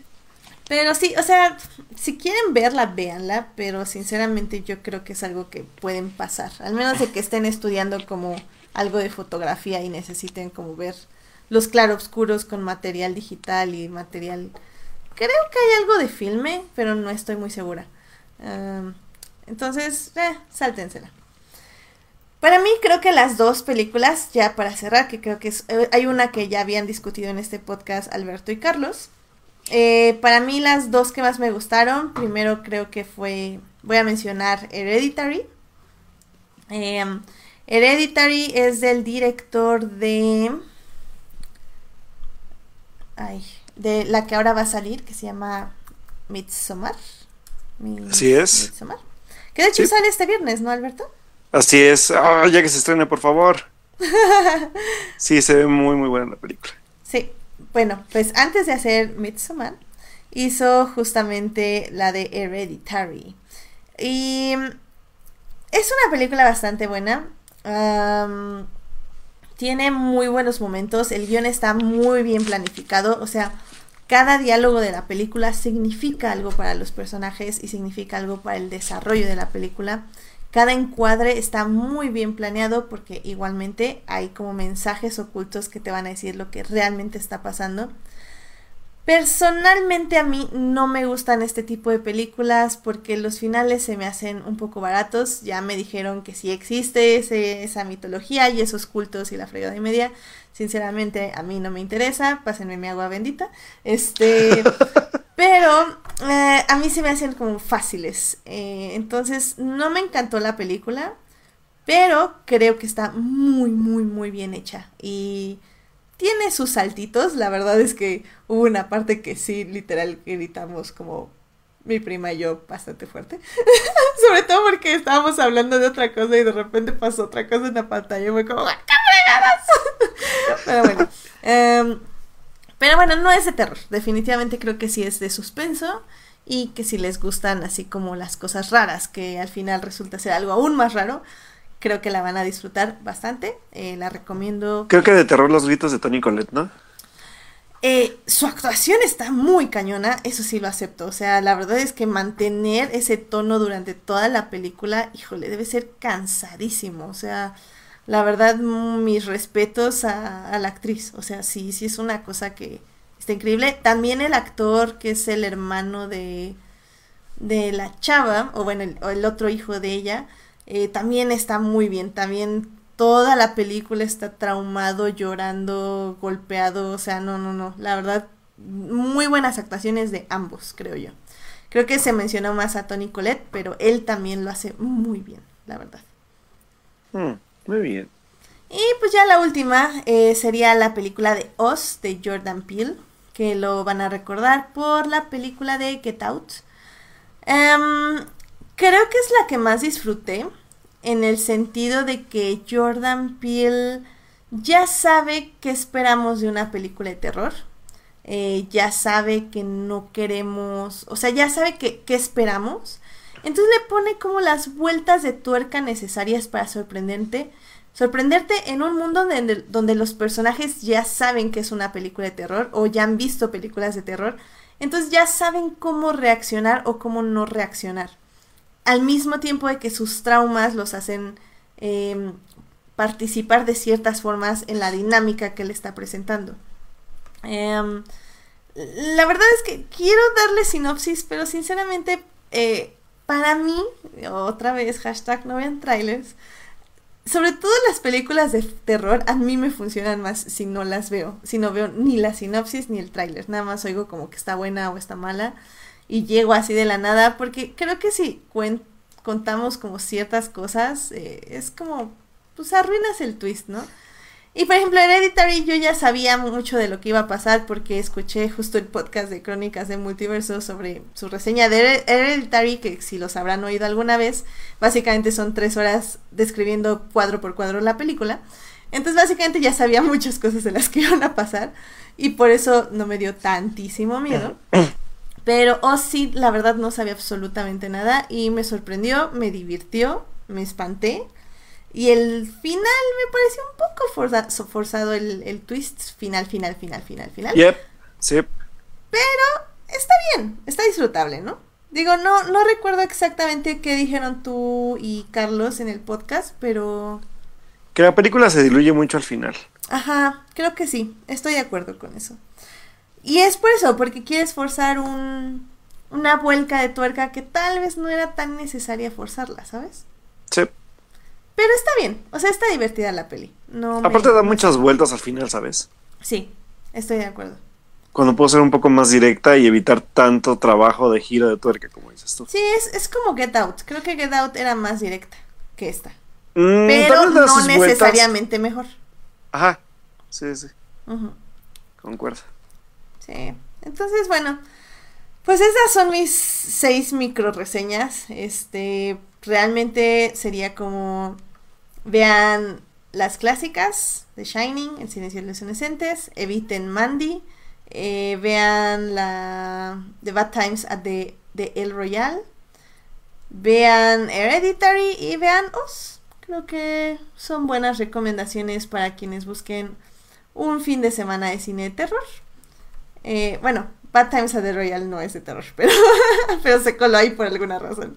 pero sí, o sea, si quieren verla, véanla, pero sinceramente yo creo que es algo que pueden pasar, al menos de que estén estudiando como algo de fotografía y necesiten como ver los claroscuros con material digital y material creo que hay algo de filme, pero no estoy muy segura. entonces, eh, sáltensela. Para mí creo que las dos películas, ya para cerrar, que creo que eh, hay una que ya habían discutido en este podcast Alberto y Carlos. Eh, para mí las dos que más me gustaron, primero creo que fue, voy a mencionar Hereditary. Em, Hereditary es del director de... Ay, de la que ahora va a salir, que se llama Midsommar. Así es. Midsommar. Que de hecho sale este viernes, ¿no, Alberto? Así es. Ah, ya que se estrene, por favor. (laughs) sí, se ve muy, muy buena la película. Sí. Bueno, pues antes de hacer Midsommar, hizo justamente la de Hereditary. Y es una película bastante buena. Tiene muy buenos momentos. El guion está muy bien planificado. O sea, cada diálogo de la película significa algo para los personajes y significa algo para el desarrollo de la película. Cada encuadre está muy bien planeado porque igualmente hay como mensajes ocultos que te van a decir lo que realmente está pasando. Personalmente a mí no me gustan este tipo de películas porque los finales se me hacen un poco baratos. Ya me dijeron que sí existe esa mitología y esos cultos y la fregada y media. Sinceramente a mí no me interesa. Pásenme mi agua bendita. Este, (laughs) pero eh, a mí se me hacen como fáciles. Eh, entonces, no me encantó la película, pero creo que está muy, muy, muy bien hecha. Y tiene sus saltitos. La verdad es que hubo una parte que sí, literal, gritamos como mi prima y yo bastante fuerte. (laughs) Sobre todo porque estábamos hablando de otra cosa y de repente pasó otra cosa en la pantalla y fue como. (laughs) Pero bueno. Em, pero bueno, no es de terror. Definitivamente creo que sí es de suspenso. Y que si les gustan así como las cosas raras, que al final resulta ser algo aún más raro, creo que la van a disfrutar bastante. Eh, la recomiendo. Creo que de terror los gritos de Tony Colette, ¿no? Eh, su actuación está muy cañona, eso sí lo acepto. O sea, la verdad es que mantener ese tono durante toda la película, híjole, debe ser cansadísimo. O sea, la verdad, mis respetos a, la actriz. O sea, sí, sí es una cosa que está increíble. También el actor, que es el hermano de, de la chava, o bueno, el, otro hijo de ella, eh, también está muy bien. También toda la película está traumado, llorando, golpeado. O sea, no, no, no. La verdad, muy buenas actuaciones de ambos, creo yo. Creo que se mencionó más a Tony Colette, pero él también lo hace muy bien, la verdad. Hmm. Muy bien. Y pues ya la última eh, sería la película de Oz de Jordan Peele, que lo van a recordar por la película de Get Out. Em, creo que es la que más disfruté en el sentido de que Jordan Peele ya sabe qué esperamos de una película de terror. Eh, ya sabe que no queremos, o sea, ya sabe qué esperamos entonces le pone como las vueltas de tuerca necesarias para sorprenderte. Sorprenderte en un mundo donde, donde los personajes ya saben que es una película de terror o ya han visto películas de terror. Entonces ya saben cómo reaccionar o cómo no reaccionar. Al mismo tiempo de que sus traumas los hacen em, participar de ciertas formas en la dinámica que le está presentando. Em, la verdad es que quiero darle sinopsis, pero sinceramente eh, para mí, otra vez, hashtag no vean trailers, sobre todo las películas de terror, a mí me funcionan más si no las veo, si no veo ni la sinopsis ni el tráiler, nada más oigo como que está buena o está mala y llego así de la nada, porque creo que si contamos como ciertas cosas, eh, es como, pues arruinas el twist, ¿no? Y por ejemplo, Hereditary yo ya sabía mucho de lo que iba a pasar porque escuché justo el podcast de Crónicas de Multiverso sobre su reseña de Hereditary, que si los habrán oído alguna vez, básicamente son tres horas describiendo cuadro por cuadro la película. Entonces básicamente ya sabía (laughs) muchas cosas de las que iban a pasar y por eso no me dio tantísimo miedo. (clears throat) Pero, oh sí, la verdad no sabía absolutamente nada y me sorprendió, me divirtió, me espanté y el final me pareció un poco forzado el, twist final, final, final, final, final. Yep, sí. Pero está bien, está disfrutable, ¿no? Digo, no, no recuerdo exactamente qué dijeron tú y Carlos en el podcast, pero... Que la película se diluye mucho al final. Ajá, creo que sí, estoy de acuerdo con eso. Y es por eso, porque quieres forzar un, una vuelca de tuerca que tal vez no era tan necesaria forzarla, ¿sabes? Sí. Pero está bien, o sea, está divertida la peli. No me- Aparte da muchas vueltas al final, ¿sabes? Sí, estoy de acuerdo. Cuando puedo ser un poco más directa y evitar tanto trabajo de giro de tuerca, como dices tú. Sí, es, es como Get Out. Creo que Get Out era más directa que esta. Mm, Pero no vueltas. necesariamente mejor. Ajá. Sí, sí, Ujú, concuerdo. Sí. Entonces, bueno. Pues esas son mis seis micro reseñas. Este. Realmente sería como. Vean las clásicas de Shining, El Silencio de los Inocentes. Eviten Mandy. eh, vean la. The Bad Times at the, El Royale. Vean Hereditary y vean Us. Creo que son buenas recomendaciones para quienes busquen un fin de semana de cine de terror. Eh, bueno, Bad Times at the Royal no es de terror, (laughs) pero, pero se coló ahí por alguna razón.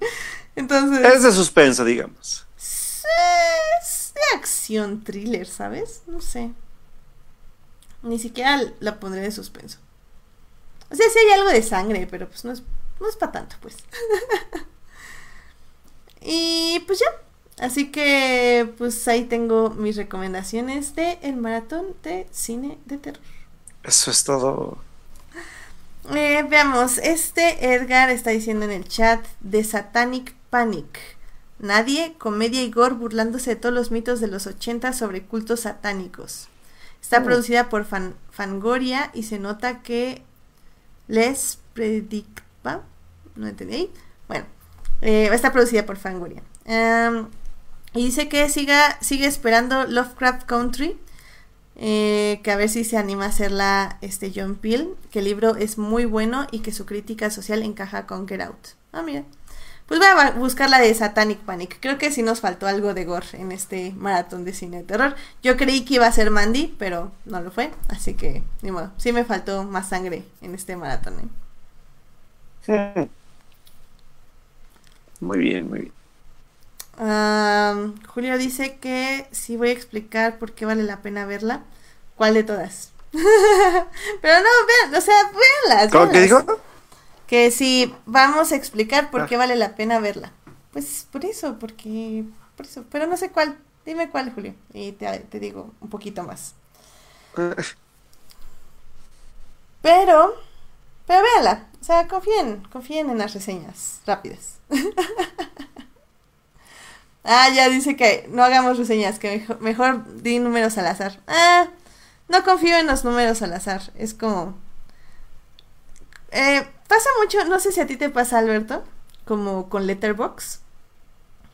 Entonces, Es de suspenso, digamos. es de acción thriller, ¿sabes? No sé. Ni siquiera la pondré de suspenso. O sea, sí hay algo de sangre, pero pues no es, no es para tanto, pues. (laughs) y pues ya. Así que pues ahí tengo mis recomendaciones de el maratón de cine de terror. Eso es todo. Eh, veamos, este Edgar está diciendo en el chat de Satanic Panic. Nadie, comedia y gore burlándose de todos los mitos de los 80 sobre cultos satánicos. Está Oh. producida por Fan- Fangoria y se nota que les predicta. No entendí ahí. Bueno, eh, está producida por Fangoria. Y dice que siga, sigue esperando Lovecraft Country. Eh, que a ver si se anima a hacerla este John Peel, que el libro es muy bueno y que su crítica social encaja con Get Out. Ah, mira. Pues voy a buscar la de Satanic Panic. Creo que sí nos faltó algo de gore en este maratón de cine de terror. Yo creí que iba a ser Mandy, pero no lo fue. Así que, ni modo. Sí me faltó más sangre en este maratón. ¿eh? Muy bien, muy bien. Am, Julio dice que sí voy a explicar por qué vale la pena verla. ¿Cuál de todas? (laughs) Pero no, vean, o sea, véanlas. ¿Cómo que dijo? Que sí, vamos a explicar por Ah. qué vale la pena verla. Pues por eso, porque... Por eso, pero no sé cuál. Dime cuál, Julio. Y te, te digo un poquito más. (laughs) Pero... Pero véanla. O sea, confíen, confíen en las reseñas rápidas. (laughs) ah, ya dice que no hagamos reseñas, que mejor, di números al azar. Ah, no confío en los números al azar. Es como... Eh, pasa mucho, no sé si a ti te pasa, Alberto, como con Letterbox,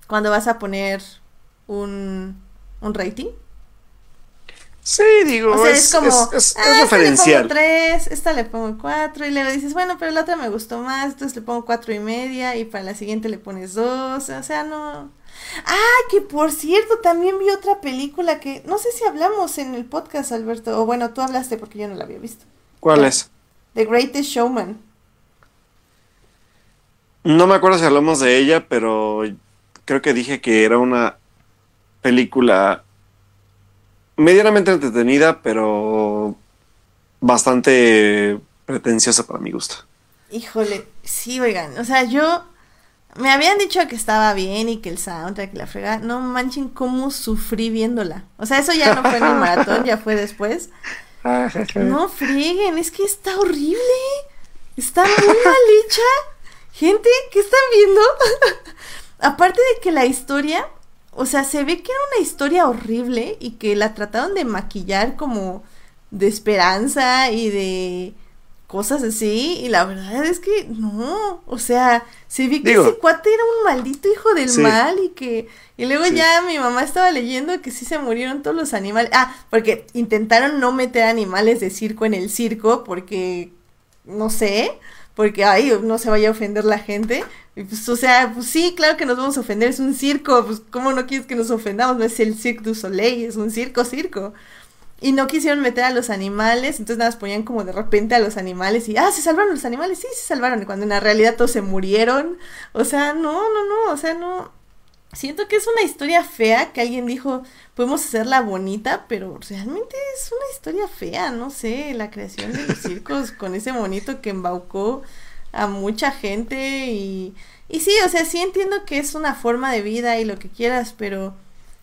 cuando vas a poner un, un rating. Sí, digo, O sea, es, es, como, es- es- es ah, esta le referencial. pongo tres, esta le pongo cuatro, y luego dices, bueno, pero la otra me gustó más, entonces le pongo cuatro y media, y para la siguiente le pones dos, o sea, no. Ah, que por cierto, también vi otra película que, no sé si hablamos en el podcast, Alberto, o bueno, tú hablaste porque yo no la había visto. ¿Cuál es? The Greatest Showman. No me acuerdo si hablamos de ella, pero creo que dije que era una película medianamente entretenida, pero bastante pretenciosa para mi gusto. Híjole, sí, oigan, o sea, yo me habían dicho que estaba bien y que el soundtrack y la frega, no manchen cómo sufrí viéndola. O sea, eso ya no fue en el maratón, ya fue después. (laughs) No frieguen, es que está horrible. Está muy mal hecha. Gente, ¿qué están viendo? (laughs) Aparte de que la historia, o sea, se ve que era una historia horrible y que la trataron de maquillar como de esperanza y de cosas así. Y la verdad es que no, o sea, se ve que Digo- ese cuate era un maldito hijo del Sí. mal y que... Y luego Sí. ya mi mamá estaba leyendo que sí se murieron todos los animales. Ah, porque intentaron no meter animales de circo en el circo porque, no sé, porque, ay, no se vaya a ofender la gente. Y pues, o sea, pues sí, claro que nos vamos a ofender, es un circo, pues, ¿cómo no quieres que nos ofendamos? No es el Cirque du Soleil, es un circo, circo. Y no quisieron meter a los animales, entonces nada ponían como de repente a los animales y, ah, se salvaron los animales, sí, se salvaron, cuando en la realidad todos se murieron. O sea, no, no, no, o sea, no. Siento que es una historia fea que alguien dijo, podemos hacerla bonita, pero realmente es una historia fea, no sé, la creación de los (laughs) circos con ese monito que embaucó a mucha gente y, y sí, o sea, sí entiendo que es una forma de vida y lo que quieras, pero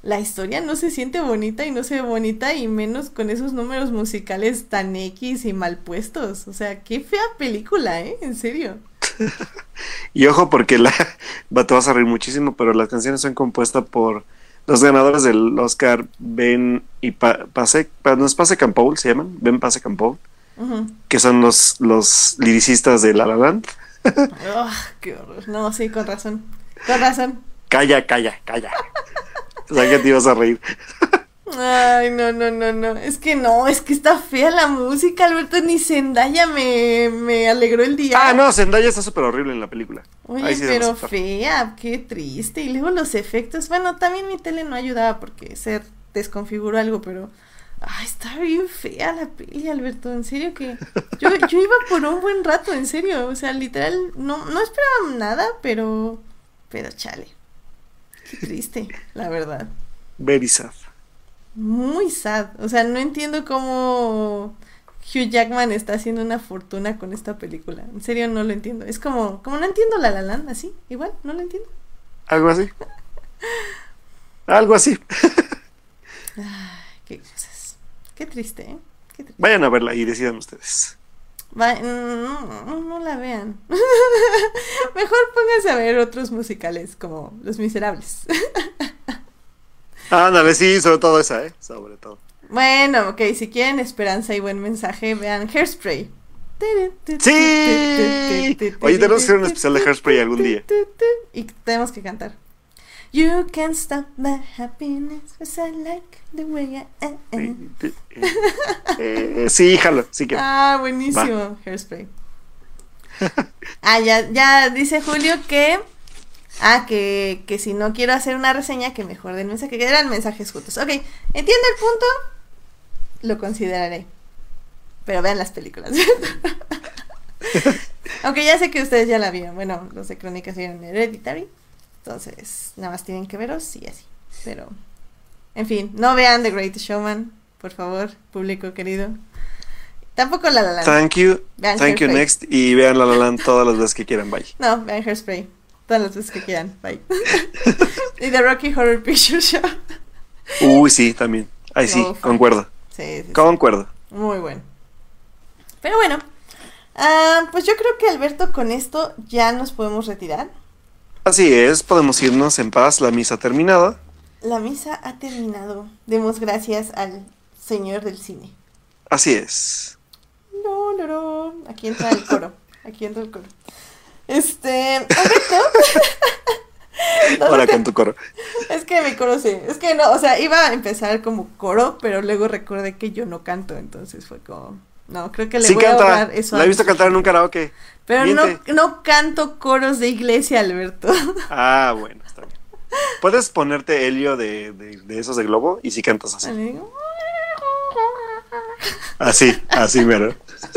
la historia no se siente bonita y no se ve bonita y menos con esos números musicales tan X y mal puestos. O sea, qué fea película, ¿eh? En serio. Y ojo porque la (laughs) te vas a reír muchísimo, pero las canciones son compuestas por los ganadores del Oscar Ben y pa Pase, no es Pase Paul se llaman, Ben Pase Paul, que son los los liricistas de La La Land. (laughs) qué horror. No, sí, con razón. Con razón. Calla, calla, calla. (laughs) O sea que te ibas a reír. Ay, no, no, no, no. Es que no, es que está fea la música, Alberto. Ni Zendaya me, me alegró el día. Ah, no, Zendaya está súper horrible en la película. Oye, pero fea, qué triste. Y luego los efectos. Bueno, también mi tele no ayudaba porque se desconfiguró algo, pero. Ay, está bien fea la peli, Alberto. En serio que. Yo, yo iba por un buen rato, en serio. O sea, literal, no, no esperaba nada, pero. Pero chale. Qué triste, la verdad. Very sad. Muy sad. O sea, no entiendo cómo Hugh Jackman está haciendo una fortuna con esta película. En serio, no lo entiendo. Es como, como no entiendo La La Land, así, igual, no lo entiendo. Algo así. (laughs) Algo así. Ay, qué cosas. Qué triste, ¿eh? Qué triste. Vayan a verla y decidan ustedes. no, no, la vean. (laughs) Mejor pónganse a ver otros musicales como Los Miserables. (laughs) Ándale, sí, sobre todo esa, ¿eh? Sobre todo. Bueno, ok, si quieren esperanza y buen mensaje, vean Hairspray. Sí. Oye, tenemos que hacer un especial de Hairspray algún día. Y tenemos que cantar. You can't stop my happiness cause I like the way I am. Eh, sí, jalo, sí que. Ah, buenísimo, Hairspray. ah, ya, ya dice Julio que Ah, que, que si no quiero hacer una reseña, que mejor den mensaje, que eran mensajes juntos. Ok, entiende el punto, lo consideraré. Pero vean las películas. (laughs) Aunque ya sé que ustedes ya la vieron. Bueno, los de Crónicas vieron Hereditary. Entonces, nada más tienen que veros y así. Pero, en fin, no vean The Great Showman, por favor, público querido. Tampoco La La Land. Thank you. Thank you, next. Y vean La La Land todas las veces que quieran, bye. No, vean Hairspray. Todas las veces que quieran. Bye. (laughs) y The Rocky Horror Picture Show. Uy, sí, también. Ahí sí, concuerdo. Sí, sí, Concuerdo. Muy bueno. Pero bueno, ah, pues yo creo que Alberto con esto ya nos podemos retirar. Así es, podemos irnos en paz, la misa ha terminado. La misa ha terminado. Demos gracias al Señor del cine. Así es. No, no, no. Aquí entra el coro. Aquí entra el coro. Este, (laughs) Ahora con tu coro. Es que mi coro sí. Es que no, o sea, iba a empezar como coro, pero luego recordé que yo no canto, entonces fue como. No, creo que le voy a ahorrar eso. La he visto cantar en un karaoke. Pero no, no canto coros de iglesia, Alberto. (laughs) Ah, bueno, está bien. Puedes ponerte Helio de, de, esos de globo y si cantas así. Así, así mero. (laughs)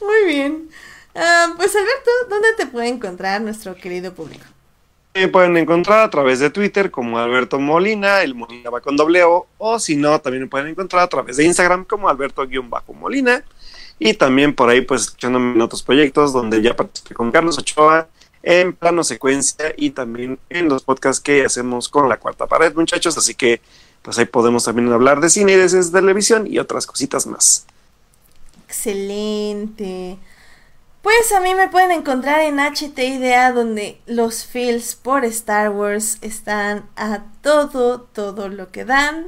Muy bien. Ah, pues Alberto, ¿dónde te puede encontrar nuestro querido público? Me pueden encontrar a través de Twitter como Alberto Molina, el Molina va con doble O, o si no, también me pueden encontrar a través de Instagram como Alberto-Molina. Y también por ahí, pues, escuchándome en otros proyectos donde ya participé con Carlos Ochoa en plano secuencia y también en los podcasts que hacemos con la cuarta pared, muchachos. Así que, pues ahí podemos también hablar de cine y de televisión y otras cositas más. Excelente. Pues a mí me pueden encontrar en HT Idea donde los feels por Star Wars están a todo, todo lo que dan.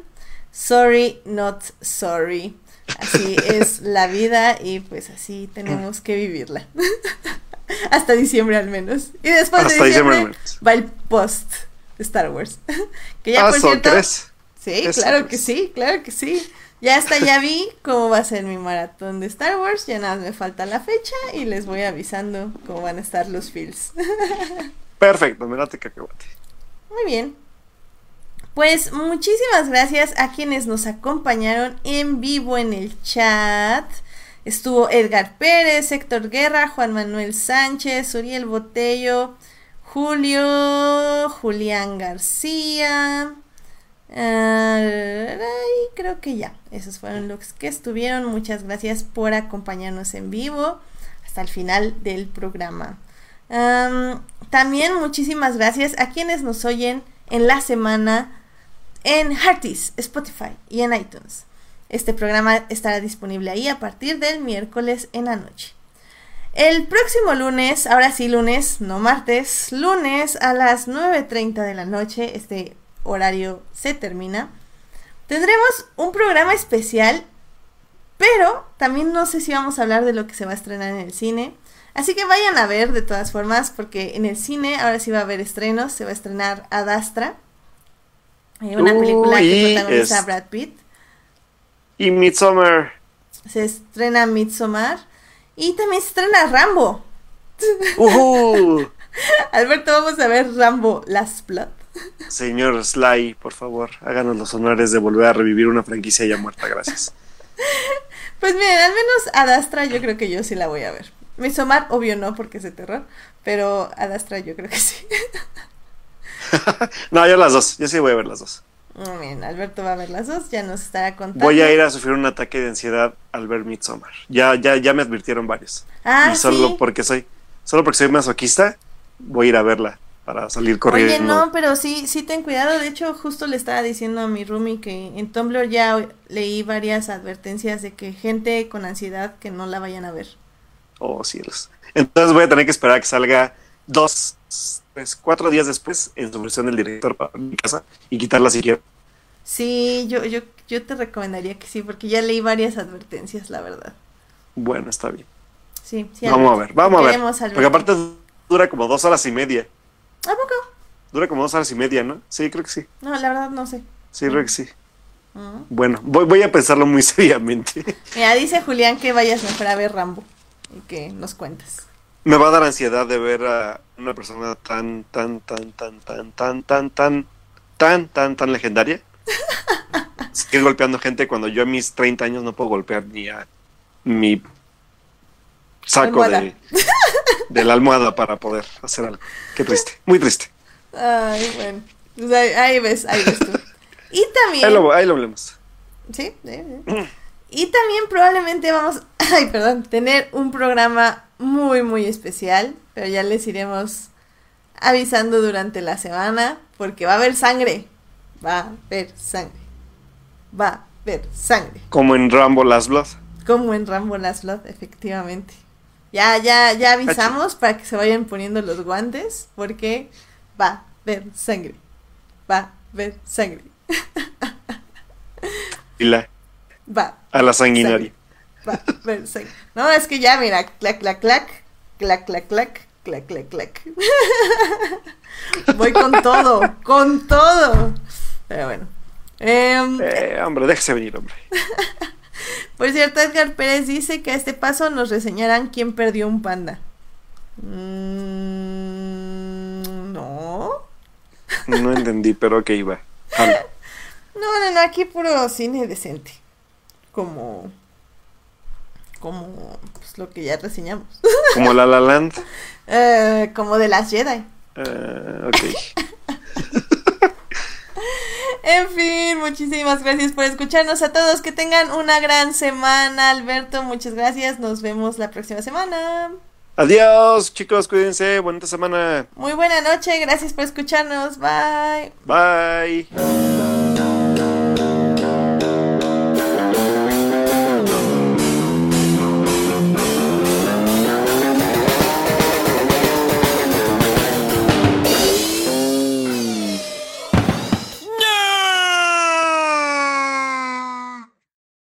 Sorry, not sorry. Así (laughs) es la vida y pues así tenemos que vivirla. (laughs) Hasta diciembre al menos. Y después de diciembre, va el post de Star Wars. (laughs) que ya ah, por cierto, Sí, claro que sí, claro que sí. Ya hasta ya vi cómo va a ser mi maratón de Star Wars. Ya nada me falta la fecha y les voy avisando cómo van a estar los feels. (laughs) Perfecto, me late cacahuate. Muy bien. Pues muchísimas gracias a quienes nos acompañaron en vivo en el chat. Estuvo Edgar Pérez, Héctor Guerra, Juan Manuel Sánchez, Uriel Botello, Julio, Julián García. Ay, creo que ya, esos fueron los que estuvieron. Muchas gracias por acompañarnos en vivo hasta el final del programa. Am, también muchísimas gracias a quienes nos oyen en la semana en Hearties, Spotify y en iTunes. Este programa estará disponible ahí a partir del miércoles en la noche. El próximo lunes, ahora sí lunes, no martes, lunes a las 9.30 de la noche, este horario se termina, tendremos un programa especial, pero también no sé si vamos a hablar de lo que se va a estrenar en el cine. Así que vayan a ver de todas formas, porque en el cine ahora sí va a haber estrenos, se va a estrenar Adastra, eh, una película que protagoniza es- Brad Pitt. Y Midsommar. Se estrena Midsommar y también se estrena Rambo. Ujú. (laughs) Alberto, vamos a ver Rambo Last Blood. Señor Sly, por favor, háganos los honores de volver a revivir una franquicia ya muerta, gracias. (laughs) Pues miren, al menos Adastra yo creo que yo sí la voy a ver. Midsommar, obvio no, porque es de terror, pero Adastra yo creo que sí. (laughs) no, yo las dos, yo sí voy a ver las dos. Muy bien, Alberto va a ver las dos, ya nos estará contando. Voy a ir a sufrir un ataque de ansiedad al ver Midsommar. Ya, ya, ya me advirtieron varios. Ah, y solo sí. porque soy, solo porque soy masoquista, voy a ir a verla para salir Oye, corriendo. no, pero sí, sí ten cuidado. De hecho, justo le estaba diciendo a mi roomie que en Tumblr ya leí varias advertencias de que gente con ansiedad que no la vayan a ver. Oh, cielos. Entonces voy a tener que esperar a que salga dos, tres, cuatro días después en su versión del director para mi casa y quitarla si quiero. Sí, yo, yo, yo te recomendaría que sí, porque ya leí varias advertencias, la verdad. Bueno, está bien. Sí, sí. vamos a ver, vamos a ver. Porque aparte dura como dos horas y media. ¿A poco? Dura como dos horas y media, ¿no? Sí, creo que sí. No, la verdad no sé. Sí, creo que sí. Mm. Bueno, voy, voy a pensarlo muy seriamente. Mira, dice Julián que vayas mejor a ver Rambo y que nos cuentes. Me va a dar ansiedad de ver a una persona tan, tan, tan, tan, tan, tan, tan, tan, tan, tan, tan legendaria. Seguir golpeando gente cuando yo a mis 30 años no puedo golpear ni a mi saco de, de la almohada para poder hacer algo. Qué triste, muy triste. Ay, bueno. Pues ahí, ahí ves, ahí ves tú. Y también... Ahí lo, ahí lo hablemos. Sí, sí, sí. Y también probablemente vamos, (laughs) ay, perdón, tener un programa muy, muy especial, pero ya les iremos avisando durante la semana, porque va a haber sangre, va a haber sangre, va a haber sangre, Como en Rambo Last Blood. como en Rambo Last Blood, efectivamente. Ya, ya, ya avisamos para que se vayan poniendo los guantes, porque va a haber sangre, va a haber sangre, Y la, va a la sanguinaria. Va, a ver, sí. No, es que ya, mira, clac, clac, clac, clac, clac, clac, clac, clac, clac. Voy con todo, con todo. Pero bueno. Em, Eh, hombre, déjese venir, hombre. Por cierto, Edgar Pérez dice que a este paso nos reseñarán quién perdió un panda. Mm, no. No entendí, pero que iba. Jala. No, no, no, aquí puro cine decente. Como. Como. Pues lo que ya reseñamos. Como La La Land. (laughs) Eh, como de las Jedi. Eh, ok. (laughs) En fin, muchísimas gracias por escucharnos a todos. Que tengan una gran semana, Alberto. Muchas gracias. Nos vemos la próxima semana. Adiós, chicos, cuídense. Bonita semana. Muy buena noche. Gracias por escucharnos. Bye. Bye.